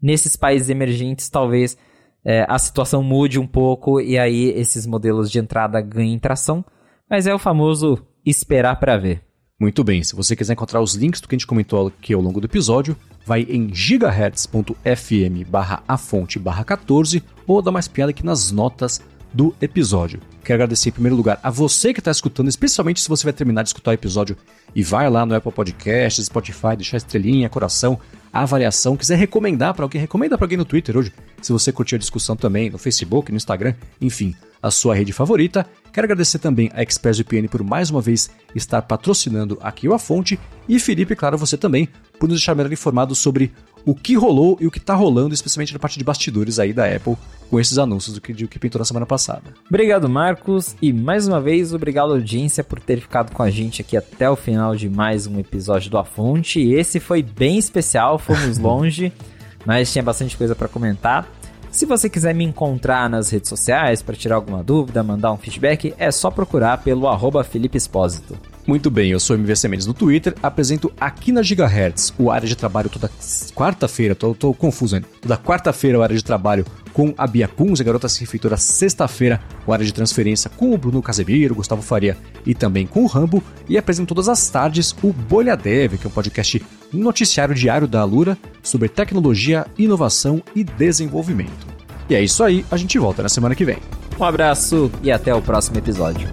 nesses países emergentes, talvez é, a situação mude um pouco e aí esses modelos de entrada ganhem tração. Mas é o famoso esperar para ver. Muito bem, se você quiser encontrar os links do que a gente comentou aqui ao longo do episódio, vai em gigahertz.fm barra a fonte barra 14 ou dá mais piada aqui nas notas do episódio. Quero agradecer em primeiro lugar a você que está escutando, especialmente se você vai terminar de escutar o episódio e vai lá no Apple Podcasts, Spotify, deixar estrelinha, coração, avaliação, quiser recomendar para alguém, recomenda para alguém no Twitter hoje, se você curtiu a discussão também, no Facebook, no Instagram, enfim, a sua rede favorita. Quero agradecer também a ExpressVPN por mais uma vez estar patrocinando aqui o A Fonte e Felipe, claro, você também, por nos deixar melhor informados sobre o que rolou e o que está rolando, especialmente na parte de bastidores aí da Apple, com esses anúncios do que, que pintou na semana passada. Obrigado, Marcos, e mais uma vez, obrigado audiência por ter ficado com a gente aqui até o final de mais um episódio do A Fonte. Esse foi bem especial, fomos longe, mas tinha bastante coisa para comentar. Se você quiser me encontrar nas redes sociais para tirar alguma dúvida, mandar um feedback, é só procurar pelo arroba Felipe Espósito. Muito bem, eu sou MVC Mendes no Twitter, apresento aqui na Gigahertz o área de trabalho toda quarta-feira, tô, tô confuso ainda, toda quarta-feira o área de trabalho com a Bia Kunz, a Garota Feitura, sexta-feira o área de transferência com o Bruno Casemiro, Gustavo Faria e também com o Rambo, e apresento todas as tardes o Bolha Dev, que é um podcast noticiário diário da Alura sobre tecnologia, inovação e desenvolvimento. E é isso aí, a gente volta na semana que vem. Um abraço e até o próximo episódio.